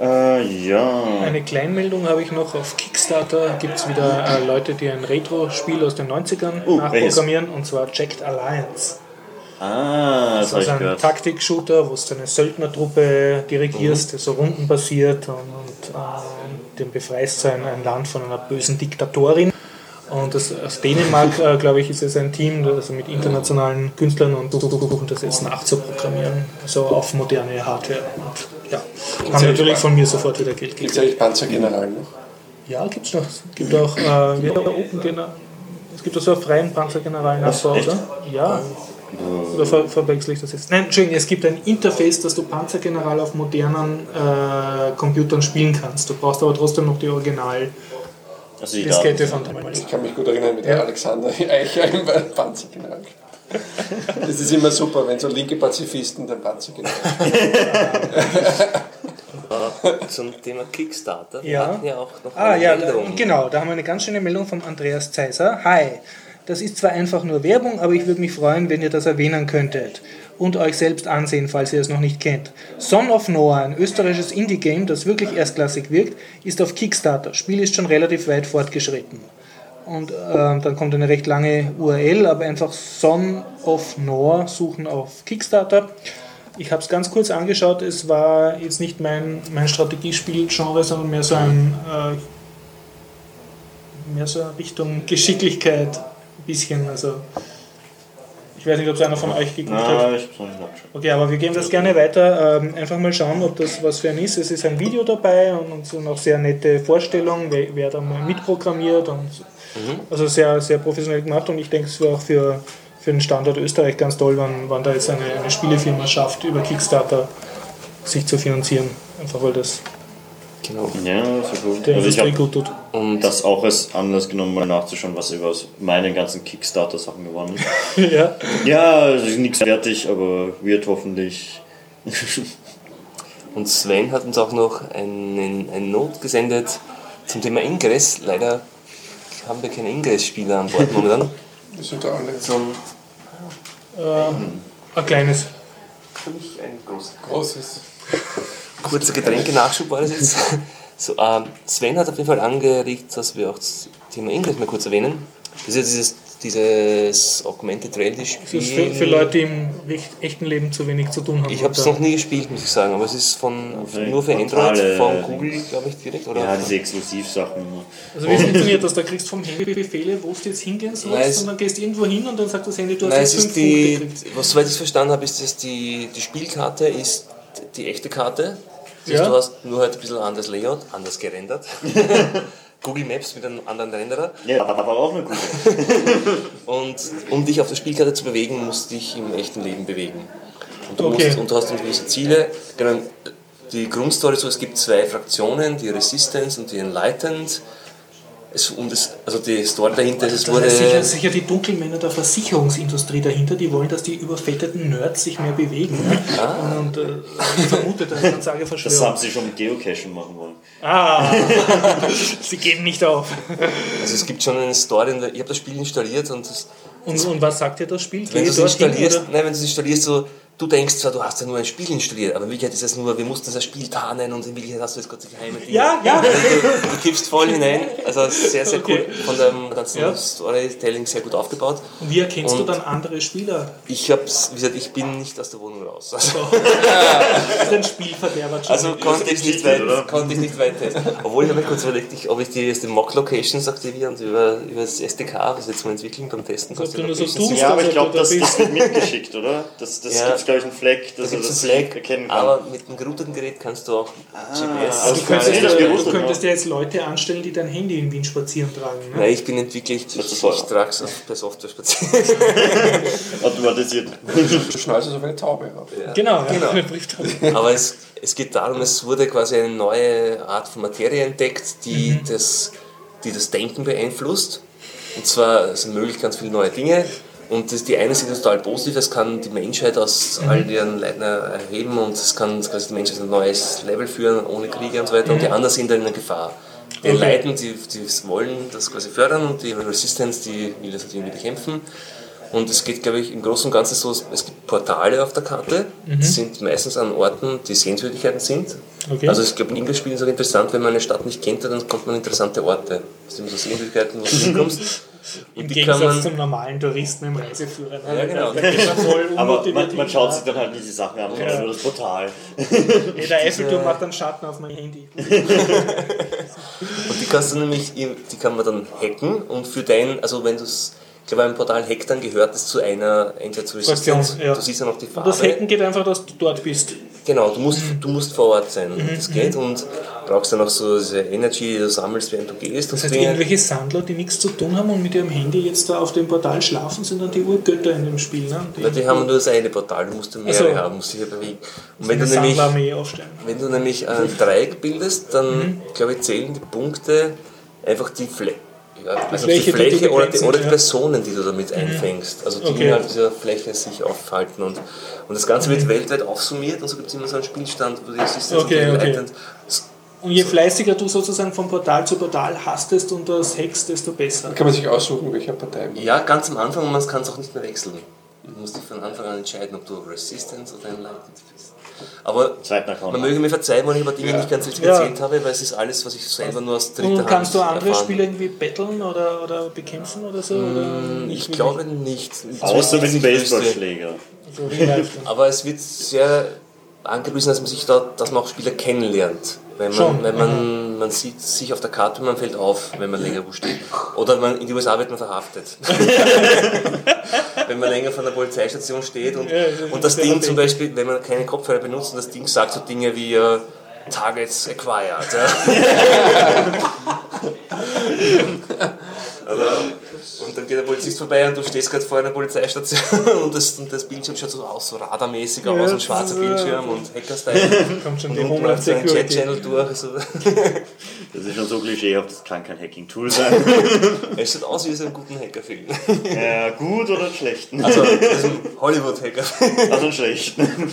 B: Äh, ja.
A: Eine Kleinmeldung habe ich noch. Auf Kickstarter gibt es wieder äh, Leute, die ein Retro-Spiel aus den 90ern
B: Uh,
A: nachprogrammieren, und zwar Checked Alliance.
B: Ah, das
A: Also
B: ich
A: ein. Taktik-Shooter, wo du eine Söldnertruppe dirigierst, die so rundenbasiert und, und äh, dem befreist sein ein Land von einer bösen Diktatorin. Und das, aus Dänemark, äh, glaube ich, ist es ein Team, das also mit internationalen Künstlern und versuchen das jetzt nachzuprogrammieren, so auf moderne Hardware. Und, ja, haben natürlich von mir sofort wieder Geld
D: Gibt
A: gekriegt.
D: es eigentlich Panzergeneral noch?
A: Ja, gibt es noch. Es gibt auch äh, wie Open General. Es gibt auch so einen freien Panzergeneral-Nachbau,
B: echt?
A: oder? Ja. Oder ver verwechsel ich das jetzt? Nein, Entschuldigung, es gibt ein Interface, dass du Panzergeneral auf modernen äh, Computern spielen kannst. Du brauchst aber trotzdem noch die Original-Diskette
B: Also die Daten.
A: von damals.
D: Ich kann mich gut erinnern, mit der Alexander Eicher im Panzergeneral. Das ist immer super, wenn so linke Pazifisten den Panzergeneral.
C: Zum Thema Kickstarter. Wir
A: Ja.
C: hatten ja auch noch
A: Ah
C: eine
A: ja, da,
C: Meldung.
A: genau, da haben wir eine ganz schöne Meldung vom Andreas Zeiser. Hi, das ist zwar einfach nur Werbung, aber ich würde mich freuen, wenn ihr das erwähnen könntet und euch selbst ansehen, falls ihr es noch nicht kennt. Son of Noah, ein österreichisches Indie-Game, das wirklich erstklassig wirkt, ist auf Kickstarter. Spiel ist schon relativ weit fortgeschritten. Und ähm, dann kommt eine recht lange URL, aber einfach Son of Noah suchen auf Kickstarter. Ich habe es ganz kurz angeschaut, es war jetzt nicht mein, mein Strategiespiel-Genre, sondern mehr so ein äh, mehr so Richtung Geschicklichkeit ein bisschen. Also ich weiß nicht, ob es einer von euch geguckt hat.
B: Na, ich hab's noch nicht nachgeschaut.
A: Okay, aber wir geben das gerne weiter. Ähm, einfach mal schauen, ob das was für ein ist. Es ist ein Video dabei und, und so noch sehr nette Vorstellungen, wer, wer da mal mitprogrammiert und so. also sehr, sehr professionell gemacht und ich denke, es wäre auch für, für den Standort Österreich ganz toll, wenn, wenn da jetzt eine, eine Spielefirma schafft, über Kickstarter sich zu finanzieren. Einfach weil das
C: Genau.
B: Ja, sehr gut.
A: der
B: Also ich
A: gut tut.
C: Und
B: das auch als Anlass genommen, mal nachzuschauen, was über meinen ganzen Kickstarter-Sachen geworden ist.
A: ja.
B: ja, es ist nichts fertig, aber wird hoffentlich.
C: Und Sven hat uns auch noch einen, einen Not gesendet zum Thema Ingress. Leider haben wir keine Ingress-Spieler an Bord momentan.
D: Das sind da alle
C: Zum
A: Ein kleines.
C: für mich ein großes.
D: großes.
C: Kurzer Getränke-Nachschub war das jetzt. So, ähm, Sven hat auf jeden Fall angeregt, dass wir auch das Thema Ingress mal kurz erwähnen. Das ist ja dieses, dieses Augmented Reality
A: Das ist
C: Spiel.
A: für, für Leute, die im echt- echten Leben zu wenig zu tun haben.
C: Ich habe es noch nie gespielt, muss ich sagen, aber es ist von,
B: Okay.
C: nur für
B: Portale,
C: Android von
B: äh,
C: Google, glaube ich, direkt. Oder?
B: Ja, diese Exklusivsachen.
A: Also wie funktioniert das? Da kriegst du vom Handy Befehle, wo du jetzt hingehen sollst und dann gehst du irgendwo hin und dann sagt das Handy, du hast
C: Nein,
A: jetzt
C: es
A: fünf
C: ist die,
A: Punkte gekriegt.
C: was soweit ich es verstanden habe, ist, dass die, die Spielkarte ist die echte Karte. Das heißt,
A: Ja.
C: Du hast nur halt ein bisschen anderes Layout, anders gerendert. Google Maps mit einem anderen Renderer.
B: Ja, aber auch eine gute.
C: Und um dich auf der Spielkarte zu bewegen, musst du dich im echten Leben bewegen. Und du,
A: Okay.
C: musst, und du hast dann gewisse Ziele. Genau, die Grundstory ist so, es gibt zwei Fraktionen, die Resistance und die Enlightened. Es, und es, also die Story dahinter ist, es
A: Da
C: wurde...
A: sind sicher, sicher die Dunkelmänner der Versicherungsindustrie dahinter, die wollen, dass die überfetteten Nerds sich mehr bewegen. Ne? Und äh, ich vermute, da ist eine sage
B: Das haben
A: Verschwörung.
B: sie schon mit Geocachen machen wollen.
A: Ah, sie geben nicht auf.
C: Also es gibt schon eine Story, ich habe das Spiel installiert und das,
A: Und, und was sagt dir das Spiel?
C: wenn du es installierst, nein, wenn du es installierst, so, du denkst zwar, du hast ja nur ein Spiel installiert, aber in Wirklichkeit ist es nur, wir mussten das Spiel tarnen und in Wirklichkeit hast du jetzt Gott geheime Dinge.
A: Ja, ja.
C: Du, du kippst voll hinein, also sehr, sehr
A: Okay.
C: cool, von dem ganzen
A: Ja.
C: Storytelling sehr gut aufgebaut.
A: Und wie erkennst du
C: Und-
A: dann andere Spieler?
C: Ich hab's, wie gesagt, ich bin nicht aus der Wohnung raus. Also,
A: Das ist ein Spielverderber.
C: also konnte ich nicht weit,
B: oder?
C: konnte ich nicht weit testen. Obwohl ich habe mir kurz überlegt, ob ich die, die Mock-Locations aktiviere und über, über das SDK, was jetzt mal entwickeln beim Testen, kannst
A: du nur so tust,
B: Ja, aber
A: also
B: ich glaube,
A: du-
B: das,
A: du
B: das wird mitgeschickt, oder? Das, das
C: Ja.
B: gibt es, glaube ich, einen Fleck,
C: Da
B: dass
C: gibt es
B: das erkennen kann.
C: aber mit einem gerouteten Gerät kannst du auch GPS.
B: also
A: Du könntest,
B: gewusst,
A: du könntest
B: ja.
A: ja jetzt Leute anstellen, die dein Handy in Wien spazieren tragen. Ne?
C: Nein, ich bin Entwickler, ich, ich, ich trage es per Software spazieren.
B: Automatisiert.
D: Du schnallst es auf eine Taube auf.
A: Genau, ja.
C: Genau.
A: Eine Brieftaube.
C: Aber es, es geht darum, es wurde quasi eine neue Art von Materie entdeckt, die, das, die das Denken beeinflusst. Und zwar sind möglich ganz viele neue Dinge. Und das, die eine sind total positiv, es kann die Menschheit aus all ihren Leiden erheben und es kann quasi die Menschheit auf ein neues Level führen, ohne Kriege und so weiter. Und die anderen sind dann in der Gefahr. Die
A: Okay.
C: Leiden, die, die wollen das quasi fördern und die Resistance, die will das natürlich bekämpfen. Und es geht, glaube ich, im Großen und Ganzen so, es gibt Portale auf der Karte, die sind meistens an Orten, die Sehenswürdigkeiten sind.
A: Okay.
C: Also ich glaube, in Englisch-Spielen ist es auch interessant, wenn man eine Stadt nicht kennt, dann kommt man an interessante Orte. Das sind so Sehenswürdigkeiten, wo du hinkommst.
A: Im
C: die
A: Gegensatz
C: man-
A: zum normalen Touristen im Reiseführer. ne?
C: Ja, genau.
A: Da geht man voll
B: Aber man, man schaut sich dann halt nicht die Sachen an,
A: Ja.
B: nur das Portal.
A: Hey, der Eiffelturm macht dann Schatten auf mein Handy.
C: Und die kannst du nämlich, die kann man dann hacken und für dein, also wenn du es, ich glaube, beim Portal Hack, dann gehört es zu einer, entweder
A: Fraktion,
C: Resistance,
A: ja.
C: du siehst ja noch die
A: Und
C: Farbe.
A: das Hacken geht einfach, dass du dort bist.
C: Genau, du musst,
A: Mhm.
C: du musst vor Ort sein. Das geht und brauchst dann auch so diese Energy, die du sammelst, während du gehst.
A: Das heißt,
C: Dinge.
A: irgendwelche Sandler, die nichts zu tun haben und mit ihrem Handy jetzt da auf dem Portal schlafen, sind dann die Urgötter in dem Spiel. Ne? Die,
C: Na, die haben nur das eine Portal, du musst mehrere
A: Ach so.
C: haben, musst dich ja bewegen. Und wenn du, nämlich, wenn du nämlich ein Dreieck bildest, dann
A: Mhm.
C: glaube ich zählen die Punkte einfach die Fläche. Ja, also
A: Fläche,
C: die
A: die
C: Fläche
A: du
C: oder, die, oder die.
A: Mhm.
C: Personen, die du damit einfängst. Also die
A: Okay.
C: innerhalb dieser Fläche sich aufhalten. Und, und das Ganze wird weltweit aufsummiert und so gibt es immer so einen Spielstand, wo die Assistants
A: Okay,
C: und die
A: okay.
C: Leitend-
A: Und je fleißiger du sozusagen von Portal zu Portal hastest und das hackst, desto besser.
D: Kann man sich aussuchen, welcher Partei man
C: Ja, ganz am Anfang und man kann es auch nicht mehr wechseln. Du musst dich von Anfang an entscheiden, ob du Resistance oder Enlightened bist. Aber man möge mir verzeihen, wenn ich über Dinge
D: Ja.
C: nicht ganz richtig
A: Ja.
C: erzählt habe, weil es ist alles, was ich selber nur aus dritter
A: Und
C: Hand
A: kannst du andere
C: erfahren.
A: Spiele irgendwie battlen oder, oder bekämpfen oder so? oder nicht
C: Ich glaube nicht.
B: Außer mit dem. Baseballschläger.
C: Aber es wird sehr angepriesen, dass man sich da, dass man auch Spieler kennenlernt. Wenn man,
A: Schon,
C: wenn man, man sieht sich auf der Karte und man fällt auf, wenn man länger wo steht. Oder man, in die USA wird man verhaftet. wenn man länger von der Polizeistation steht und, und das Ding zum. Beispiel, wenn man keine Kopfhörer benutzt und das Ding sagt so Dinge wie äh, Targets acquired. Ja. Also, und dann geht der Polizist vorbei und du stehst gerade vor einer Polizeistation und das, und das Bildschirm schaut so aus, so radarmäßig aus,
A: Ja,
C: ein schwarzer
A: ist, äh,
C: Bildschirm und Hacker-Style.
A: Kommt schon
C: Und
A: die Homeland
C: so. Chat-Channel durch. Also,
B: Das ist schon so klischeehaft, das kann kein Hacking-Tool sein.
C: es sieht aus wie so ein guten Hackerfilm.
B: ja, gut oder einen schlechten?
C: Also, das ist ein Hollywood-Hacker.
B: Also einen schlechten.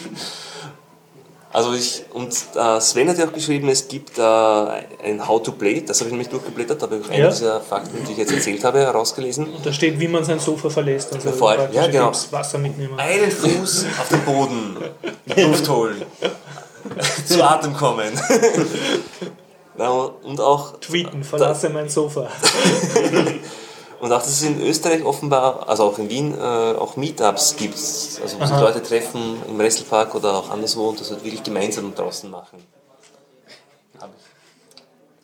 C: Also ich, und äh, Sven hat ja auch geschrieben, es gibt äh, ein How to Play, das habe ich nämlich durchgeblättert, da habe ich eine
A: Ja.
C: dieser Fakten, die ich jetzt erzählt habe, herausgelesen.
A: Und da steht, wie man sein Sofa verlässt. Also
C: vor allem- ja, genau.
A: Wasser mitnehmen.
C: Einen Fuß auf den Boden, Luft holen, zu Atem kommen. Und auch
A: Tweeten, verlasse mein Sofa.
C: Und auch, dass es in Österreich offenbar, also auch in Wien, äh, auch Meetups gibt, also wo sich. Leute treffen im Wrestelpark oder auch anderswo und das halt wirklich gemeinsam draußen machen.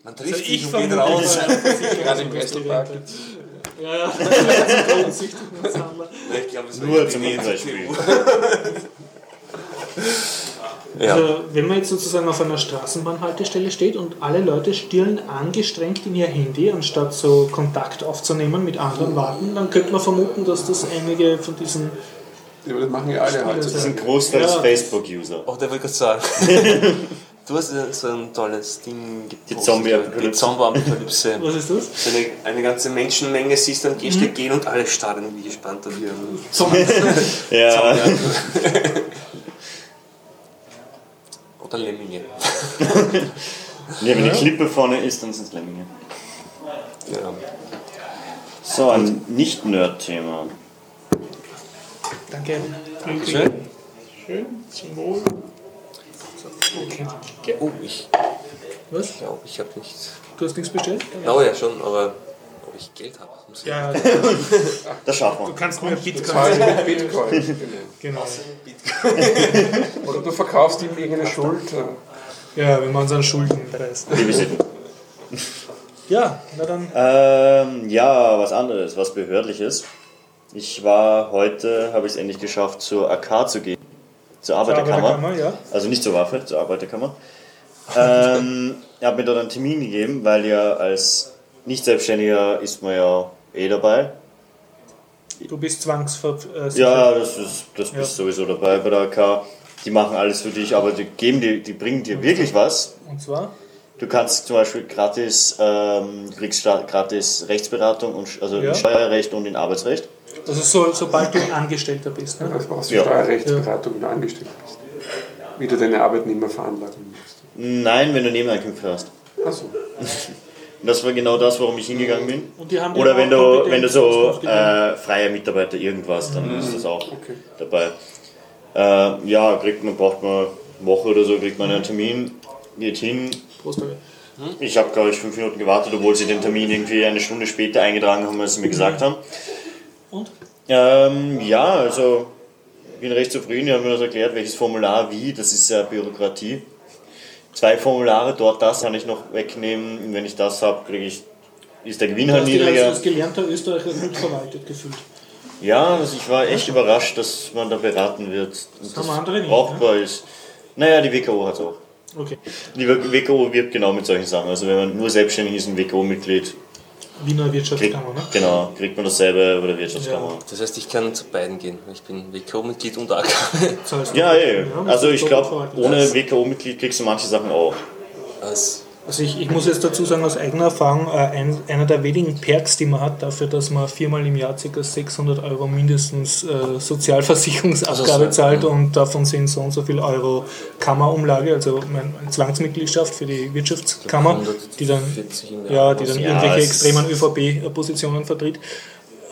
C: Man trifft
A: Also
C: sich
A: ich
C: und geht raus.
D: Gerade im Wrestelpark jetzt.
A: Ja, ja.
C: Ich glaube, es
B: Nur zum
C: die
B: Beispiel.
C: Ja.
A: Also, wenn man jetzt sozusagen auf einer Straßenbahnhaltestelle steht und alle Leute stirren angestrengt in ihr Handy, anstatt so Kontakt aufzunehmen mit anderen Wagen, dann könnte man vermuten, dass das einige von diesen.
D: Ja, das machen ja alle halt.
B: Das ist ein großteils
A: Ja.
B: Facebook-User.
C: Auch der wollte gerade sagen. Du hast so ein tolles Ding gepostet.
B: Zombie-Apokalypse.
C: Die Zombie-Apokalypse.
A: Was ist das?
C: So eine, eine ganze Menschenmenge siehst dann gehst du gehen und alle starren wie gespannt auf ihren
B: Ja,
C: Oder Lemminge.
B: ja, wenn die Klippe vorne ist, dann sind es Lemminge.
C: Ja.
B: So, ein Nicht-Nerd-Thema.
A: Danke.
C: Schön.
A: Schön. Zum Wohl. Okay.
C: Oh, ich
A: Was?
C: glaube, ich habe nicht.
A: Du hast nichts bestellt?
C: Oh ja, schon, aber ob ich Geld habe. ich-
A: Ja,
B: Das schaffen
A: du
B: wir.
A: kannst mir Bitcoin.
D: Mit Bitcoin. Genau.
A: Genau.
D: Oder du verkaufst ihm irgendeine Schuld. äh,
A: Ja, wenn man unseren Schuldenpreis.
B: Die Visiten.
A: Ja, na dann.
B: Ähm, ja, was anderes, was Behördliches. Ich war heute, habe ich es endlich geschafft, zur AK zu gehen. Zur Arbeiterkammer.
A: Arbeiterkammer, ja.
B: Also nicht zur Waffe, zur Arbeiterkammer. Ähm, er hat mir dort einen Termin gegeben, weil ja als Nicht-Selbstständiger ist man ja eh dabei.
A: Du bist zwangsversichert.
B: Ja, das, ist, das
A: Ja.
B: bist sowieso dabei bei der AK. Die machen alles für dich, aber die, geben dir, die bringen dir wirklich was.
A: Und zwar?
B: Du kannst zum Beispiel gratis, ähm, kriegst gratis Rechtsberatung, und, also
A: Ja.
B: in Steuerrecht und in Arbeitsrecht.
A: Also so, sobald du Angestellter bist. Ne?
D: Das brauchst du
B: Ja.
D: Steuerrechtsberatung, wenn du angestellt bist. Wie du deine Arbeitnehmer veranlagen musst.
B: Nein, wenn du Nebeneinkünfte hast.
D: Achso.
B: Und das war genau das, warum ich hingegangen bin.
A: Und die haben dir
B: Oder wenn du, wenn du so äh, freier Mitarbeiter irgendwas, dann ist das auch
D: Okay.
B: dabei. Äh, ja, kriegt man, braucht man eine Woche oder so, kriegt man einen Termin, geht hin.
A: Prost, danke.
B: Ich habe, glaube ich, fünf Minuten gewartet, obwohl sie den Termin irgendwie eine Stunde später eingetragen haben, als sie mir gesagt haben.
A: Und?
B: Ähm, ja, also ich bin recht zufrieden. Die haben mir das erklärt, welches Formular wie. Das ist ja Bürokratie. Zwei Formulare, dort das kann ich noch wegnehmen. Und wenn ich das habe, kriege ich, ist der Gewinn
A: Du
B: halt
A: hast dich
B: niedriger.
A: als gelernter Österreicher gut verwaltet gefühlt.
B: Ja, also ich war echt überrascht, dass man da beraten wird. Und
A: haben andere nicht,
B: brauchbar ist. Naja, die WKO hat es auch.
A: Okay.
B: Die WKO wirbt genau mit solchen Sachen. Also wenn man nur selbstständig ist, ein WKO-Mitglied,
A: Wiener
B: kriegt,
A: Wirtschaftskammer, ne?
B: genau, kriegt man dasselbe bei der Wirtschaftskammer.
C: Das heißt, ich kann zu beiden gehen. Ich bin WKO-Mitglied und AK.
B: Ja, eh.
A: musst
B: Also ich glaube, ohne WKO-Mitglied kriegst du manche Sachen auch.
C: Als
A: Also ich, ich muss jetzt dazu sagen, aus eigener Erfahrung, äh, ein, einer der wenigen Perks, die man hat, dafür, dass man viermal im Jahr ca. 600 Euro mindestens äh, Sozialversicherungsabgabe
C: so,
A: zahlt und davon sind so und so viel Euro Kammerumlage, also mein, eine Zwangsmitgliedschaft für die Wirtschaftskammer, die dann,
C: 140 im Jahr.
A: ja, die dann irgendwelche extremen ÖVP-Positionen vertritt.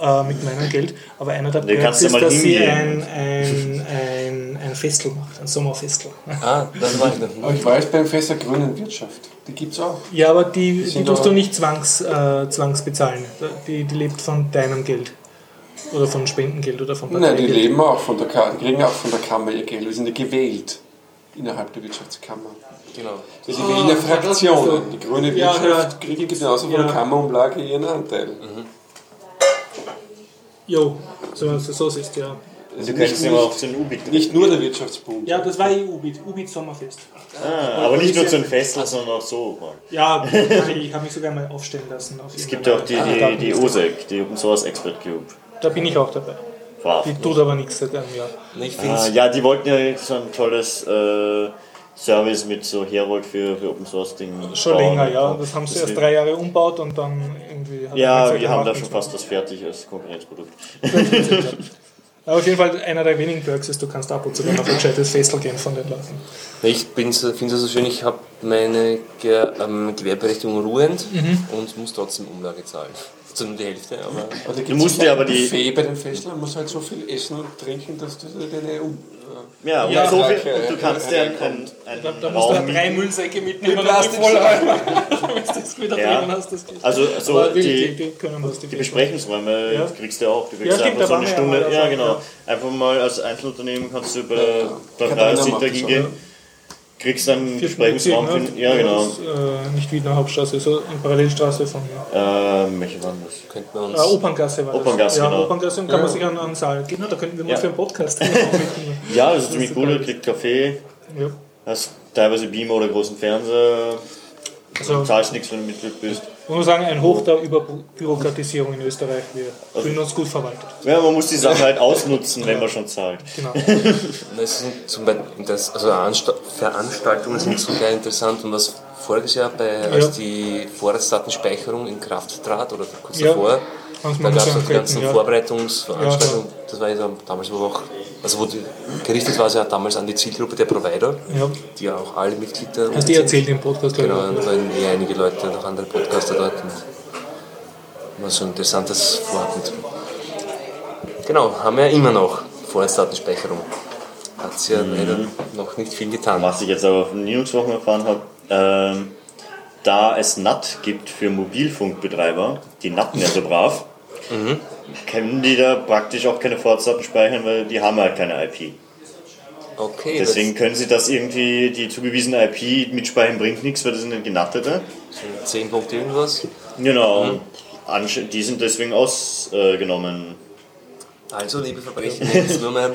A: äh, mit meinem Geld. Aber einer der Perks ist, dass sie ein, ein, ein, ein Festel macht, ein Sommerfestel.
C: Ah, das war ich noch.
D: Aber ich war jetzt beim Fest der grünen Wirtschaft. Die gibt es auch.
A: Ja, aber die, die
D: sind
A: tust
D: aber-
A: du nicht zwangs, äh, zwangsbezahlen. Die, die lebt von deinem Geld. Oder von Spendengeld oder von
D: Nein, die
A: Parteigeld.
D: leben auch von der Kammer, die kriegen auch von der Kammer ihr Geld. Die sind ja gewählt innerhalb der Wirtschaftskammer.
C: Genau.
D: Die wählen ja Fraktionen. Die grüne
A: Ja,
D: Wirtschaft
A: ja,
D: kriegt genauso von
A: ja.
D: der Kammerumlage ihren Anteil.
A: Jo, so du so siehst, ja.
B: Du kannst immer auch zu den UBIT.
D: Nicht nur der Wirtschaftsbund.
A: Ja, das war eh Ubit, Ubit Sommerfest.
B: Ah, aber nicht nur zu den Festeln, sondern auch so. mal.
A: Ja, ich habe mich sogar mal aufstellen lassen. Auf
B: Es gibt ja auch die, die, die OSEC, die Open Source Expert Group.
A: Da bin ich auch dabei.
B: Wow.
A: Die tut aber nichts seit einem Jahr.
B: Ah, ja, die wollten ja so ein tolles äh, Service mit so Herold für, für Open Source Ding.
A: Schon
B: bauen.
A: länger, ja. Das haben sie erst
B: Deswegen-
A: drei Jahre umbaut und dann irgendwie. hat
B: Ja, wir haben da schon fast das fertig als Konkurrenzprodukt.
A: Aber auf jeden Fall einer der wenigen Perks ist, du kannst ab und zu dann auf ein gescheites Festel gehen von den Leuten.
C: Ich finde es so schön, ich habe meine Ge ähm, Gewerberechtigung ruhend
A: Mhm.
C: und muss trotzdem Umlage zahlen. Zu nur die Hälfte, aber
D: da
B: Du musst dir aber die-
D: Buffet bei den Festlern, musst halt so viel essen und trinken, dass du deine um
B: Ja, und,
A: Ja,
B: so viel, und du kannst dir einen, einen, einen
A: Da, da musst du halt drei. Müllsäcke mitnehmen und die
D: Plastik-
A: voll damit du das wieder
B: Ja.
A: drinnen hast. Das geht.
B: Also so
A: Aber die, die,
B: die, Besprechungsräume
A: Ja.
B: kriegst du auch. Du kriegst
A: Ja,
B: einfach so eine
A: ja
B: Stunde. Ja,
A: davon,
B: genau.
A: ja.
B: Einfach mal als Einzelunternehmen kannst du bei bei der
D: Katharina
B: Sicht Kriegst dann Besprechungsraum. Finden. Ja, genau.
A: Das, äh, nicht Wiener Hauptstraße, so eine Parallelstraße von
B: Ähm, welche waren das?
C: könnten wir uns.
A: äh, Operngasse war das.
B: Operngasse,
A: ja,
B: genau.
A: Operngasse und kann man sich an einen Saal gehen. Da könnten wir mal
B: Ja.
A: für einen Podcast
B: Ja, das ist ziemlich cool. Du kriegst Kaffee,
A: ja.
B: hast teilweise Beamer oder großen Fernseher.
A: Also,
B: Du zahlst nichts, wenn du Mitglied bist.
A: Ich muss sagen, ein Hoch der Überbürokratisierung in Österreich. Wir fühlen uns gut verwaltet.
B: Ja, man muss die Sache halt ausnutzen, wenn man schon zahlt.
A: Genau.
C: Das sind zum Beispiel, das, also Ansta Veranstaltungen sind Teil interessant und was voriges Jahr, bei, als die Vorratsdatenspeicherung in Kraft trat oder kurz
A: Ja.
C: davor, da gab es auch die ganzen
A: ja.
C: Vorbereitungsveranstaltungen. Das war ja damals aber auch, also wo die, gerichtet war es ja damals an die Zielgruppe der Provider,
A: Ja.
C: die ja auch alle Mitglieder
A: Hast du eh erzählt im Podcast?
C: Genau, und da waren eh einige Leute, noch andere Podcaster dort. War so ein interessantes Vorhaben. Genau, haben wir ja immer noch Vorratsdatenspeicherung. Hat es ja leider noch nicht viel getan.
B: Was ich jetzt aber von Linux-Wochen erfahren habe, ähm, da es NAT gibt für Mobilfunkbetreiber, die natten ja so brav, können die da praktisch auch keine Vorratsdaten speichern, weil die haben halt keine IP.
C: Okay,
B: Deswegen können sie das irgendwie, die zugewiesene IP mitspeichern bringt nichts, weil das sind genattete.
C: das sind 10 Punkte irgendwas.
B: Genau. Ansch- Die sind deswegen ausgenommen.
C: Also, liebe Verbrechen, jetzt nur mehr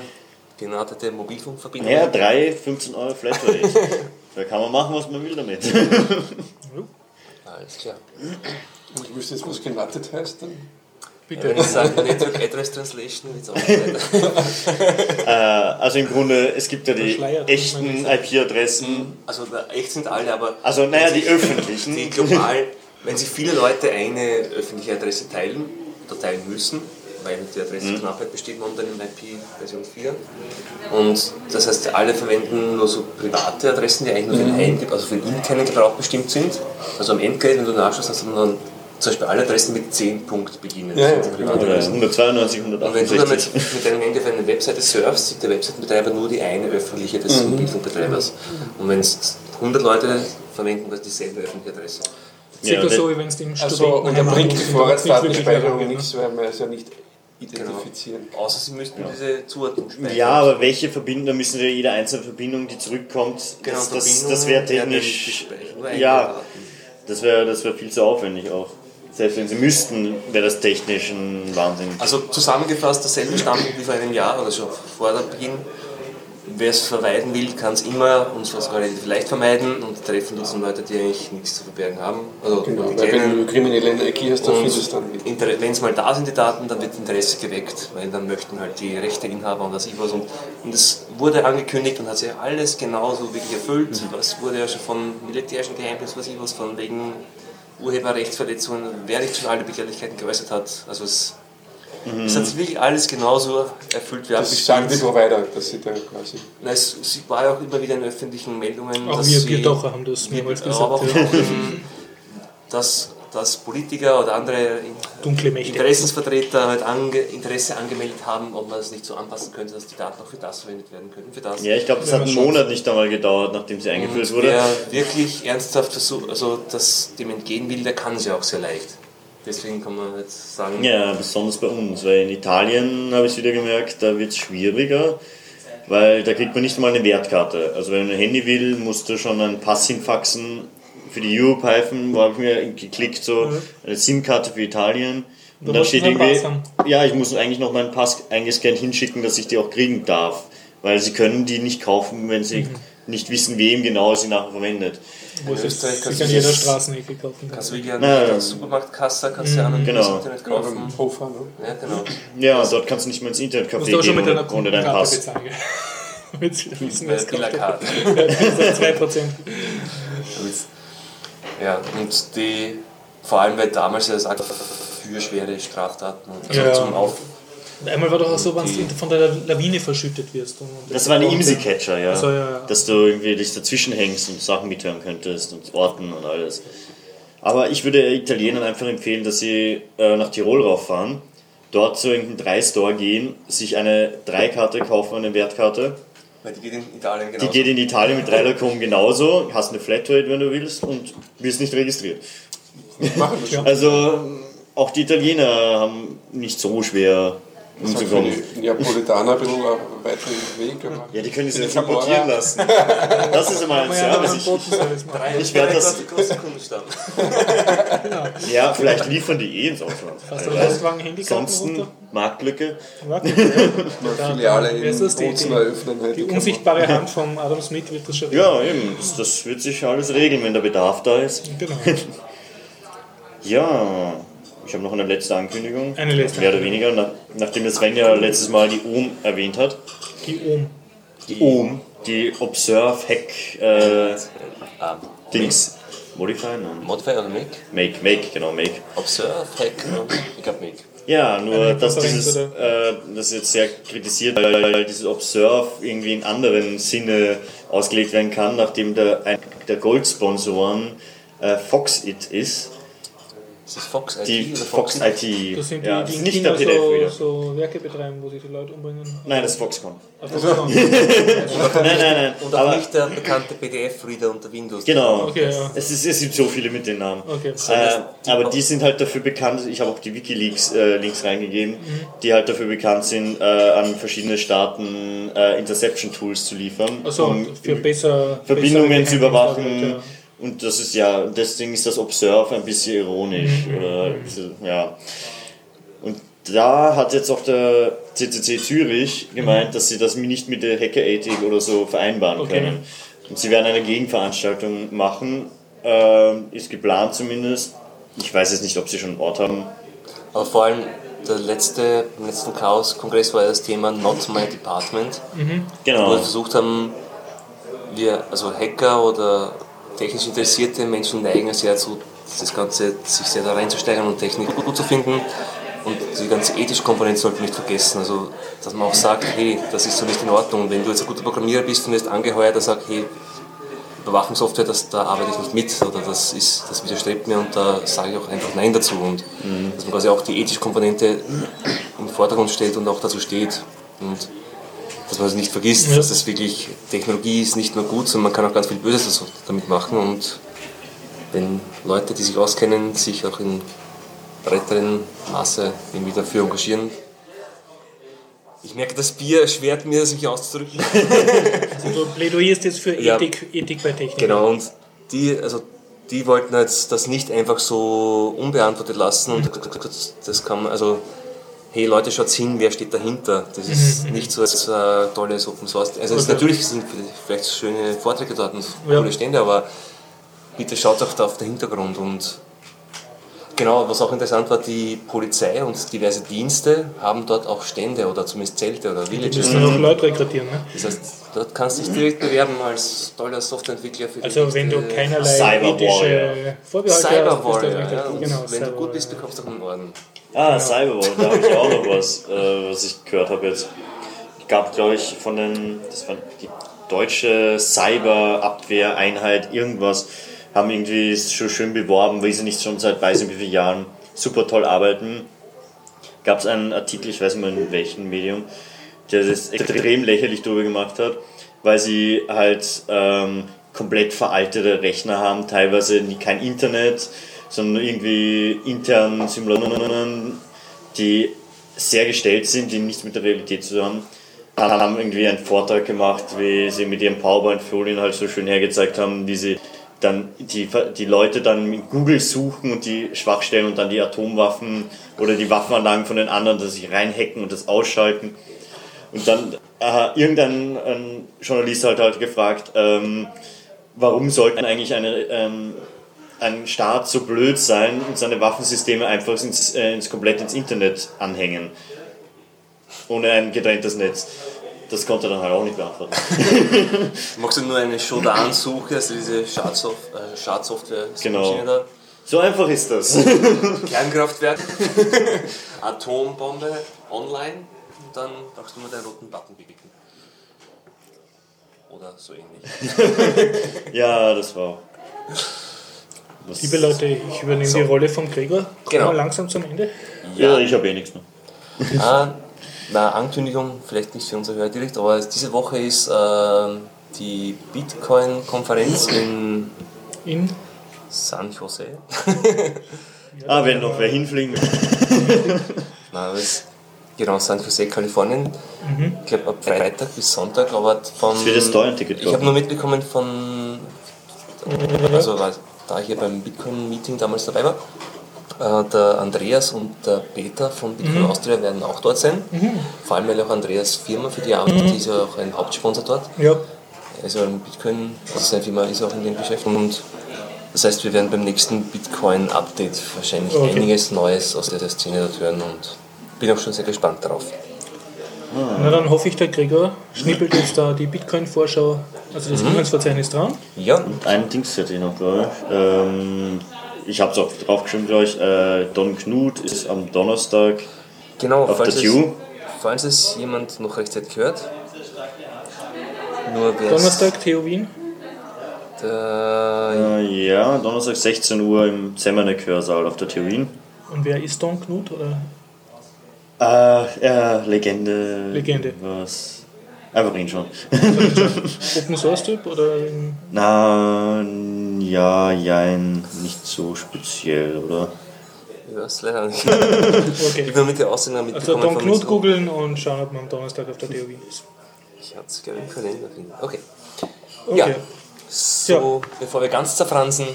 C: genattete Mobilfunkverbindungen.
B: Ja, 3, 15 Euro Flatrate. da kann man machen, was man will damit.
C: Alles klar.
D: Und du wüsstest, was genattet heißt, dann
C: Ja, wenn ich sage Network Address Translation, nicht weiter.
B: Also im Grunde, es gibt ja die echten IP-Adressen.
C: Also, da- echt sind alle, aber.
B: Also, naja, die
C: Die
B: öffentlichen.
C: global, wenn sich viele Leute eine öffentliche Adresse teilen oder teilen müssen, weil die Adressenknappheit besteht momentan in IP Version 4. Und das heißt, alle verwenden nur so private Adressen, die eigentlich nur für den Heimgebrauch, also für den internen Gebrauch bestimmt sind. Also am Endgerät, wenn du nachschaust, hast du dann zum Beispiel alle Adressen mit 10 Punkt beginnen.
D: Ja, ja.
C: Das sind private
B: Oder
C: Adressen.
B: 192,
C: Und wenn du damit
B: 168.
C: mit deinem Handy auf eine Webseite surfst, sieht der Webseitenbetreiber nur die eine öffentliche des Mobilfunkbetreibers. Und wenn es 100 Leute verwenden das dieselbe öffentliche Adresse.
A: Circa
B: Ja,
A: so, wie wenn es im
D: Also,
A: Studentenheim
D: und dann bringt die Vorratsdatenspeicherung nichts, weil man es ja nicht identifizieren kann.
C: Außer sie müssten diese Zuordnung speichern.
B: Ja, aber welche Verbindung, da müssen wir jede einzelne Verbindung, die zurückkommt,
C: Genau,
B: das, das, das wäre technisch. Ja, das wäre das wär viel zu aufwendig auch. Selbst wenn sie müssten, wäre das technisch ein Wahnsinn.
C: Also zusammengefasst, derselbe Standpunkt wie vor einem Jahr oder schon vor der Beginn. Wer es vermeiden will, kann es immer und zwar sogar relativ leicht vermeiden und treffen nutzen Leute, die eigentlich nichts zu verbergen haben. Also
D: Genau,
C: die
D: weil wenn du kriminelle Energie hast, dann findest du dann wieder.
C: wenn es mal da sind, die Daten, dann wird Interesse geweckt, weil dann möchten halt die Rechteinhaber und das ich was. Und, und es wurde angekündigt und hat sich alles genauso wirklich erfüllt.
B: Mhm.
C: Was wurde ja schon von militärischen Geheimnissen, was ich was, von wegen Urheberrechtsverletzungen, wer nicht schon alle Begehrlichkeiten geäußert hat. Also es, es hat sich wirklich alles genauso erfüllt wie
D: Das sagen die. Provider, dass sie da quasi.
C: Na, Es, sie war ja auch immer wieder in öffentlichen Meldungen,
A: Auch
C: dass
A: wir
C: sie,
A: Bierdocher haben das mehrmals
C: auch,
A: gesagt. Ja.
C: ähm, dass, dass Politiker oder andere. Interessensvertreter halt ange, Interesse angemeldet haben, ob man es nicht so anpassen könnte, dass die Daten auch für das verwendet werden könnten, für das.
B: Ja, ich glaube, das hat einen Monat nicht einmal gedauert, nachdem sie eingeführt wurde.
C: wer wirklich ernsthaft versucht, also das dem entgehen will, der kann es ja auch sehr leicht. Deswegen kann man jetzt sagen,
B: Ja, besonders bei uns, weil in Italien habe ich es wieder gemerkt, da wird es schwieriger, weil da kriegt man nicht mal eine Wertkarte. Also wenn man ein Handy will, musst du schon einen Pass hinfaxen für die Europython, wo habe ich mir geklickt, so eine SIM-Karte für Italien. Und
A: Du
B: steht irgendwie, ja, ich muss eigentlich noch meinen Pass eingescannt hinschicken, dass ich die auch kriegen darf. Weil sie können die nicht kaufen, wenn sie nicht wissen, wem genau sie nachher verwendet.
A: Wo es
C: In Österreich kannst
A: sich an
C: du
A: jeder
C: das-
A: Straßenecke kaufen kann.
C: kannst du
B: Ja, ja.
C: der Supermarktkasse, kannst du ja an
B: Genau.
C: das Internet kaufen.
D: Am Hofer, ne?
C: Ja, genau.
B: Ja, dort kannst du nicht mehr ins
A: Du
B: Internetcafé
A: musst auch schon
B: gehen
A: mit einer
B: ohne, deinen Pass.
A: bezahlen.
C: der
A: kostet.
C: Billerkarte.
A: 2%.
C: Ja, und die, vor allem weil damals ja das einfach für schwere Straftaten also
A: Ja.
C: zum Auf.
A: Einmal war doch auch so, wenn du von der Lawine verschüttet wirst. Und
B: Das war eine Imsi-Catcher, ja.
A: Also, ja, ja.
B: Dass du irgendwie dich dazwischen hängst und Sachen mithören könntest und Orten und alles. Aber ich würde Italienern einfach empfehlen, dass sie äh, nach Tirol rauffahren, dort zu irgendeinem 3-Store gehen, sich eine 3-Karte kaufen, eine Wertkarte.
C: Weil die geht in Italien
B: Die
C: genauso.
B: geht in Italien mit 3 Lacom genauso, hast eine Flatrate, wenn du willst, und wirst nicht registriert.
D: Machen das schon.
B: Also auch die Italiener haben nicht so schwer
D: Das halt für die Neapolitaner ein bisschen ein weiter Weg. Aber
B: Ja, die können sich jetzt
D: Camorra-
B: importieren lassen. Das ist immer ein
A: Ja,
B: Service.
A: einen
B: Ich, Ich werd das-
C: Kundenstamm.
B: Ja, vielleicht liefern die eh ins Ausland.
A: Hast du einen. Lastwagen Handykarten
B: Ansonsten? Marktlücke.
D: Filiale in Bozen eröffnen.
A: Die unsichtbare Hand von Adam Smith wird das schon
B: Ja, eben. Das, das wird sich alles regeln, wenn der Bedarf da ist.
A: Genau.
B: Ja, ich habe noch eine letzte Ankündigung.
A: Eine letzte
B: Mehr oder weniger, nach, nachdem das Sven ja letztes Mal die OM erwähnt hat.
A: Die Ohm.
B: Die OM, die Observe Hack äh,
C: Ah,
B: Dings. Modify? Nein.
C: Modify oder Make?
B: Make, Make, genau, Make.
C: Observe, Hack, ich glaube Make.
B: Ja, nur dass dieses, äh, das ist jetzt sehr kritisiert, weil, weil dieses Observe irgendwie in anderen Sinne ausgelegt werden kann, nachdem der, ein, der Goldsponsoren äh, Foxit ist.
C: Ist das Fox IT
B: Die
C: oder
B: Fox
C: Fox
B: IT.
A: Das sind die,
B: ja,
A: die
B: nicht der
A: China
B: PDF
A: so,
B: wieder.
A: so Werke betreiben, wo sie die Leute umbringen.
B: Nein, das ist Foxconn.
A: Also, genau.
B: Nein, nein, nein.
C: Und auch
B: Aber,
C: nicht der bekannte PDF-Reader unter Windows.
B: genau.
A: Okay, ja.
B: Es, ist, es gibt so viele mit den Namen.
A: Okay.
B: Äh, aber die sind halt dafür bekannt, ich habe auch die Wikileaks äh, Links reingegeben,
A: Mhm.
B: die halt dafür bekannt sind, äh, an verschiedene Staaten äh, Interception-Tools zu liefern.
A: Also
B: um
A: für besser
B: Verbindungen
A: bessere
B: zu überwachen.
A: Geheimdienstarbeit,
B: Und das ist ja, deswegen ist das Observe ein bisschen ironisch.
A: Mhm.
B: Oder, ja. Und da hat jetzt auch der CCC Zürich gemeint, dass sie das nicht mit der Hackerethik oder so vereinbaren
A: Okay.
B: können. Und sie werden eine Gegenveranstaltung machen, äh, ist geplant zumindest. Ich weiß jetzt nicht, ob sie schon einen Ort haben.
C: Aber vor allem der letzte, beim letzten Chaos-Kongress war ja das Thema Not My Department, wo wir
B: Genau.
C: versucht haben, wir, also Hacker oder technisch interessierte Menschen neigen sehr dazu, das Ganze, sich sehr da reinzusteigern und Technik gut, zu finden. Und die ganze ethische Komponente sollte man nicht vergessen. Also, dass man auch sagt, hey, das ist so nicht in Ordnung. Und wenn du jetzt ein guter Programmierer bist und wirst angeheuert, der sagt, hey, Überwachungssoftware, das, da arbeite ich nicht mit oder das, ist, das widerstrebt mir und da sage ich auch einfach Nein dazu. Und dass man quasi auch die ethische Komponente im Vordergrund stellt und auch dazu steht. Und dass man es nicht vergisst,
A: Ja.
C: dass das wirklich Technologie ist nicht nur gut, sondern man kann auch ganz viel Böses damit machen und wenn Leute, die sich auskennen, sich auch in breiteren Maße irgendwie dafür engagieren. Ich merke, das Bier erschwert mir, das mich auszudrücken.
A: Also du plädoyierst jetzt für
C: Ja.
A: Ethik, Ethik bei Technik.
C: Genau, und die, also die wollten jetzt das nicht einfach so unbeantwortet lassen und das kann man, also hey Leute, schaut hin, wer steht dahinter. Das ist nicht so als ein tolles Open Source. Also es ist,
A: Okay.
C: natürlich sind vielleicht schöne Vorträge dort und
A: Ja.
C: coole Stände, aber bitte schaut auch da auf den Hintergrund und Genau, was auch interessant war, die Polizei und diverse Dienste haben dort auch Stände oder zumindest Zelte oder
A: Die
C: Villages.
A: müssen auch Leute rekrutieren. Ne?
C: Das heißt, dort kannst du dich direkt bewerben als toller Softwareentwickler für die
A: Also wenn du keinerlei
B: Cyber
A: ethische. Vorbehalte hast,
C: Cyber
A: du
C: Warrior, ja,
A: genau,
C: wenn
A: Cyber
C: du gut bist, bekommst du auch einen Orden.
B: Ah, Cyberwall, da habe ich auch noch was, äh, was ich gehört habe jetzt. Gab, glaube ich, von den, das war die deutsche Cyberabwehreinheit, irgendwas, haben irgendwie schon schön beworben, weil sie nicht schon seit weiß nicht wie vielen Jahren super toll arbeiten. Gab es einen Artikel, ich weiß nicht mehr in welchem Medium, der das extrem lächerlich drüber gemacht hat, weil sie halt ähm, komplett veraltete Rechner haben, teilweise kein Internet, sondern irgendwie intern Simulationen, die sehr gestellt sind, die nichts mit der Realität zu haben. Dann haben irgendwie einen Vortrag gemacht, wie sie mit ihren PowerPoint-Folien halt so schön hergezeigt haben, wie sie dann die, die Leute dann mit Google suchen und die Schwachstellen und dann die Atomwaffen oder die Waffenanlagen von den anderen, dass sie reinhacken und das ausschalten. Und dann äh, irgendein ein Journalist hat halt gefragt, ähm, warum sollten eigentlich eine, ähm, ein Staat so blöd sein und seine Waffensysteme einfach ins, äh, ins komplett ins Internet anhängen. Ohne ein getrenntes Netz. Das konnte er dann halt auch nicht beantworten.
C: Machst du nur eine Shodan-Suche, also diese Schadsoft äh, Schadsoftware,
B: Genau.
C: Da,
B: So einfach ist das.
C: Kernkraftwerk, Atombombe online und dann brauchst du nur deinen roten Button klicken. Oder so ähnlich.
B: ja, das war. Was,
A: Liebe Leute, ich übernehme
C: So.
A: die Rolle von Gregor. Kommen
C: Genau.
A: wir langsam zum Ende.
B: Ja, ich habe eh nichts mehr.
C: Ah, na, Ankündigung, vielleicht nicht für unsere Hörer direkt, aber diese Woche ist ähm, die Bitcoin-Konferenz in
A: In
C: San Jose.
B: Ah, wenn noch wer hinfliegen will.
C: Na, das ist genau San Jose, Kalifornien. Ich glaube ab Freitag bis Sonntag, aber von.
B: wird das Steuerticket
C: Ich habe nur mitbekommen von. Also, weil da ich hier beim Bitcoin-Meeting damals dabei war, äh, der Andreas und der Peter von Bitcoin Austria werden auch dort sein. Vor allem, weil auch Andreas Firma, für die arbeitet, die ist ja auch ein Hauptsponsor dort.
A: ja,
C: Also ein Bitcoin, also seine Firma ist auch in dem Geschäft und das heißt, wir werden beim nächsten Bitcoin-Update wahrscheinlich
A: Okay.
C: einiges Neues aus der Szene dort hören und bin auch schon sehr gespannt darauf.
A: na dann hoffe ich, der Gregor schnippelt jetzt da die Bitcoin-Vorschau, also das Inhaltsverzeichnis dran.
C: Ja,
B: Ein Dings hätte ich noch, glaube ich. Ähm, ich habe es auch draufgeschrieben, glaube ich. Äh, Don Knut ist am Donnerstag
C: genau,
B: auf der
C: falls es,
B: Tue.
C: falls es jemand noch rechtzeitig hört. Nur
A: Donnerstag, Theo Wien.
C: Der,
B: Äh, ja, Donnerstag 16 Uhr im Zemmerneck-Hörsaal auf der Theorien.
A: Und wer ist Don Knut? Oder?
B: Äh, ja, Legende.
A: Legende.
B: Was? Einfach hinschauen.
A: Open Source Typ? Oder
B: Na, ja, jein, nicht so speziell, oder?
C: ich weiß leider nicht. Ich
A: okay.
C: habe nur mit der
A: Also
C: mitbekommen.
A: Don
C: von
A: Knut
C: so-
A: googeln und schauen, ob man am Donnerstag auf der Wien ist.
C: Ich hatte es gerne im Kalender finden. Okay.
A: Okay.
C: Ja. So, bevor wir ganz zerfransen,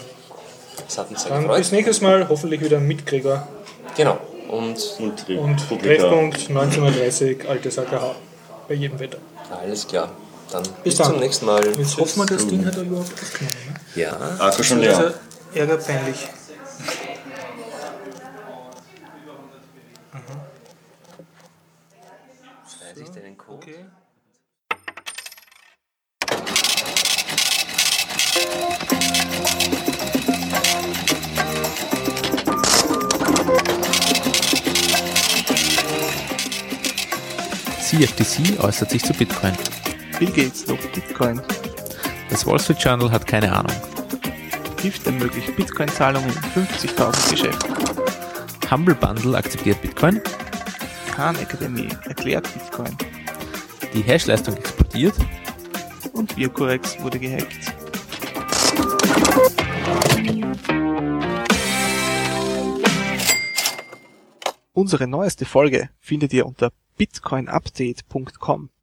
C: es hat uns sehr
A: Dann
C: gefreut.
A: bis nächstes Mal, hoffentlich wieder mit Gregor.
C: Genau. Und
B: Und,
A: Und. Treffpunkt 1930, altes AKH. Bei jedem Wetter.
C: Alles klar. Dann bis,
A: Bis
C: zum nächsten Mal.
A: Jetzt hoffen wir, das Ding hat er überhaupt aufgenommen. Ne?
C: Ja.
B: Akku schon leer.
A: ärgerpeinlich.
E: CFTC äußert sich zu Bitcoin.
F: Bill Gates lobt Bitcoin.
E: Das Wall Street Journal hat keine Ahnung.
F: Gift ermöglicht Bitcoin-Zahlungen in 50.000 Geschäften.
E: Humble Bundle akzeptiert Bitcoin.
F: Khan Academy erklärt Bitcoin.
E: Die Hashleistung explodiert.
F: Und Vircorex wurde gehackt. Unsere neueste Folge findet ihr unter bitcoinupdate.com.